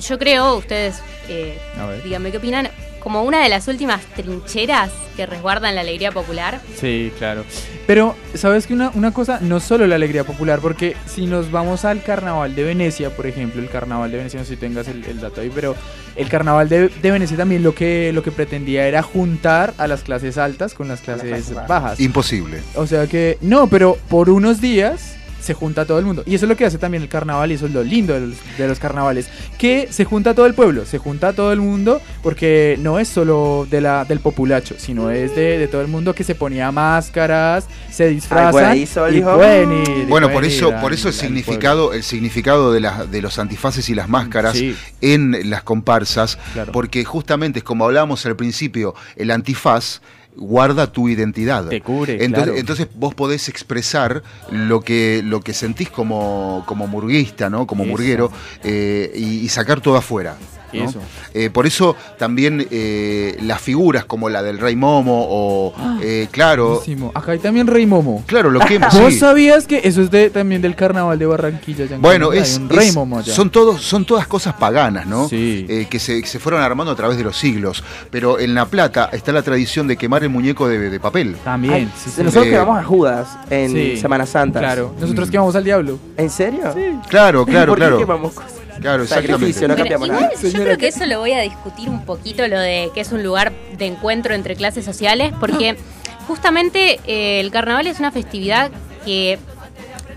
yo creo, ustedes eh, díganme qué opinan, como una de las últimas trincheras que resguardan la alegría popular.
Sí, claro. Pero, ¿sabes que una, una cosa? No solo la alegría popular, porque si nos vamos al carnaval de Venecia, por ejemplo, el carnaval de Venecia, no sé si tengas el, el dato ahí, pero el carnaval de, de Venecia también lo que, lo que pretendía era juntar a las clases altas con las clases
bajas.
Imposible.
O sea que, no, pero por unos días se junta todo el mundo. Y eso es lo que hace también el carnaval y eso es lo lindo de los, de los carnavales. Que se junta todo el pueblo, se junta todo el mundo porque no es solo de la, del populacho, sino es de, de todo el mundo que se ponía máscaras, se disfrazan
Sol,
y pueden ir, y
Bueno, por eso,
ir
por eso el significado, el significado de, las de los antifaces y las máscaras
Sí.
en las comparsas,
Claro.
porque justamente, como hablábamos al principio, el antifaz guarda tu identidad.
Te cubre,
entonces,
claro.
entonces vos podés expresar lo que, lo que sentís como, como murguista, ¿no? Como
Eso.
murguero, eh, y, y sacar todo afuera. ¿No?
Eso.
Eh, por eso también eh, las figuras como la del Rey Momo o, eh, claro,
Buenísimo. Acá hay también Rey Momo.
claro, lo que <laughs>
¿Vos
sí.
sabías que eso es de, también del carnaval de Barranquilla?
Bueno, es,
Hay un Rey
es-
Momo allá.
son, todos, son todas cosas paganas, ¿no?
Sí.
Eh, que, se, se fueron armando a través de los siglos. Pero en La Plata está la tradición de quemar el muñeco de, de papel.
También.
Ay,
sí, sí.
Nosotros quedamos a Judas en
Sí.
Semana Santa.
Claro. Nosotros
Mm.
que vamos al diablo.
¿En serio?
Claro, <laughs> claro,
¿Por qué
claro.
quemamos cosas?
Claro,
Sacrificio, no
Pero
cambiamos
igual,
nada.
yo creo que eso lo voy a discutir un poquito, lo de que es un lugar de encuentro entre clases sociales, porque <laughs> justamente eh, el carnaval es una festividad que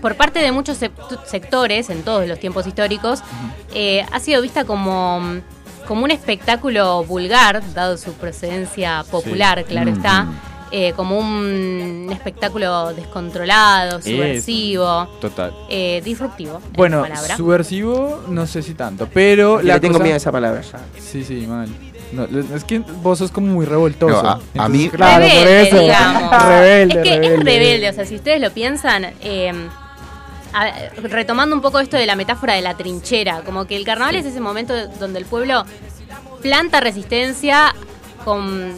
por parte de muchos sec- sectores en todos los tiempos históricos eh, ha sido vista como, como un espectáculo vulgar, dado su procedencia popular, claro
Mm.
está. Eh, como un espectáculo descontrolado,
Es.
subversivo,
Total.
eh, disruptivo.
Bueno, subversivo no sé si tanto, pero
Yo
la
le tengo
cosa-
miedo a esa palabra.
Sí, sí, mal. No, es que vos sos como muy revoltoso.
No, a- mí-
claro, por eso.
digamos. <laughs>
rebelde,
es que
rebelde.
es rebelde, o sea, si ustedes lo piensan, eh, a- retomando un poco esto de la metáfora de la trinchera, como que el carnaval es ese momento donde el pueblo planta resistencia con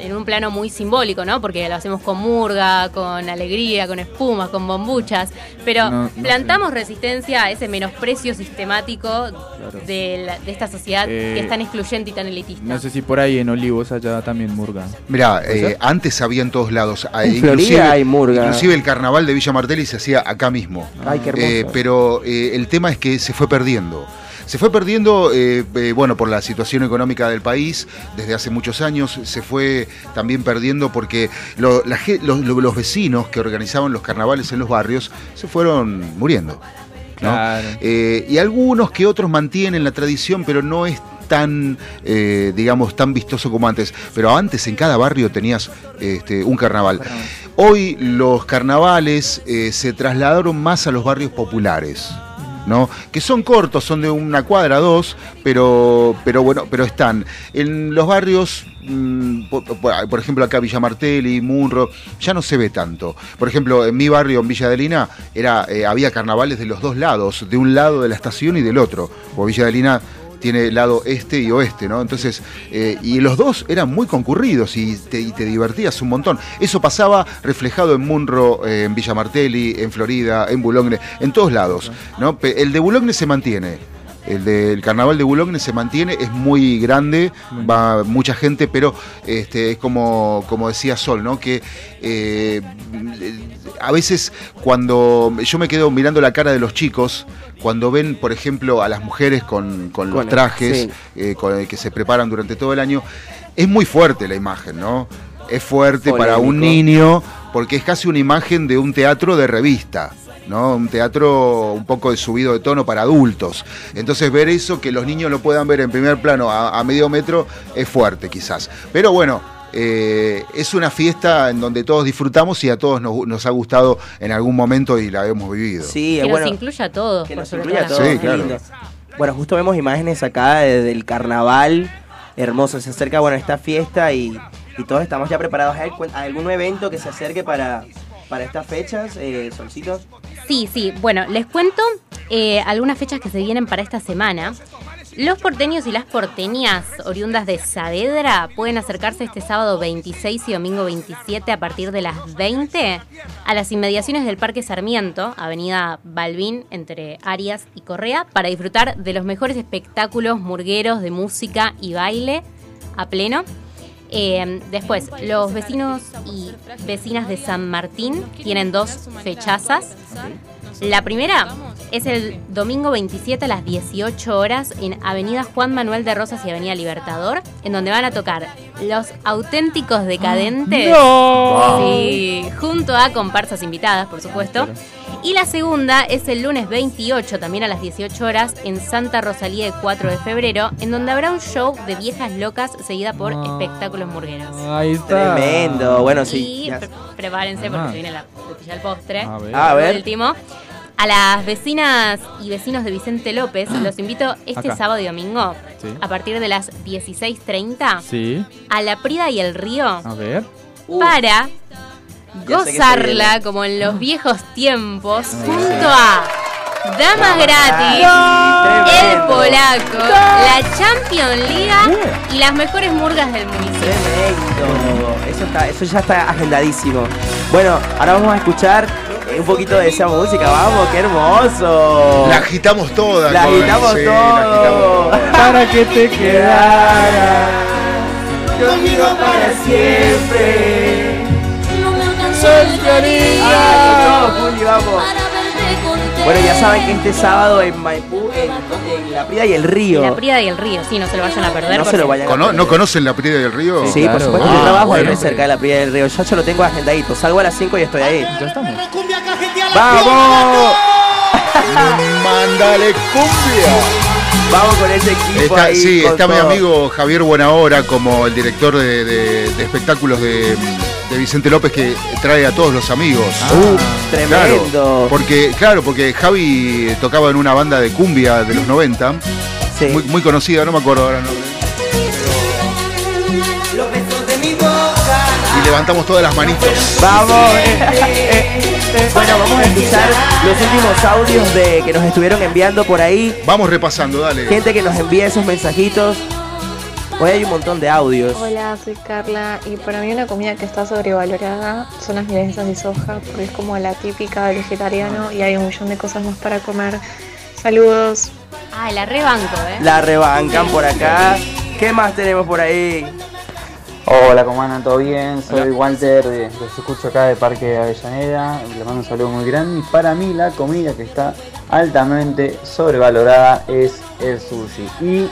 en un plano muy simbólico, ¿no? Porque lo hacemos con murga, con alegría, con espumas, con bombuchas, pero
No, no
plantamos resistencia a ese menosprecio sistemático de, la- de esta sociedad
Eh,
que es tan excluyente y tan elitista.
No sé si por ahí en Olivos allá también murga.
Mirá,
¿Puede
eh, antes había en todos lados. eh,
En Florida hay murga.
Inclusive el carnaval de Villa Martelli se hacía acá mismo.
Ay, qué hermoso.
Eh, pero eh, el tema es que se fue perdiendo. Se fue perdiendo, eh, eh, bueno, por la situación económica del país desde hace muchos años. Se fue también perdiendo porque lo- la los vecinos que organizaban los carnavales en los barrios se fueron muriendo. ¿no?
Claro.
Eh, y algunos que otros mantienen la tradición, pero no es tan, eh, digamos, tan vistoso como antes. Pero antes en cada barrio tenías este, un carnaval. Hoy los carnavales eh, se trasladaron más a los barrios populares. ¿No? que son cortos, son de una cuadra, dos, pero, pero bueno, pero están en los barrios, mm, por, ejemplo acá Villa Martelli, Munro, ya no se ve tanto. Por ejemplo, en mi barrio, en Villa Adelina, era, eh, había carnavales de los dos lados, de un lado de la estación y del otro, porque Villa Adelina tiene lado este y oeste, ¿no? Entonces, eh, y los dos eran muy concurridos y te, divertías un montón. Eso pasaba reflejado en Munro, eh, en Villa Martelli, en Florida, en Boulogne, en todos lados, ¿no? El de Boulogne se mantiene. El del carnaval de Boulogne se mantiene, es muy grande, va mucha gente, pero este, es como, como decía Sol, ¿no? Que eh, a veces cuando yo me quedo mirando la cara de los chicos, cuando ven, por ejemplo, a las mujeres con, con los trajes
sí.
eh, con- que se preparan durante todo el año, es muy fuerte la imagen, ¿no? Es fuerte para un niño porque es casi una imagen de un teatro de revista. ¿No? Un teatro un poco de subido de tono para adultos. Entonces ver eso, que los niños lo puedan ver en primer plano a, a medio metro, es fuerte quizás. Pero bueno, eh, es una fiesta en donde todos disfrutamos y a todos nos, nos ha gustado en algún momento y la hemos vivido.
Sí,
que
bueno,
nos incluya a todos,
que nos incluya a todos.
Sí,
qué
claro.
lindo. Bueno, justo vemos imágenes acá de- del carnaval. Hermoso, se acerca bueno esta fiesta y, y todos estamos ya preparados. ¿Hay algún- algún evento que se acerque para, para estas fechas, eh, Solcitos?
Sí, sí. Bueno, les cuento eh, algunas fechas que se vienen para esta semana. Los porteños y las porteñas oriundas de Saavedra pueden acercarse este sábado 26 y domingo 27 a partir de las 20 a las inmediaciones del Parque Sarmiento, Avenida Balbín, entre Arias y Correa, para disfrutar de los mejores espectáculos murgueros de música y baile a pleno. Eh, después, los vecinos y vecinas de San Martín tienen dos fechazas. La primera es el domingo 27 a las 18 horas en Avenida Juan Manuel de Rosas y Avenida Libertador, en donde van a tocar los auténticos decadentes.
¡No!
Sí, junto a comparsas invitadas, por supuesto. Y la segunda es el lunes 28, también a las 18 horas, en Santa Rosalía de 4 de febrero, en donde habrá un show de viejas locas seguida por espectáculos murgueros.
Ahí está.
Tremendo. Bueno, sí.
Y pre- prepárense porque
Ah.
se viene la frutilla del postre.
A ver.
A ver.
El último. A las vecinas y vecinos de Vicente López los invito este
Acá.
sábado y domingo
Sí.
a partir de las 16.30
Sí,
a la Prida y el Río
a ver.
Uh,
para gozarla como en los viejos tiempos junto a Damas Gratis, El. Polaco, la Champion Liga y las mejores murgas del municipio.
Tremendo. Eso, está, eso ya está agendadísimo. Bueno, ahora vamos a escuchar eh, un poquito de esa música. Vamos, qué hermoso.
La agitamos toda.
La agitamos
sí, la agitamos.
todo.
Para que te quedaras.
Conmigo para siempre. Ah, Juli, vamos. Bueno, ya saben que este sábado en Maipú, en, en La Prida y el Río.
La Prida y el Río, sí, no se lo vayan a perder.
No se lo vayan a
¿Cono-
perder.
¿No conocen la Prida del Río?
Sí, por supuesto.
Ah,
Yo trabajo ahí cerca de la Prida del Río. Ya yo lo tengo agendadito. Salgo a las 5 y estoy ahí.
Ya estamos.
¡Vamos! <laughs>
¡Mándale cumbia!
Vamos con ese equipo
Está,
ahí.
sí, está mi
todo.
amigo Javier Buenahora como el director de, de- de espectáculos de, de Vicente López que trae a todos los amigos.
Uh, tremendo.
Claro, porque, claro, porque Javi tocaba en una banda de cumbia de los 90,
Sí.
muy, muy conocida, no me acuerdo ahora nombre. Y levantamos todas las manitos.
Vamos. eh, eh, eh. Bueno, vamos a escuchar los últimos audios de que nos estuvieron enviando por ahí.
Vamos repasando, dale.
Gente que nos envía esos mensajitos. Hoy hay un montón de audios.
Hola, soy Carla y para mí una comida que está sobrevalorada son las milanesas de soja porque es como la típica del vegetariano y hay un millón de cosas más para comer. Saludos.
Ah, la rebanco, ¿eh?
La rebancan por acá. ¿Qué más tenemos por ahí?
Hola, ¿cómo andan? ¿Todo bien? Soy Walter, de- los escucho acá de Parque Avellaneda. Le mando un saludo muy grande. Y para mí la comida que está altamente sobrevalorada es el sushi. Y,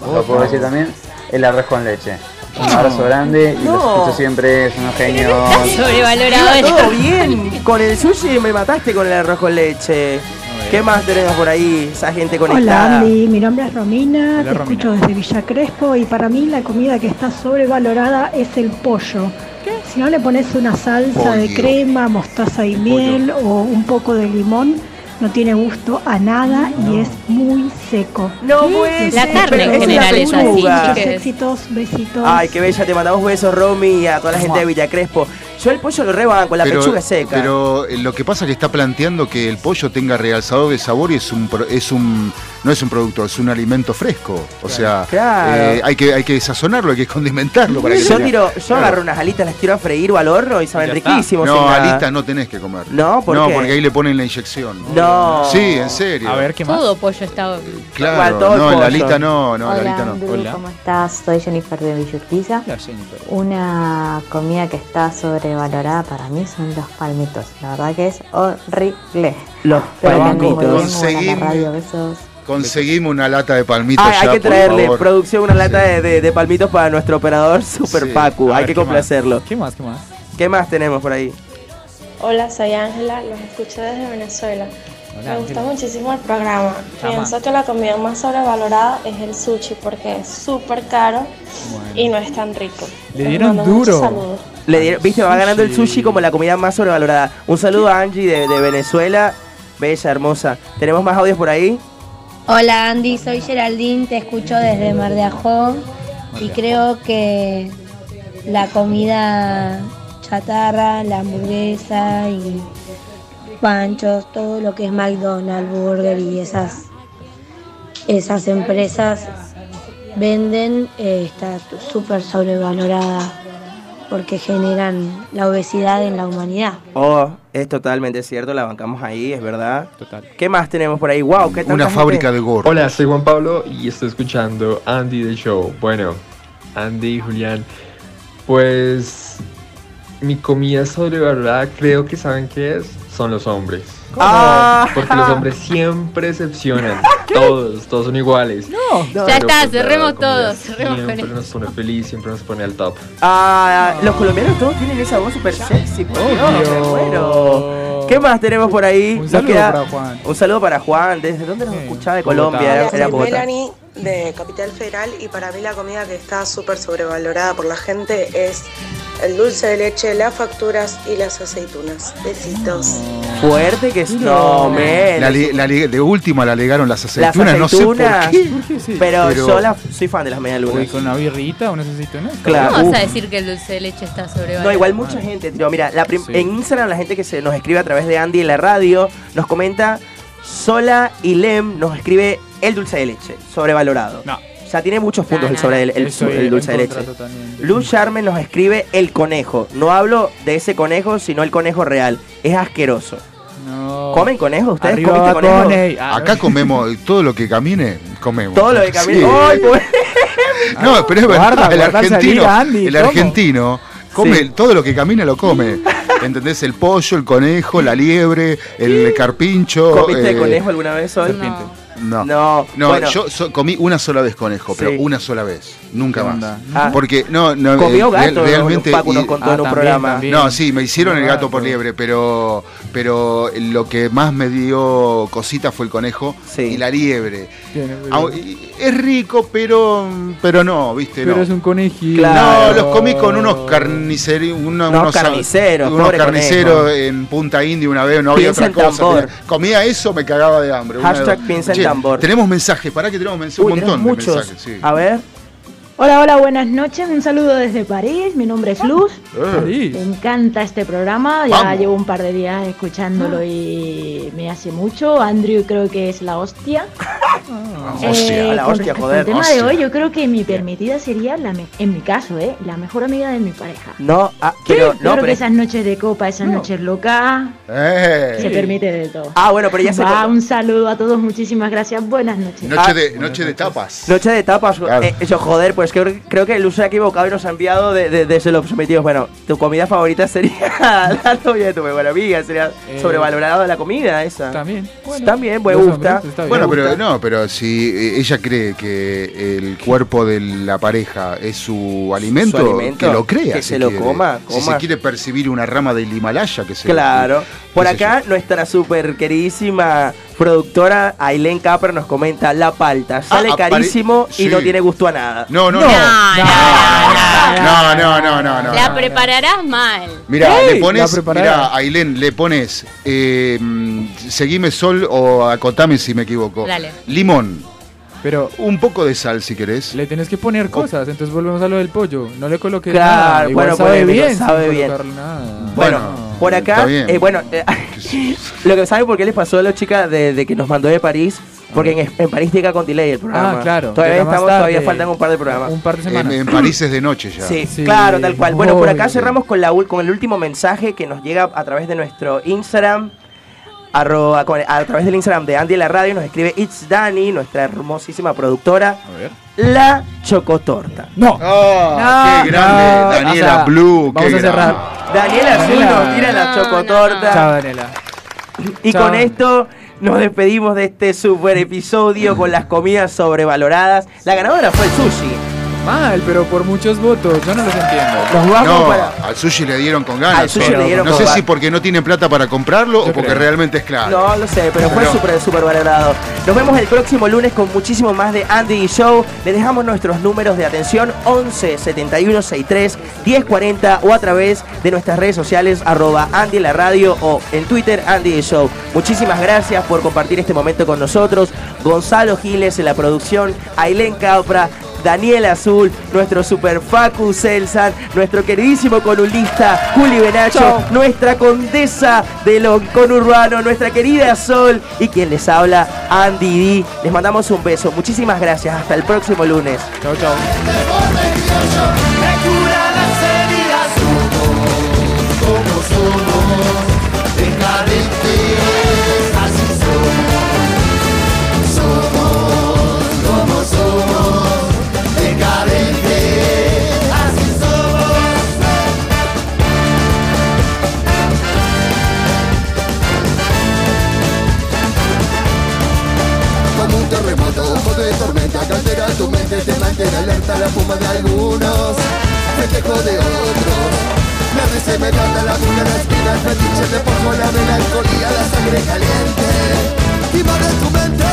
lo puedo decir también, el arroz con leche. Un abrazo grande y los
No.
escucho siempre, son unos genios.
Sobrevalorado
Iba todo bien. Con el sushi me mataste con el arroz con leche. ¿Qué más tenemos por ahí? Esa gente
Hola
conectada.
Andy, mi nombre es Romina,
Hola,
te
Romina.
escucho desde Villa Crespo y para mí la comida que está sobrevalorada es el pollo. Si no le pones una salsa de crema, mostaza y miel o un poco de limón, no tiene gusto a nada y es muy seco.
No puede
La carne
pero
en
es
general
la
es así,
pechuga.
Muchos éxitos, besitos.
Ay, qué bella, te mandamos besos, Romy, y a toda la gente de Villa Crespo. Yo el pollo lo rebanco, la pechuga es seca.
Pero eh, lo que pasa es que está planteando que el pollo tenga realzador de sabor y es un, pro- es un no es un producto, es un alimento fresco. O sea,
Claro.
eh, hay, que, hay que sazonarlo, hay que condimentarlo para que
yo
tenga-
tiro, yo
Claro.
agarro unas alitas, las tiro a freír o al horno y saben riquísimos.
No, alitas no tenés que comer.
No, ¿por
no
qué?
porque ahí le ponen la inyección.
No.
Sí, en serio.
A ver, ¿qué más?
Todo pollo está.
Claro,
Igual, todo el
no, en la
pollo.
alita no, no, en la
Hola,
alita no.
Andrew, ¿cómo estás? Soy Jennifer de Villurquiza. Una comida que está sobrevalorada para mí son los palmitos. La verdad que es horrible.
Los
Pero que anden muy bien,
palmitos.
buena la
Conseguime-
radio, besos.
Conseguimos una lata de palmitos ya,
hay que
por
traerle
favor.
producción una lata de, de- de palmitos para nuestro operador Super
Sí.
Pacu.
A
Hay
ver,
que
¿qué más?
complacerlo.
¿Qué más? ¿Qué más?
¿Qué más tenemos por ahí?
Hola, soy Ángela, los escucho desde Venezuela.
Hola,
Me gusta
Ángela.
muchísimo el programa.
Ama.
Pienso que la comida más sobrevalorada es el sushi porque es súper caro y no es tan rico.
Le
Les
dieron duro.
saludos.
Le dieron- Viste, va ganando el sushi como la comida más sobrevalorada. Un saludo a Angie de, de Venezuela. Bella, hermosa. ¿Tenemos más audios por ahí?
Hola Andy, soy Geraldine, te escucho desde Mar de Ajó y creo que la comida chatarra, la hamburguesa y panchos, todo lo que es McDonald's, Burger y esas, esas empresas venden eh, está súper sobrevalorada porque generan la obesidad en la humanidad.
Oh, es totalmente cierto, la bancamos ahí, es verdad. Total. ¿Qué más tenemos por ahí? Wow, ¿qué tanta
Una
gente?
fábrica de gorros.
Hola, soy Juan Pablo y estoy escuchando Andy del Show. Bueno, Andy y Julián, pues mi comida sobrevalorada creo que saben qué es, son los hombres.
Ah.
Porque los hombres siempre decepcionan. <laughs> Todos, todos son iguales.
No.
Pero,
Ya está, cerremos todos, cerremos
Siempre nos pone feliz, siempre nos pone al top.
Ah, los colombianos todos tienen esa voz súper sexy, me muero. ¿Qué más tenemos por ahí?
Un saludo
queda-
para Juan.
Un saludo para Juan. ¿Desde dónde nos escuchaba? De Colombia, era, era
Soy. Melanie de Capital Federal y para mí la comida que está súper sobrevalorada por la gente es el dulce de leche, las facturas y las aceitunas. Besitos.
Fuerte que es. No, men.
La la de última la legaron las
Las
aceitunas, no sé por
aceitunas.
qué.
Pero,
Pero-
yo la- soy fan de las medialunas.
Uy, con una birrita, unas aceitunas.
Claro.
¿Cómo vas a decir que el dulce de leche está sobrevalorado?
No, igual mucha gente, tío. Mira, la prim-
Sí.
en Instagram la gente que se nos escribe a través de Andy en la radio nos comenta Sola y Lem nos escribe el dulce de leche, sobrevalorado.
No.
Sea, tiene muchos puntos el, sobre el, dulce de leche. Luz Charmen nos escribe el conejo. No hablo de ese conejo, sino el conejo real. Es asqueroso.
No.
¿Comen conejo? ¿Ustedes
Arriba
comen
Bad
conejo?
Bunny. Ah,
Acá comemos todo lo que camine, comemos.
Todo lo que camine.
Sí.
¡Ay, pues! <laughs>
No, pero es verdad,
Guarda,
el argentino,
salir, Andy,
el
¿cómo?
argentino come
Sí.
todo lo que camina lo come. <laughs> ¿Entendés? El pollo, el conejo, la liebre, el carpincho.
¿Comiste
eh,
conejo alguna vez hoy?
No.
No.
No,
bueno.
yo so- comí una sola vez conejo, pero
Sí.
una sola vez. Nunca
¿Qué
más.
Ah.
Porque no, no
Comió
eh, real-
gato,
realmente
Paco nos contó en un
también,
programa.
también.
No, sí, me hicieron el gato por liebre, pero pero lo que más me dio cosita fue el conejo y la liebre. Ah, Es rico, pero pero no, ¿viste?
Pero
no.
es un conejito.
No, los comí con unos carniceros, unos,
No,
unos-
carniceros,
unos carniceros
conejo.
en Punta India una vez, no había
Piensa
otra cosa.
tambor.
Comía eso, me cagaba de hambre.
Hashtag piensa en tambor.
Tenemos mensajes, para que tenemos
Uy,
un montón de
muchos.
mensajes. Sí.
A ver.
Hola, hola, buenas noches. Un saludo desde París. Mi nombre es Luz.
Eh.
Me encanta este programa. Ya
Vamos.
llevo un par de días escuchándolo y me hace mucho. Andrew creo que es la hostia. <laughs>
Hostia,
Eh,
la
con
hostia, joder.
al tema
Hostia.
de hoy, yo creo que mi permitida sería, la me- en mi caso, ¿eh? la mejor amiga de mi pareja.
No, ah,
Yo
pero,
creo
no,
que
pero,
esas noches de copa, esas noches locas,
Eh.
se permite de todo.
Ah, bueno, pero ya se
Va, un saludo a todos, muchísimas gracias. Buenas noches.
Noche, de, noche de tapas.
Noche de tapas.
Claro.
eh, eso, joder, pues creo, creo que Luz se ha equivocado y nos ha enviado de, de, de los sometidos. Bueno, tu comida favorita sería <laughs> la novia de tu mejor amiga. Sería
Eh,
sobrevalorada la comida esa.
También.
También, me
Dos
gusta.
bien.
Bueno, pero no, pero si eh, ella cree que el cuerpo de la pareja es su alimento,
Su alimento,
que lo crea.
que
si
se lo
quiere.
coma,
Si
coma.
se quiere percibir una rama del Himalaya, que se
Claro. Por acá, nuestra super queridísima productora Ailén Capper nos comenta: La palta sale
apare-
carísimo y
sí.
no tiene gusto a nada.
No, no,
No,
no.
no,
No, no, no, no, no.
La
no.
prepararás mal.
Mira, le pones, mira, Ailén, le pones, eh, seguime sol o acotame si me equivoco.
Dale.
Limón,
Pero
un poco de sal si querés.
le tienes que poner cosas, entonces volvemos a lo del pollo. No le coloques
Claro,
nada. Igual
bueno,
sabe bien.
sabe bien.
nada.
Bueno,
Bueno,
por acá,
está bien.
eh, bueno, eh, <laughs> lo que saben por qué les pasó a la chica de, de que nos mandó de París, porque en, en París llega con delay el programa.
Ah, claro,
Todavía estamos, todavía faltan un par de programas.
Un par de
En,
semanas.
en París es de noche ya.
Sí,
Sí.
claro, tal cual. Bueno, por acá cerramos con, la, ul- con el último mensaje que nos llega a través de nuestro Instagram. arroba- a través del Instagram de Andy la Radio nos escribe It's Dani, nuestra hermosísima productora,
A ver.
la chocotorta.
No.
Oh,
No,
qué grande,
no.
Daniela
O sea,
Blue,
vamos
qué
a cerrar.
Daniela Azul nos tira la chocotorta.
Chao, Daniela.
Y
Chao.
con esto nos despedimos de este super episodio con las comidas sobrevaloradas. La ganadora fue el sushi.
Mal, pero por muchos votos. Yo no los entiendo.
Nos vamos
No,
para.
al sushi le dieron con ganas.
Al sushi
pero
le dieron
no
con
sé si porque no tienen plata para comprarlo
Yo
o porque
creo.
realmente es claro.
No lo sé, pero fue
Pero-
súper, súper valorado. Nos vemos el próximo lunes con muchísimo más de Andy y Show. Les dejamos nuestros números de atención 11 71 63 10 40 o a través de nuestras redes sociales arroba Andy la radio o en Twitter Andy y Show. Muchísimas gracias por compartir este momento con nosotros. Gonzalo Giles en la producción, Ailén Capra. Daniel Azul, nuestro super Facu Celsan, nuestro queridísimo columnista Juli Benacho, nuestra condesa de lo conurbano, nuestra querida Sol y quien les habla, Andy D. Les mandamos un beso. Muchísimas gracias. Hasta el próximo lunes.
Chao, chao.
Mantiene alerta la fuma de algunos, festejo de otros. Me risa y me canta la luna, la espina, el fetiche de la melancolía, la sangre caliente. Invade tu mente,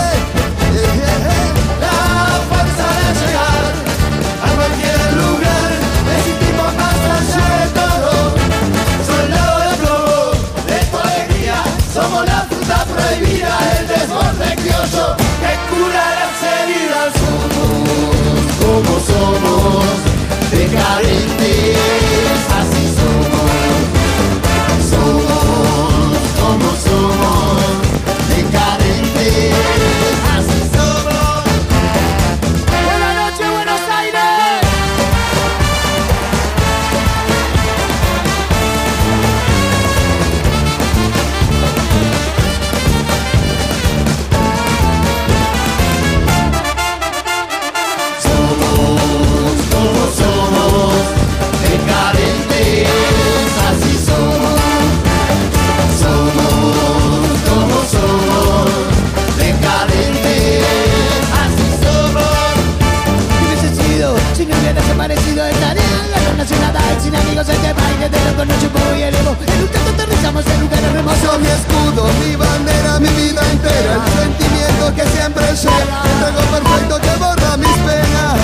decadentes, elevo. En un canto aterrizamos en lugar hermoso
mi escudo, mi bandera, mi vida entera. El sentimiento que siempre llega El trago perfecto que borra mis penas.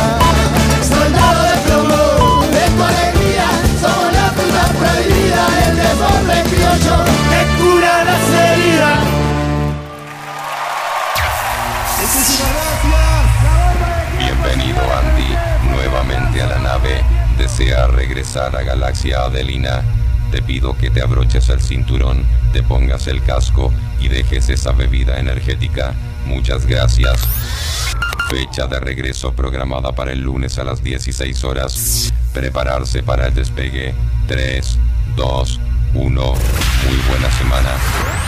Soldado de plomo, de tu alegría Somos la fruta prohibida El deporte criollo que cura las heridas.
Bienvenido Andy, nuevamente a la nave. ¿Desea regresar a Galaxia Adelina? Te pido que te abroches el cinturón, te pongas el casco y dejes esa bebida energética. Muchas gracias. Fecha de regreso programada para el lunes a las 16 horas. Prepararse para el despegue. 3, 2, 1. Muy buena semana.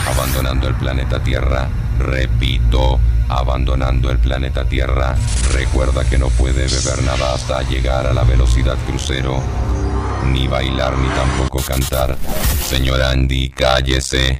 Abandonando el planeta Tierra. Repito, abandonando el planeta Tierra. Recuerda que no puede beber nada hasta llegar a la velocidad crucero. Ni bailar ni tampoco cantar. Señor Andy, cállese.